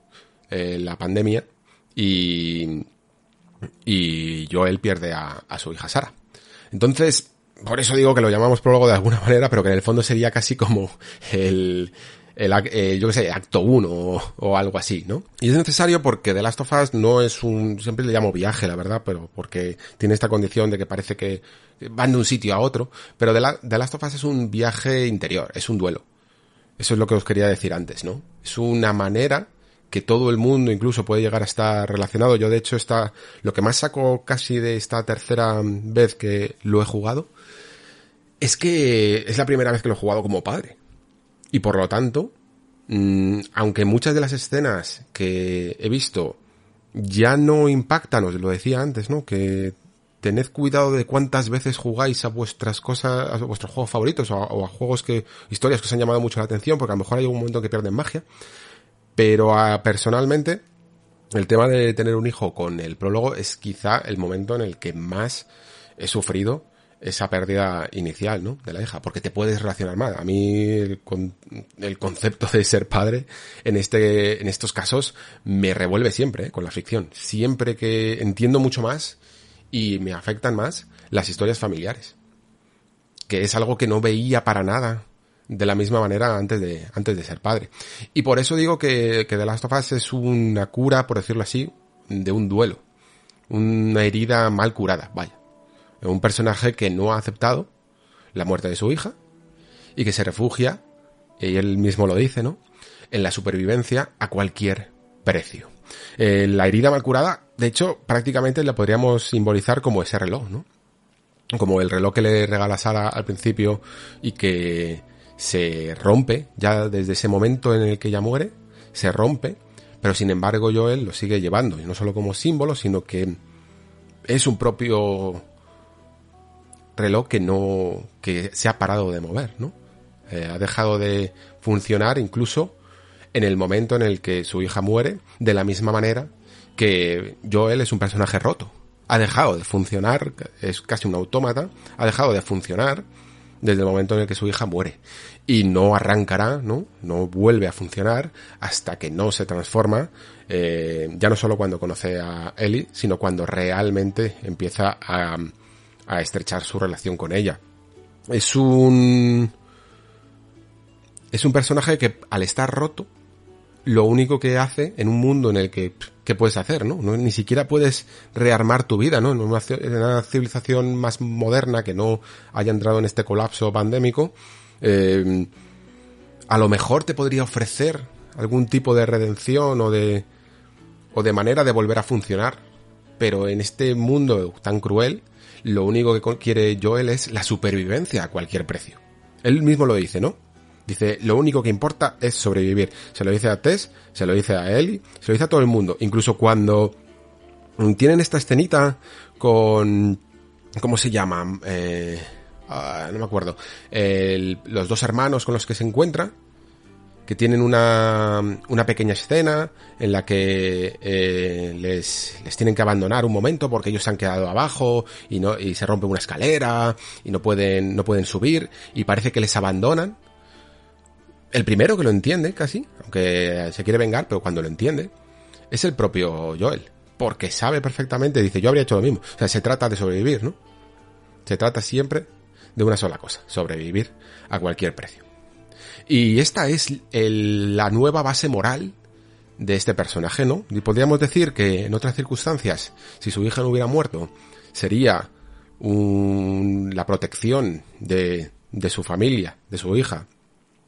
Eh, la pandemia y, y Joel pierde a, a su hija Sara. Entonces, por eso digo que lo llamamos prólogo de alguna manera, pero que en el fondo sería casi como el, el eh, yo que sé, acto 1 o, algo así, ¿no? Y es necesario porque The Last of Us no es un, siempre le llamo viaje, la verdad, pero porque tiene esta condición de que parece que van de un sitio a otro, pero The, The Last of Us es un viaje interior, es un duelo. Eso es lo que os quería decir antes, ¿no? Es una manera que todo el mundo incluso puede llegar a estar relacionado. Yo de hecho está lo que más saco casi de esta tercera vez que lo he jugado es que es la primera vez que lo he jugado como padre. Y por lo tanto, mm, aunque muchas de las escenas que he visto ya no impactan, os lo decía antes, ¿no? Que tened cuidado de cuántas veces jugáis a vuestras cosas, a vuestros juegos favoritos o a, juegos que, historias que os han llamado mucho la atención, porque a lo mejor hay un momento que pierden magia. Pero ah, personalmente, el tema de tener un hijo con el prólogo es quizá el momento en el que más he sufrido esa pérdida inicial, ¿no? De la hija, porque te puedes relacionar mal. A mí el, el, concepto de ser padre en este, en estos casos me revuelve siempre ¿eh? con la ficción. Siempre que entiendo mucho más y me afectan más las historias familiares. Que es algo que no veía para nada de la misma manera antes de, antes de ser padre. Y por eso digo que, que The Last of Us es una cura, por decirlo así, de un duelo. Una herida mal curada, vaya. Un personaje que no ha aceptado la muerte de su hija y que se refugia, y él mismo lo dice, ¿no? En la supervivencia a cualquier precio. Eh, la herida mal curada, de hecho, prácticamente la podríamos simbolizar como ese reloj, ¿no? Como el reloj que le regala Sara al principio y que se rompe ya desde ese momento en el que ella muere, se rompe, pero sin embargo Joel lo sigue llevando, y no solo como símbolo, sino que es un propio reloj que no, que se ha parado de mover, ¿no? Eh, ha dejado de funcionar incluso en el momento en el que su hija muere, de la misma manera que Joel es un personaje roto. Ha dejado de funcionar, es casi un autómata, ha dejado de funcionar desde el momento en el que su hija muere. Y no arrancará, ¿no? No vuelve a funcionar hasta que no se transforma, eh, ya no solo cuando conoce a Ellie, sino cuando realmente empieza a, a estrechar su relación con ella. Es un... Es un personaje que al estar roto lo único que hace en un mundo en el que, ¿qué puedes hacer, no? Ni siquiera puedes rearmar tu vida, ¿no? En una, civilización más moderna que no haya entrado en este colapso pandémico, eh, a lo mejor te podría ofrecer algún tipo de redención o de, o de manera de volver a funcionar. Pero en este mundo tan cruel, lo único que quiere Joel es la supervivencia a cualquier precio. Él mismo lo dice, ¿no? Dice, lo único que importa es sobrevivir. Se lo dice a Tess, se lo dice a Ellie, se lo dice a todo el mundo. Incluso cuando tienen esta escenita con... ¿Cómo se llama? Eh, ah, no me acuerdo. los dos hermanos con los que se encuentra, que tienen una, una pequeña escena en la que eh, les, les tienen que abandonar un momento porque ellos se han quedado abajo y no y se rompe una escalera y no pueden no pueden subir y parece que les abandonan. El primero que lo entiende casi aunque se quiere vengar pero cuando lo entiende es el propio Joel porque sabe perfectamente dice yo habría hecho lo mismo o sea se trata de sobrevivir no se trata siempre de una sola cosa sobrevivir a cualquier precio y esta es la nueva base moral de este personaje, ¿no? Y podríamos decir que en otras circunstancias, si su hija no hubiera muerto, sería la protección de, su familia, de su hija,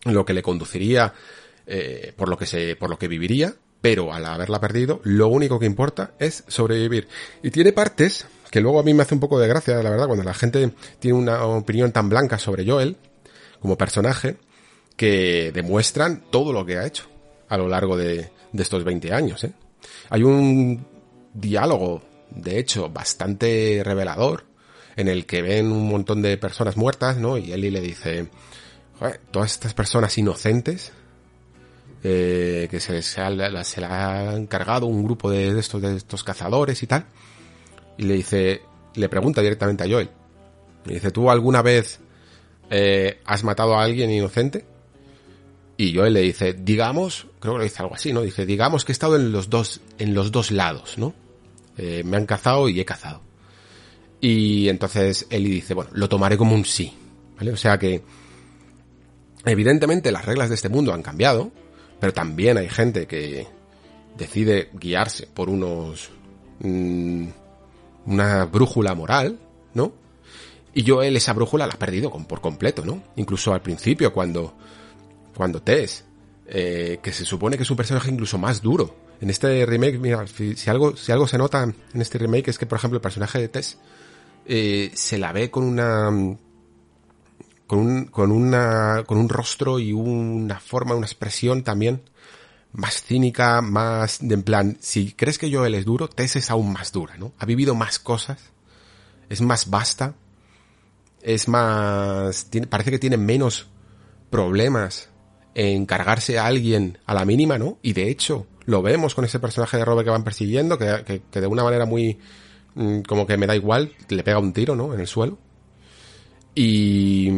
lo que le conduciría eh, por lo que se, por lo que viviría, pero al haberla perdido, lo único que importa es sobrevivir. Y tiene partes que luego a mí me hace un poco de gracia, la verdad, cuando la gente tiene una opinión tan blanca sobre Joel, como personaje, que demuestran todo lo que ha hecho a lo largo de, estos 20 años. ¿eh? Hay un diálogo, de hecho, bastante revelador, en el que ven un montón de personas muertas, ¿no? Y Ellie le dice, todas estas personas inocentes, eh, que se, se, se la han cargado un grupo de, estos, de estos cazadores y tal, y le dice, le pregunta directamente a Joel, le dice, ¿tú alguna vez eh, has matado a alguien inocente? Y Joel le dice, digamos, creo que lo dice algo así, ¿no? Dice, digamos que he estado en los dos, en los dos lados, ¿no? Eh, me han cazado y he cazado. Y entonces Eli dice, bueno, lo tomaré como un sí, ¿vale? O sea que, evidentemente las reglas de este mundo han cambiado, pero también hay gente que decide guiarse por unos, mm, una brújula moral, ¿no? Y Joel esa brújula la ha perdido por completo, ¿no? Incluso al principio cuando cuando Tess, eh, que se supone que es un personaje incluso más duro. En este remake, mira, si, algo, si algo se nota en este remake es que, por ejemplo, el personaje de Tess eh, se la ve con una con un, con una con un rostro y una forma, una expresión también más cínica, más en plan, si crees que Joel es duro, Tess es aún más dura, ¿no? Ha vivido más cosas, es más vasta, es más, tiene, parece que tiene menos problemas encargarse a alguien a la mínima, ¿no? Y de hecho, lo vemos con ese personaje de Robert que van persiguiendo, que, de una manera muy, mm, como que me da igual, le pega un tiro, ¿no? En el suelo. Y,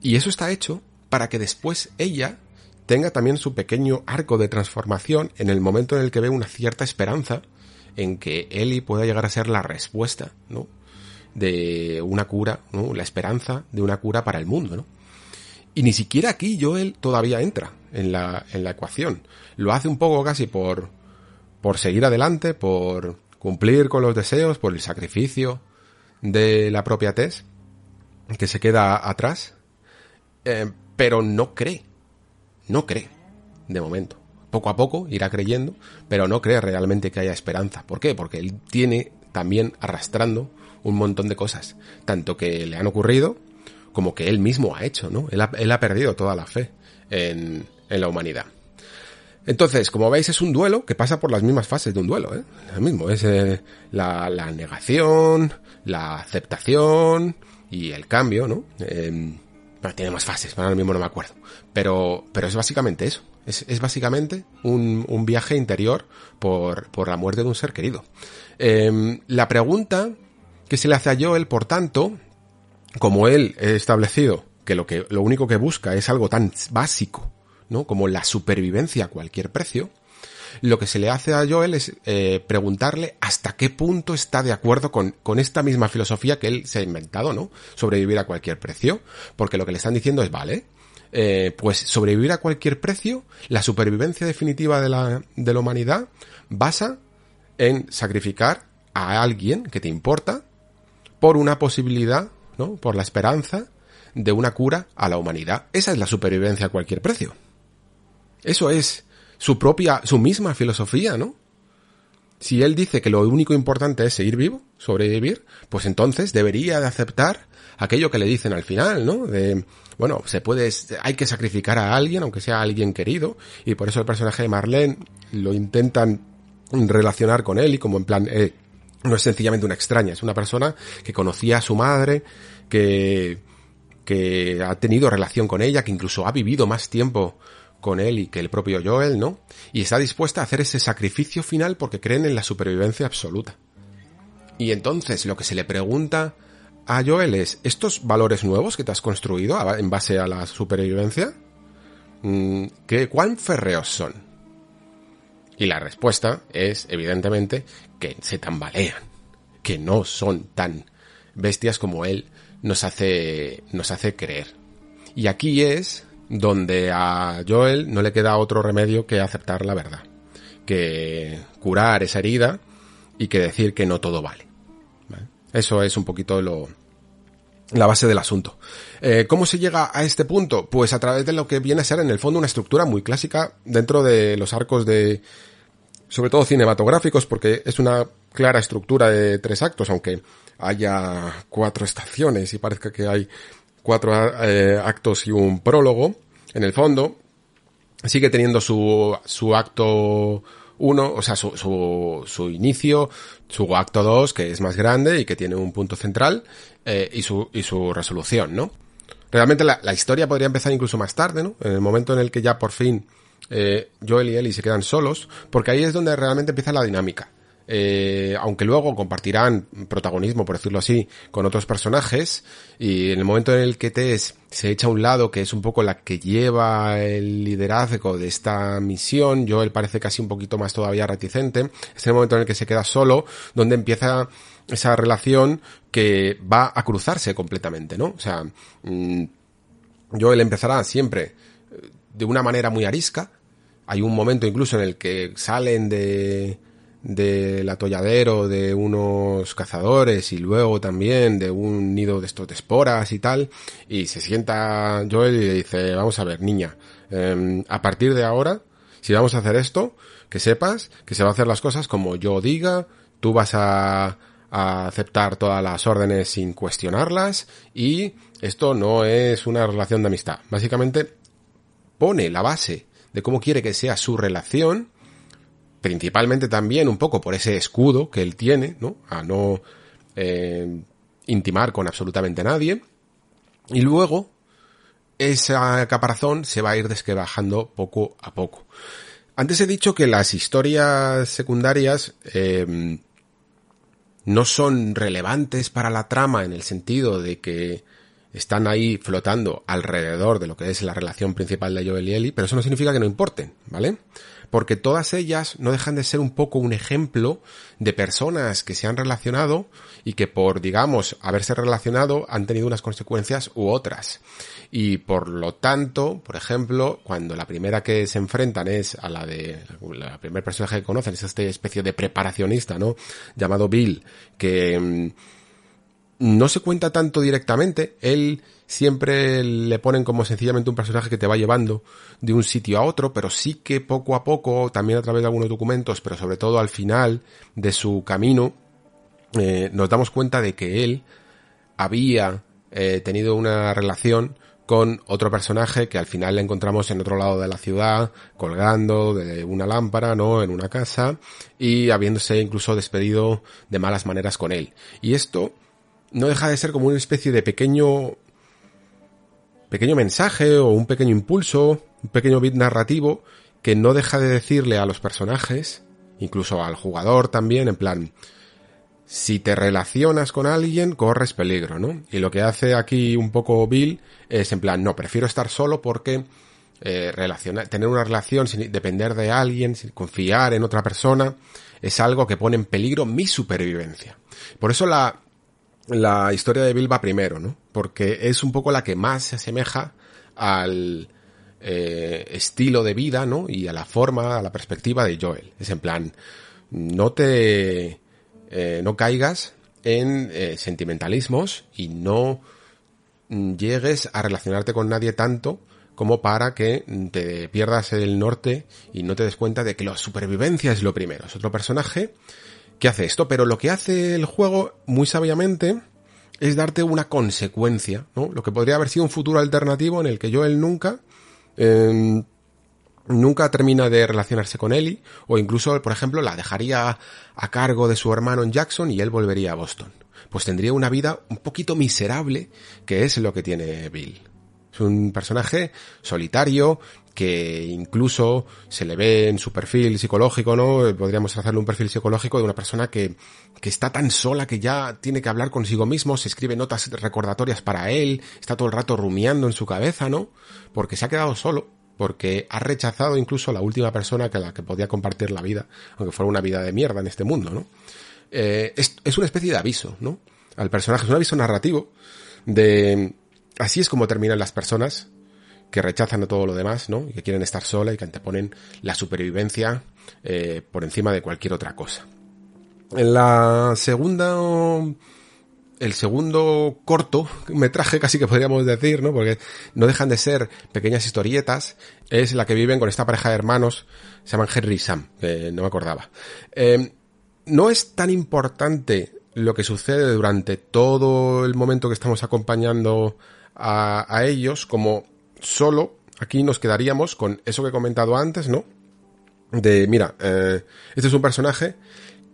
y eso está hecho para que después ella tenga también su pequeño arco de transformación en el momento en el que ve una cierta esperanza en que Ellie pueda llegar a ser la respuesta, ¿no? De una cura, ¿no? La esperanza de una cura para el mundo, ¿no? Y ni siquiera aquí Joel todavía entra en la, en la ecuación. Lo hace un poco casi por, por seguir adelante, por cumplir con los deseos, por el sacrificio de la propia Tess, que se queda atrás, eh, pero no cree, no cree, de momento. Poco a poco irá creyendo, pero no cree realmente que haya esperanza. ¿Por qué? Porque él tiene también arrastrando un montón de cosas, tanto que le han ocurrido, como que él mismo ha hecho, ¿no? Él ha, perdido toda la fe en, la humanidad. Entonces, como veis, es un duelo que pasa por las mismas fases de un duelo, ¿eh? Lo mismo, es eh, la, negación, la aceptación y el cambio, ¿no? Eh, tiene más fases, ahora mismo no me acuerdo. Pero, pero es básicamente eso. Es, básicamente un, viaje interior por, por la muerte de un ser querido. Em, la pregunta que se le hace a Joel, por tanto, como él ha establecido que lo que lo único que busca es algo tan básico, ¿no? Como la supervivencia a cualquier precio, lo que se le hace a Joel es eh, preguntarle hasta qué punto está de acuerdo con, con esta misma filosofía que él se ha inventado, ¿no? Sobrevivir a cualquier precio, porque lo que le están diciendo es, vale, eh, pues sobrevivir a cualquier precio, la supervivencia definitiva de la, de la humanidad basa, en sacrificar a alguien que te importa por una posibilidad, ¿no? Por la esperanza de una cura a la humanidad. Esa es la supervivencia a cualquier precio. Eso es su propia, su misma filosofía, ¿no? Si él dice que lo único importante es seguir vivo, sobrevivir, pues entonces debería de aceptar aquello que le dicen al final, ¿no? De, bueno, se puede, hay que sacrificar a alguien, aunque sea alguien querido, y por eso el personaje de Marlene lo intentan relacionar con él y como en plan, eh, no es sencillamente una extraña, es una persona que conocía a su madre, que, que ha tenido relación con ella, que incluso ha vivido más tiempo con él y que el propio Joel, ¿no? Y está dispuesta a hacer ese sacrificio final porque creen en la supervivencia absoluta. Y entonces lo que se le pregunta a Joel es, ¿estos valores nuevos que te has construido en base a la supervivencia? Mm, ¿qué, ¿Cuán férreos son? Y la respuesta es, evidentemente, que se tambalean, que no son tan bestias como él nos hace, nos hace creer. Y aquí es donde a Joel no le queda otro remedio que aceptar la verdad, que curar esa herida y que decir que no todo vale. Eso es un poquito lo, la base del asunto. Eh, ¿Cómo se llega a este punto? Pues a través de lo que viene a ser en el fondo una estructura muy clásica dentro de los arcos de, sobre todo cinematográficos, porque es una clara estructura de tres actos, aunque haya cuatro estaciones y parezca que hay cuatro eh, actos y un prólogo, en el fondo, sigue teniendo su, su acto uno, o sea, su, su, su inicio, su acto dos, que es más grande y que tiene un punto central, eh, y, su, y su resolución, ¿no? Realmente la, la, historia podría empezar incluso más tarde, ¿no? En el momento en el que ya por fin eh, Joel y Ellie se quedan solos, porque ahí es donde realmente empieza la dinámica eh, aunque luego compartirán protagonismo, por decirlo así, con otros personajes, y en el momento en el que Tess se echa a un lado, que es un poco la que lleva el liderazgo de esta misión, Joel parece casi un poquito más todavía reticente, es el momento en el que se queda solo, donde empieza esa relación que va a cruzarse completamente, ¿no? O sea, Joel empezará siempre eh, de una manera muy arisca, hay un momento incluso en el que salen de, del atolladero de unos cazadores y luego también de un nido de estos esporas y tal, y se sienta Joel y dice, vamos a ver, niña, eh, a partir de ahora, si vamos a hacer esto, que sepas que se va a hacer las cosas como yo diga, tú vas a aceptar todas las órdenes sin cuestionarlas y esto no es una relación de amistad. Básicamente pone la base de cómo quiere que sea su relación principalmente también un poco por ese escudo que él tiene, ¿no? A no eh, intimar con absolutamente nadie. Y luego, esa caparazón se va a ir desquebajando poco a poco. Antes he dicho que las historias secundarias eh, no son relevantes para la trama en el sentido de que están ahí flotando alrededor de lo que es la relación principal de Joel y Ellie, pero eso no significa que no importen, ¿vale? Porque todas ellas no dejan de ser un poco un ejemplo de personas que se han relacionado y que por, digamos, haberse relacionado han tenido unas consecuencias u otras. Y por lo tanto, por ejemplo, cuando la primera que se enfrentan es a la de, la primer personaje que conocen es esta especie de preparacionista, ¿no? Llamado Bill, que mm, no se cuenta tanto directamente, él siempre le ponen como sencillamente un personaje que te va llevando de un sitio a otro, pero sí que poco a poco, también a través de algunos documentos, pero sobre todo al final de su camino, eh, nos damos cuenta de que él había eh, tenido una relación con otro personaje que al final le encontramos en otro lado de la ciudad, colgando de una lámpara, ¿no? En una casa, y habiéndose incluso despedido de malas maneras con él. Y esto no deja de ser como una especie de pequeño pequeño mensaje o un pequeño impulso, un pequeño bit narrativo que no deja de decirle a los personajes, incluso al jugador también, en plan, si te relacionas con alguien, corres peligro, ¿no? Y lo que hace aquí un poco Bill es en plan, no, prefiero estar solo porque eh, tener una relación sin depender de alguien, sin confiar en otra persona, es algo que pone en peligro mi supervivencia. Por eso la, la historia de Bill va primero, ¿no? Porque es un poco la que más se asemeja al eh, estilo de vida, ¿no? Y a la forma, a la perspectiva de Joel. Es en plan, no te, eh, no caigas en eh, sentimentalismos y no llegues a relacionarte con nadie tanto como para que te pierdas el norte y no te des cuenta de que la supervivencia es lo primero. Es otro personaje que hace esto, pero lo que hace el juego muy sabiamente es darte una consecuencia, ¿no? Lo que podría haber sido un futuro alternativo en el que Joel nunca em, nunca termina de relacionarse con Ellie, o incluso, por ejemplo, la dejaría a cargo de su hermano en Jackson y él volvería a Boston. Pues tendría una vida un poquito miserable, que es lo que tiene Bill. Es un personaje solitario, que incluso se le ve en su perfil psicológico, ¿no? Podríamos hacerle un perfil psicológico de una persona que, que está tan sola que ya tiene que hablar consigo mismo, se escribe notas recordatorias para él, está todo el rato rumiando en su cabeza, ¿no? Porque se ha quedado solo porque ha rechazado incluso la última persona que la que podía compartir la vida, aunque fuera una vida de mierda en este mundo, ¿no? Eh, es, es, una especie de aviso, ¿no? Al personaje, es un aviso narrativo de así es como terminan las personas que rechazan a todo lo demás, ¿no? Y que quieren estar sola y que anteponen la supervivencia eh, por encima de cualquier otra cosa. En la segunda el segundo corto metraje casi que podríamos decir, ¿no? Porque no dejan de ser pequeñas historietas, es la que viven con esta pareja de hermanos, se llaman Henry y Sam, no me acordaba. Eh, no es tan importante lo que sucede durante todo el momento que estamos acompañando a ellos como solo aquí nos quedaríamos con eso que he comentado antes, ¿no? De, mira, eh, este es un personaje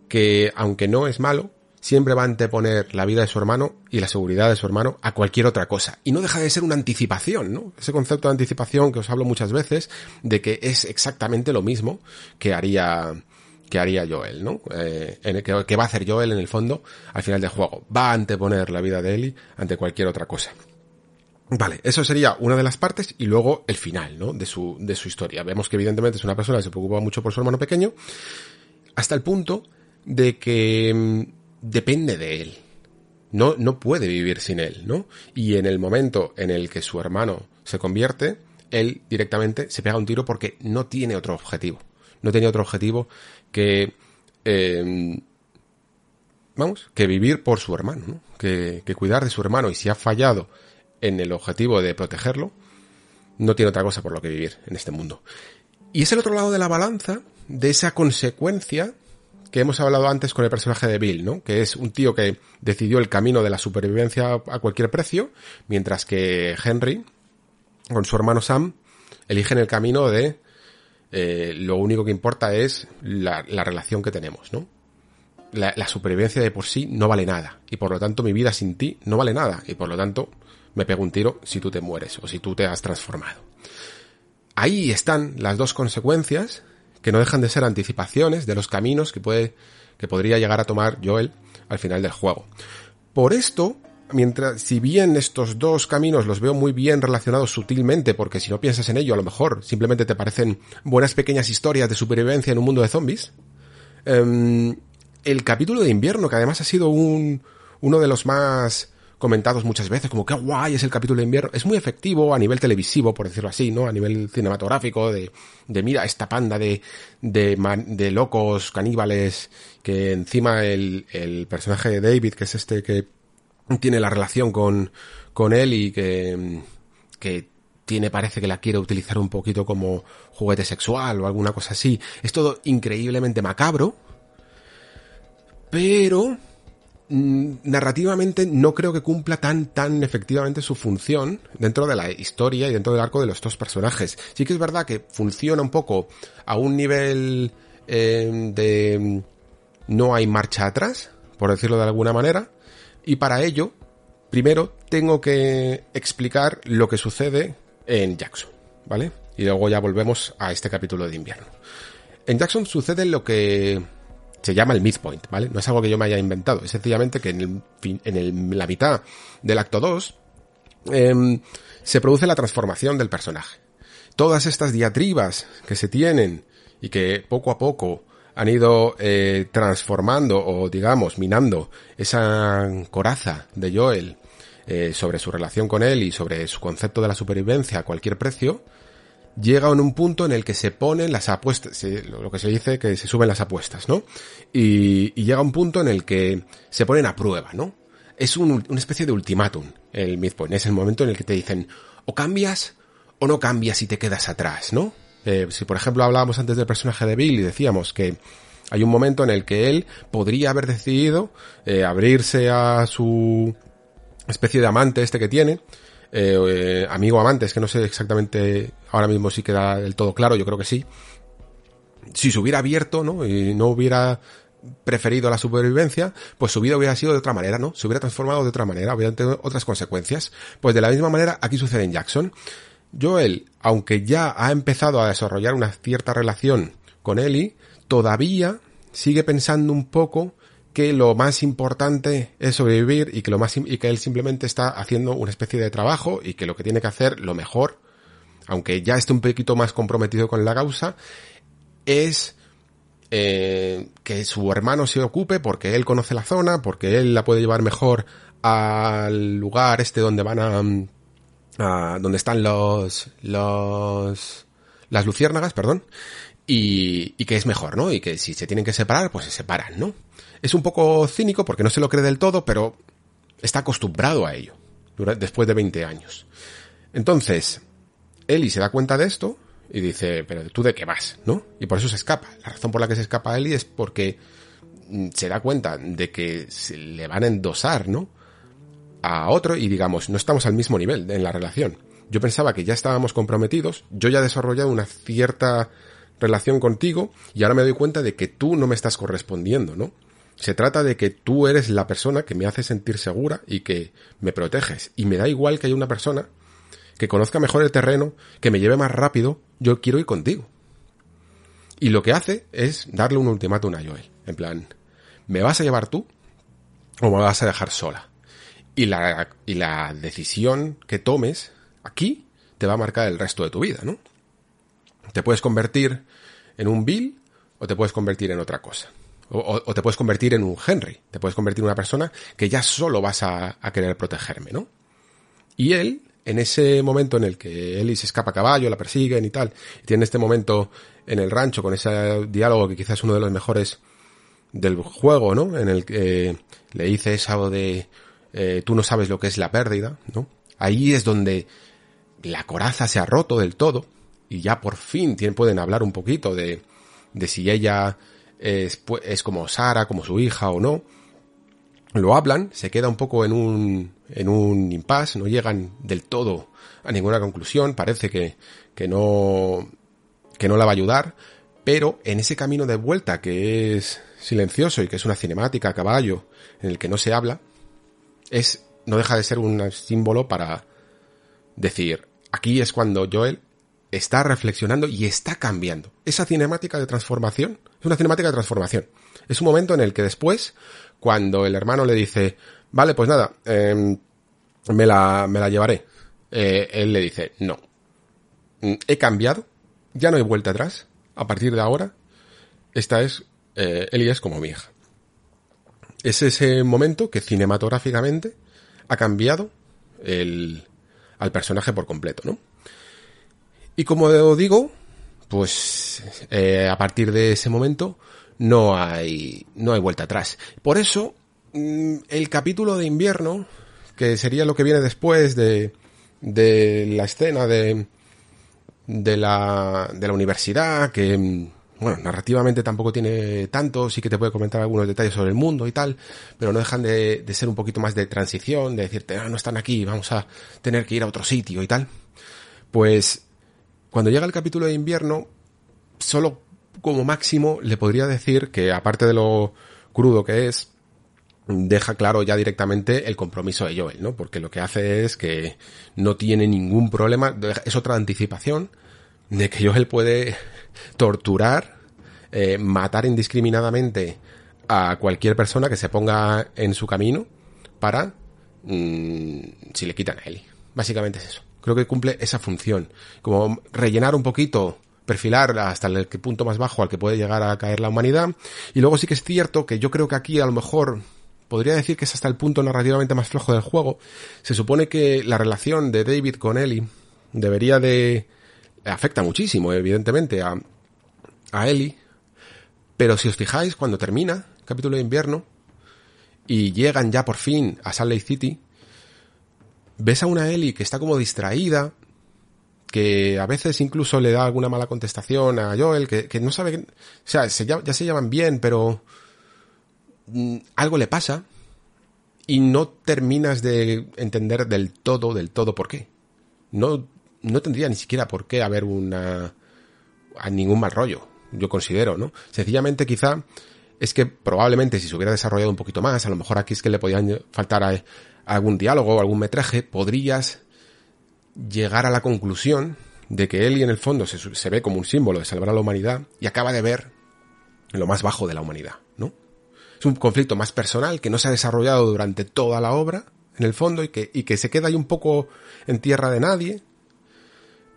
que aunque no es malo, siempre va a anteponer la vida de su hermano y la seguridad de su hermano a cualquier otra cosa. Y no deja de ser una anticipación, ¿no? Ese concepto de anticipación que os hablo muchas veces, de que es exactamente lo mismo que haría que haría Joel, ¿no? Eh, que, que, va a hacer Joel en el fondo al final del juego. Va a anteponer la vida de Ellie ante cualquier otra cosa. Vale, eso sería una de las partes y luego el final, ¿no? De su, de su historia. Vemos que evidentemente es una persona que se preocupa mucho por su hermano pequeño, hasta el punto de que mm, depende de él. No, no puede vivir sin él, ¿no? Y en el momento en el que su hermano se convierte, él directamente se pega un tiro porque no tiene otro objetivo. No tiene otro objetivo que, eh, vamos, que vivir por su hermano, ¿no? Que, que cuidar de su hermano. Y si ha fallado en el objetivo de protegerlo, no tiene otra cosa por lo que vivir en este mundo. Y es el otro lado de la balanza de esa consecuencia que hemos hablado antes con el personaje de Bill, ¿no? Que es un tío que decidió el camino de la supervivencia a cualquier precio, mientras que Henry, con su hermano Sam, eligen el camino de eh, lo único que importa es la, la relación que tenemos, ¿no? La, supervivencia de por sí no vale nada, y por lo tanto mi vida sin ti no vale nada, y por lo tanto me pego un tiro si tú te mueres o si tú te has transformado. Ahí están las dos consecuencias que no dejan de ser anticipaciones de los caminos que puede, que podría llegar a tomar Joel al final del juego. Por esto, mientras, si bien estos dos caminos los veo muy bien relacionados sutilmente, porque si no piensas en ello, a lo mejor simplemente te parecen buenas pequeñas historias de supervivencia en un mundo de zombies, um, el capítulo de invierno, que además ha sido un, uno de los más comentados muchas veces, como que guay es el capítulo de invierno, es muy efectivo a nivel televisivo, por decirlo así, ¿no? A nivel cinematográfico, de, de mira, esta panda de, de, de locos caníbales, que encima el, el personaje de David, que es este que tiene la relación con, con él y que, que tiene, parece que la quiere utilizar un poquito como juguete sexual o alguna cosa así. Es todo increíblemente macabro, pero narrativamente no creo que cumpla tan tan efectivamente su función dentro de la historia y dentro del arco de los dos personajes. Sí que es verdad que funciona un poco a un nivel eh, de mm, no hay marcha atrás, por decirlo de alguna manera, y para ello, primero tengo que explicar lo que sucede en Jackson, ¿vale? Y luego ya volvemos a este capítulo de invierno. En Jackson sucede lo que se llama el midpoint, ¿vale? No es algo que yo me haya inventado, es sencillamente que en, el, en el, la mitad del acto 2 eh, se produce la transformación del personaje. Todas estas diatribas que se tienen y que poco a poco han ido eh, transformando o digamos minando esa coraza de Joel eh, sobre su relación con él y sobre su concepto de la supervivencia a cualquier precio, llega en un punto en el que se ponen las apuestas, lo que se dice que se suben las apuestas, ¿no? Y, llega un punto en el que se ponen a prueba, ¿no? Es una especie de ultimátum el midpoint, es el momento en el que te dicen o cambias o no cambias y te quedas atrás, ¿no? Eh, si por ejemplo hablábamos antes del personaje de Bill y decíamos que hay un momento en el que él podría haber decidido eh, abrirse a su especie de amante este que tiene, eh, eh, amigo amante, es que no sé exactamente ahora mismo si queda del todo claro, yo creo que sí. Si se hubiera abierto, ¿no? Y no hubiera preferido la supervivencia, pues su vida hubiera sido de otra manera, ¿no? Se hubiera transformado de otra manera, hubiera tenido otras consecuencias. Pues de la misma manera aquí sucede en Jackson. Joel, aunque ya ha empezado a desarrollar una cierta relación con Ellie, todavía sigue pensando un poco que lo más importante es sobrevivir y que lo más y que él simplemente está haciendo una especie de trabajo y que lo que tiene que hacer lo mejor, aunque ya esté un poquito más comprometido con la causa, es eh, que su hermano se ocupe porque él conoce la zona, porque él la puede llevar mejor al lugar este donde van a, a donde están los los las luciérnagas, perdón, y, y que es mejor, ¿no? Y que si se tienen que separar, pues se separan, ¿no? Es un poco cínico porque no se lo cree del todo, pero está acostumbrado a ello, después de 20 años. Entonces, Eli se da cuenta de esto y dice, pero tú de qué vas, ¿no? Y por eso se escapa. La razón por la que se escapa Eli es porque mm, se da cuenta de que se le van a endosar, ¿no? A otro y digamos, no estamos al mismo nivel en la relación. Yo pensaba que ya estábamos comprometidos, yo ya he desarrollado una cierta relación contigo y ahora me doy cuenta de que tú no me estás correspondiendo, ¿no? Se trata de que tú eres la persona que me hace sentir segura y que me proteges. Y me da igual que haya una persona que conozca mejor el terreno, que me lleve más rápido, yo quiero ir contigo. Y lo que hace es darle un ultimátum a Joel. En plan, ¿me vas a llevar tú o me vas a dejar sola? Y la, y la decisión que tomes aquí te va a marcar el resto de tu vida, ¿no? Te puedes convertir en un Bill o te puedes convertir en otra cosa. O, te puedes convertir en un Henry, te puedes convertir en una persona que ya solo vas a, querer protegerme, ¿no? Y él, en ese momento en el que Ellie se escapa a caballo, la persiguen y tal, y tiene este momento en el rancho con ese diálogo que quizás es uno de los mejores del juego, ¿no? En el que le dice eso de eh, tú no sabes lo que es la pérdida, ¿no? Ahí es donde la coraza se ha roto del todo y ya por fin tienen, pueden hablar un poquito de, de si ella es, es como Sara, como su hija o no. Lo hablan, se queda un poco en un, en un impasse, no llegan del todo a ninguna conclusión, parece que, que no, que no la va a ayudar, pero en ese camino de vuelta que es silencioso y que es una cinemática a caballo en el que no se habla, es, no deja de ser un símbolo para decir, aquí es cuando Joel está reflexionando y está cambiando. Esa cinemática de transformación es una cinemática de transformación. Es un momento en el que después, cuando el hermano le dice, vale, pues nada, em, me, la, me la llevaré, eh, él le dice, no, mm, he cambiado, ya no hay vuelta atrás, a partir de ahora, esta es, eh, Eli es como mi hija. Es ese momento que cinematográficamente ha cambiado el, al personaje por completo, ¿no? Y como digo, pues eh, a partir de ese momento no hay, no hay vuelta atrás. Por eso, mm, el capítulo de invierno, que sería lo que viene después de, de la escena de, de la, de la universidad, que, mm, bueno, narrativamente tampoco tiene tanto, sí que te puede comentar algunos detalles sobre el mundo y tal, pero no dejan de, de ser un poquito más de transición, de decirte, ah, no están aquí, vamos a tener que ir a otro sitio y tal. Pues cuando llega el capítulo de invierno, solo como máximo le podría decir que aparte de lo crudo que es, deja claro ya directamente el compromiso de Joel, ¿no? Porque lo que hace es que no tiene ningún problema, es otra anticipación de que Joel puede torturar, eh, matar indiscriminadamente a cualquier persona que se ponga en su camino para mm, si le quitan a Eli. Básicamente es eso. Creo que cumple esa función. Como rellenar un poquito, perfilar hasta el punto más bajo al que puede llegar a caer la humanidad. Y luego sí que es cierto que yo creo que aquí a lo mejor podría decir que es hasta el punto narrativamente más flojo del juego. Se supone que la relación de David con Ellie debería de afecta muchísimo, evidentemente, a, a Ellie. Pero si os fijáis, cuando termina el capítulo de invierno y llegan ya por fin a Salt Lake City, ves a una Ellie que está como distraída, que a veces incluso le da alguna mala contestación a Joel, que, no sabe, o sea, ya se llaman bien, pero mm, algo le pasa y no terminas de entender del todo, del todo por qué. No, no tendría ni siquiera por qué haber una, a ningún mal rollo, yo considero, ¿no? Sencillamente quizá es que probablemente si se hubiera desarrollado un poquito más, a lo mejor aquí es que le podían faltar algún diálogo o algún metraje, podrías llegar a la conclusión de que Eli en el fondo se, se, ve como un símbolo de salvar a la humanidad y acaba de ver lo más bajo de la humanidad, ¿no? Es un conflicto más personal que no se ha desarrollado durante toda la obra, en el fondo, y que, y que se queda ahí un poco en tierra de nadie,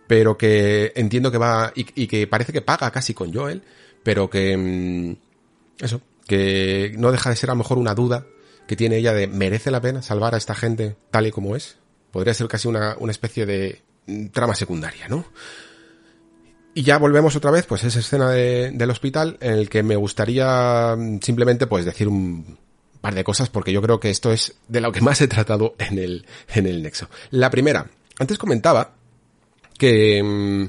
pero que entiendo que va, y, y que parece que paga casi con Joel, pero que, mm, eso, que no deja de ser a lo mejor una duda que tiene ella de merece la pena salvar a esta gente tal y como es podría ser casi una, una especie de trama secundaria, ¿no? Y ya volvemos otra vez, pues esa escena de, del hospital en el que me gustaría simplemente pues decir un par de cosas porque yo creo que esto es de lo que más he tratado en el, en el nexo. La primera, antes comentaba que,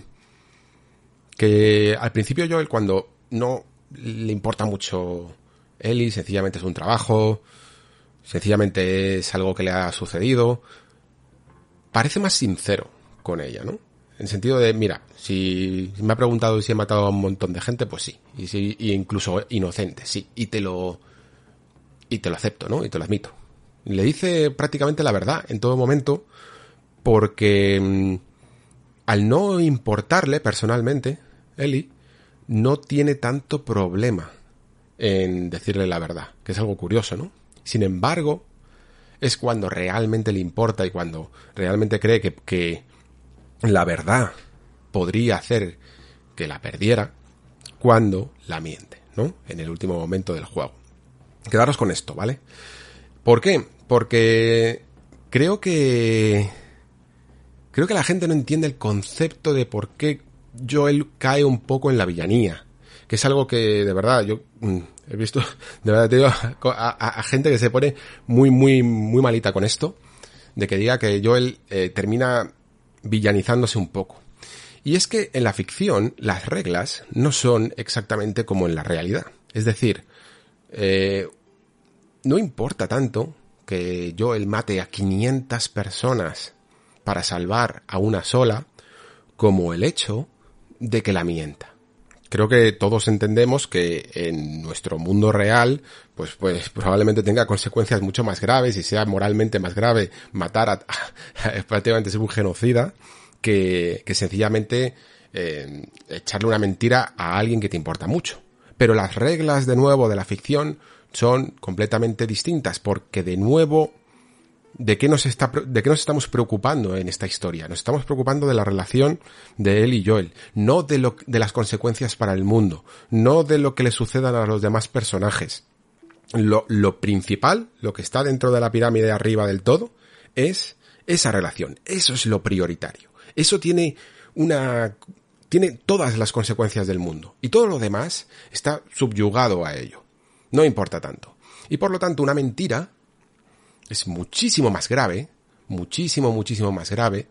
que al principio yo cuando no le importa mucho Eli, sencillamente es un trabajo, sencillamente es algo que le ha sucedido, parece más sincero con ella, ¿no? En sentido de, mira, si me ha preguntado si he matado a un montón de gente, pues sí. Y, sí, y incluso inocente, sí. Y te lo, y te lo acepto, ¿no? Y te lo admito. le dice prácticamente la verdad en todo momento, porque mm, al no importarle personalmente, Eli, no tiene tanto problema en decirle la verdad, que es algo curioso, ¿no? Sin embargo, es cuando realmente le importa y cuando realmente cree que, que la verdad podría hacer que la perdiera, cuando la miente, ¿no? En el último momento del juego. Quedaros con esto, ¿vale? ¿Por qué? Porque creo que... Creo que la gente no entiende el concepto de por qué Joel cae un poco en la villanía. Que es algo que, de verdad, yo mm, He visto, de verdad te a, gente que se pone muy, muy, muy malita con esto, de que diga que Joel eh, termina villanizándose un poco. Y es que en la ficción las reglas no son exactamente como en la realidad. Es decir, eh, no importa tanto que Joel mate a 500 personas para salvar a una sola, como el hecho de que la mienta creo que todos entendemos que en nuestro mundo real, pues, pues probablemente tenga consecuencias mucho más graves y sea moralmente más grave matar a, prácticamente ser un genocida que, que sencillamente eh, echarle una mentira a alguien que te importa mucho. Pero las reglas de nuevo de la ficción son completamente distintas porque de nuevo de qué nos está, de qué nos estamos preocupando en esta historia. Nos estamos preocupando de la relación de él y Joel, no de lo, de las consecuencias para el mundo, no de lo que le sucedan a los demás personajes. Lo, lo principal, lo que está dentro de la pirámide arriba del todo, es esa relación. Eso es lo prioritario. Eso tiene una, tiene todas las consecuencias del mundo. Y todo lo demás está subyugado a ello. No importa tanto. Y por lo tanto, una mentira es muchísimo más grave, muchísimo, muchísimo más grave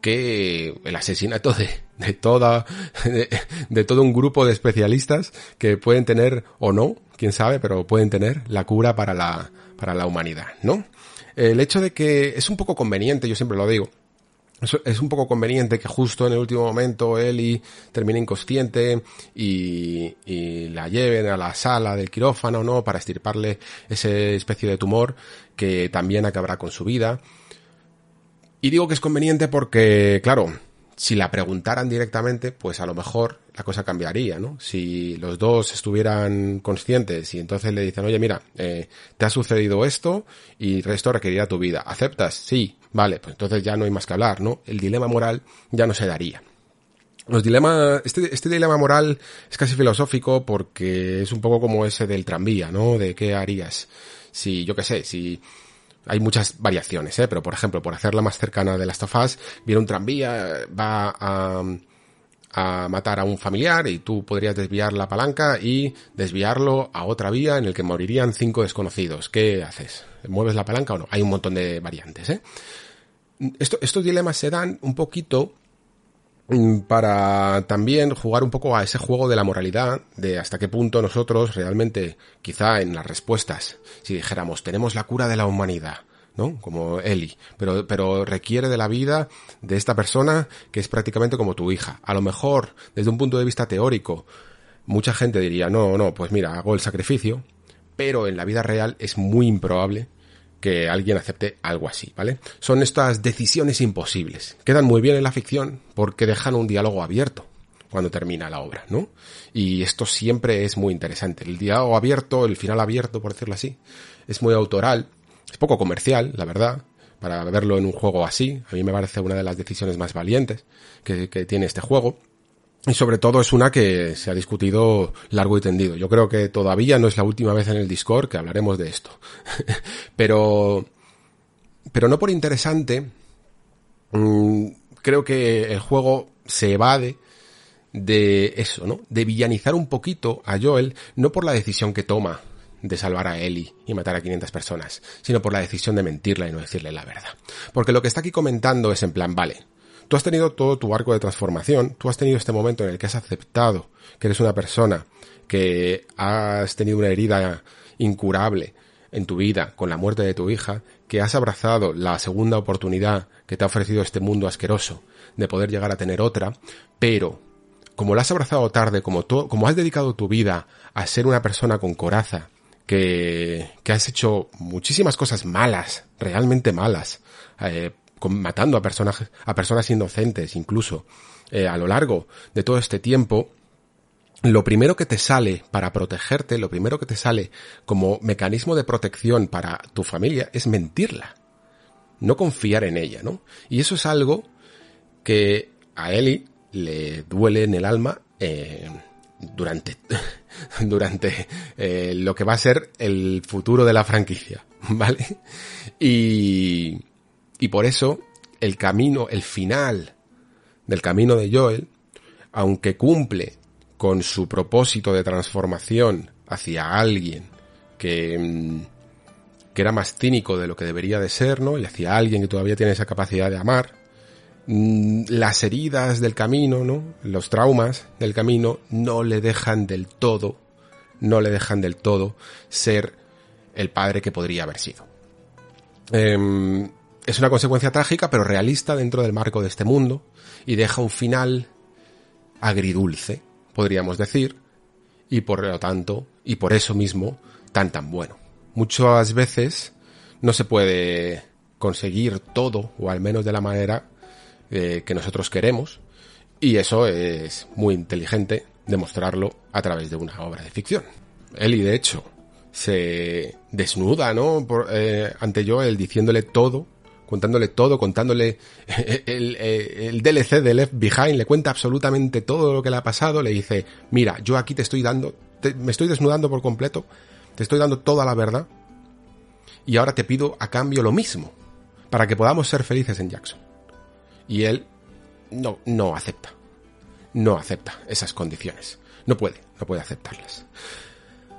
que el asesinato de, de toda, de, todo un grupo de especialistas que pueden tener, o no, quién sabe, pero pueden tener la cura para la, para la humanidad, ¿no? El hecho de que es un poco conveniente, yo siempre lo digo, es un poco conveniente que justo en el último momento Eli termine inconsciente y, la lleven a la sala del quirófano, ¿no? Para estirparle esa especie de tumor que también acabará con su vida. Y digo que es conveniente porque, claro, si la preguntaran directamente, pues a lo mejor la cosa cambiaría, ¿no? Si los dos estuvieran conscientes y entonces le dicen, oye, mira, eh, te ha sucedido esto y esto requerirá tu vida. ¿Aceptas? Sí. Vale, pues entonces ya no hay más que hablar, ¿no? El dilema moral ya no se daría. Los dilemas, este, este dilema moral es casi filosófico porque es un poco como ese del tranvía, ¿no? De qué harías. Si, yo qué sé, si hay muchas variaciones, ¿eh? Pero por ejemplo, por hacerla más cercana de las tofas, viene un tranvía, va a, a matar a un familiar y tú podrías desviar la palanca y desviarlo a otra vía en el que morirían cinco desconocidos. ¿Qué haces? ¿Mueves la palanca o no? Hay un montón de variantes, ¿eh? estos dilemas se dan un poquito para también jugar un poco a ese juego de la moralidad, de hasta qué punto nosotros realmente, quizá en las respuestas, si dijéramos, tenemos la cura de la humanidad, ¿no? Como Eli, pero, pero requiere de la vida de esta persona que es prácticamente como tu hija. A lo mejor, desde un punto de vista teórico, mucha gente diría, no, no, pues mira, hago el sacrificio, pero en la vida real es muy improbable que alguien acepte algo así, ¿vale? Son estas decisiones imposibles. Quedan muy bien en la ficción porque dejan un diálogo abierto cuando termina la obra, ¿no? Y esto siempre es muy interesante. El diálogo abierto, el final abierto, por decirlo así, es muy autoral, es poco comercial, la verdad, para verlo en un juego así. A mí me parece una de las decisiones más valientes que, que tiene este juego. Y sobre todo es una que se ha discutido largo y tendido. Yo creo que todavía no es la última vez en el Discord que hablaremos de esto. pero, pero no por interesante, mm, creo que el juego se evade de eso, ¿no? De villanizar un poquito a Joel, no por la decisión que toma de salvar a Ellie y matar a 500 personas, sino por la decisión de mentirla y no decirle la verdad. Porque lo que está aquí comentando es en plan, vale, Tú has tenido todo tu arco de transformación, tú has tenido este momento en el que has aceptado que eres una persona, que has tenido una herida incurable en tu vida con la muerte de tu hija, que has abrazado la segunda oportunidad que te ha ofrecido este mundo asqueroso de poder llegar a tener otra, pero como la has abrazado tarde, como, como has dedicado tu vida a ser una persona con coraza, que, que has hecho muchísimas cosas malas, realmente malas, eh, matando a personas, a personas inocentes incluso, eh, a lo largo de todo este tiempo, lo primero que te sale para protegerte, lo primero que te sale como mecanismo de protección para tu familia es mentirla. No confiar en ella, ¿no? Y eso es algo que a Eli le duele en el alma eh, durante, durante eh, lo que va a ser el futuro de la franquicia, ¿vale? Y, y por eso el camino, el final del camino de Joel, aunque cumple con su propósito de transformación hacia alguien que, mm, que era más cínico de lo que debería de ser, ¿no? Y hacia alguien que todavía tiene esa capacidad de amar, mm, las heridas del camino, ¿no? Los traumas del camino no le dejan del todo, no le dejan del todo ser el padre que podría haber sido. Em, es una consecuencia trágica, pero realista dentro del marco de este mundo, y deja un final agridulce, podríamos decir, y por lo tanto, y por eso mismo, tan tan bueno. Muchas veces no se puede conseguir todo, o al menos de la manera eh, que nosotros queremos, y eso es muy inteligente demostrarlo a través de una obra de ficción. Eli, de hecho, se desnuda, ¿no? Por, eh, ante diciéndole todo contándole todo, contándole el, DLC de Left Behind, le cuenta absolutamente todo lo que le ha pasado, le dice, mira, yo aquí te estoy dando, me estoy desnudando por completo, te estoy dando toda la verdad, y ahora te pido a cambio lo mismo, para que podamos ser felices en Jackson. Y él no, no acepta, no acepta esas condiciones, no puede, no puede aceptarlas.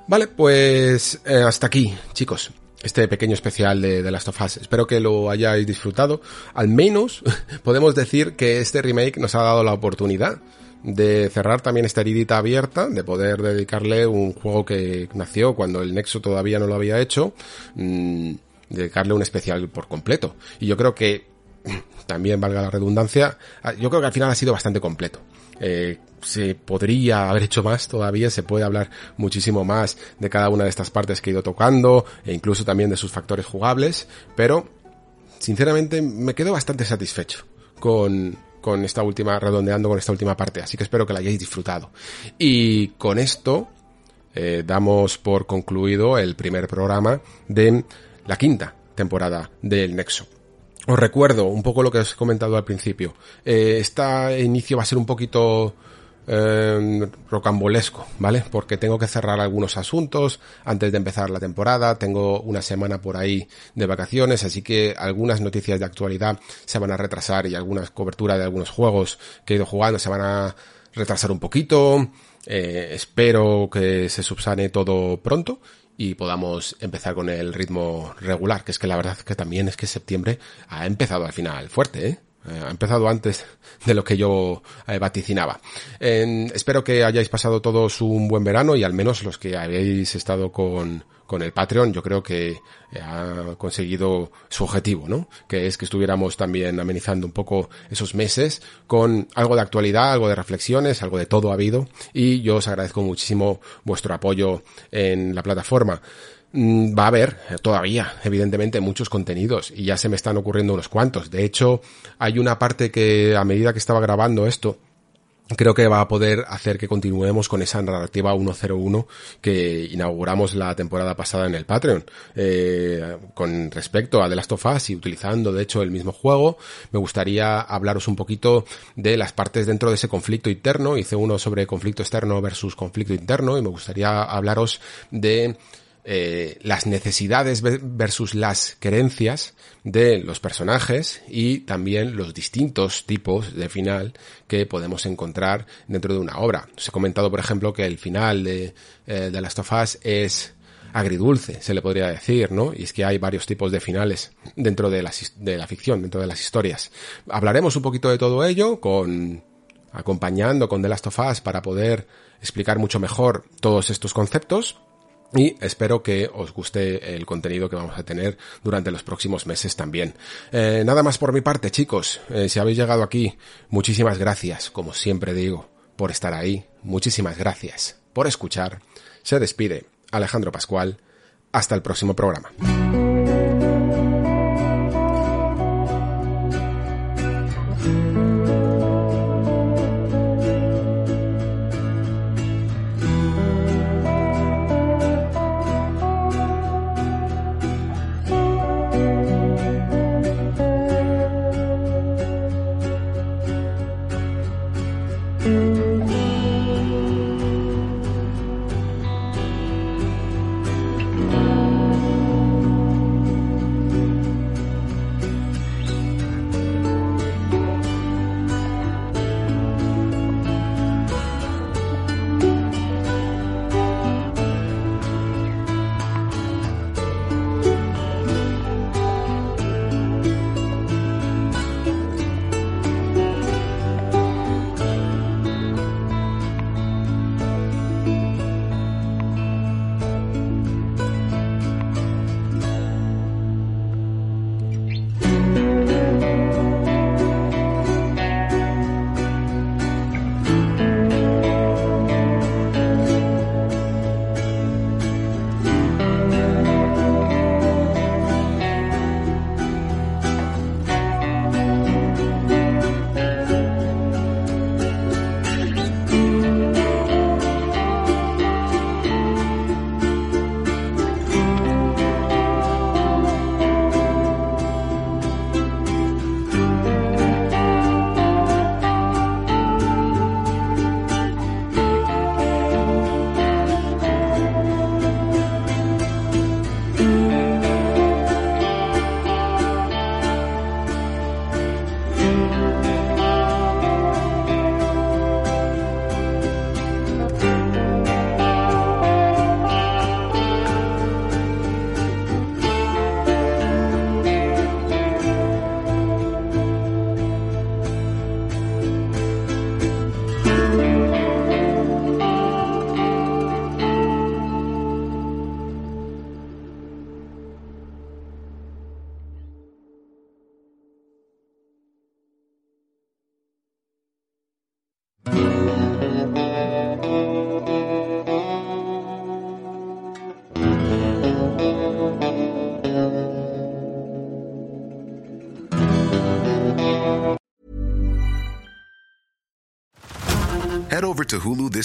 Vale, pues eh, hasta aquí, chicos este pequeño especial de, de Last of Us. Espero que lo hayáis disfrutado. Al menos podemos decir que este remake nos ha dado la oportunidad de cerrar también esta heridita abierta, de poder dedicarle un juego que nació cuando el Nexo todavía no lo había hecho, mmm, dedicarle un especial por completo. Y yo creo que, también valga la redundancia, yo creo que al final ha sido bastante completo. Eh, se podría haber hecho más todavía, se puede hablar muchísimo más de cada una de estas partes que he ido tocando e incluso también de sus factores jugables, pero sinceramente me quedo bastante satisfecho con, con esta última, redondeando con esta última parte, así que espero que la hayáis disfrutado. Y con esto eh, damos por concluido el primer programa de la quinta temporada del Nexo. Os recuerdo un poco lo que os he comentado al principio. Eh, este inicio va a ser un poquito eh, rocambolesco, ¿vale? Porque tengo que cerrar algunos asuntos antes de empezar la temporada, tengo una semana por ahí de vacaciones, así que algunas noticias de actualidad se van a retrasar y algunas cobertura de algunos juegos que he ido jugando se van a retrasar un poquito. Eh, espero que se subsane todo pronto y podamos empezar con el ritmo regular, que es que la verdad que también es que septiembre ha empezado al final fuerte, ¿eh? Eh, ha empezado antes de lo que yo eh, vaticinaba. espero que hayáis pasado todos un buen verano y al menos los que habéis estado con, con el Patreon, yo creo que eh, ha conseguido su objetivo, ¿no? Que es que estuviéramos también amenizando un poco esos meses con algo de actualidad, algo de reflexiones, algo de todo ha habido y yo os agradezco muchísimo vuestro apoyo en la plataforma. Mm, va a haber todavía, evidentemente, muchos contenidos y ya se me están ocurriendo unos cuantos. De hecho, hay una parte que a medida que estaba grabando esto, creo que va a poder hacer que continuemos con esa narrativa 101 que inauguramos la temporada pasada en el Patreon. Eh, con respecto a The Last of Us y utilizando de hecho el mismo juego, me gustaría hablaros un poquito de las partes dentro de ese conflicto interno. Hice uno sobre conflicto externo versus conflicto interno y me gustaría hablaros de eh, las necesidades versus las creencias de los personajes y también los distintos tipos de final que podemos encontrar dentro de una obra. Os he comentado, por ejemplo, que el final de, eh, de Last of Us es agridulce, se le podría decir, ¿no? Y es que hay varios tipos de finales dentro de la, de la ficción, dentro de las historias. Hablaremos un poquito de todo ello con acompañando con The Last of Us para poder explicar mucho mejor todos estos conceptos y espero que os guste el contenido que vamos a tener durante los próximos meses también. Eh, nada más por mi parte, chicos. Eh, si habéis llegado aquí, muchísimas gracias, como siempre digo, por estar ahí. Muchísimas gracias por escuchar. Se despide Alejandro Pascual. Hasta el próximo programa.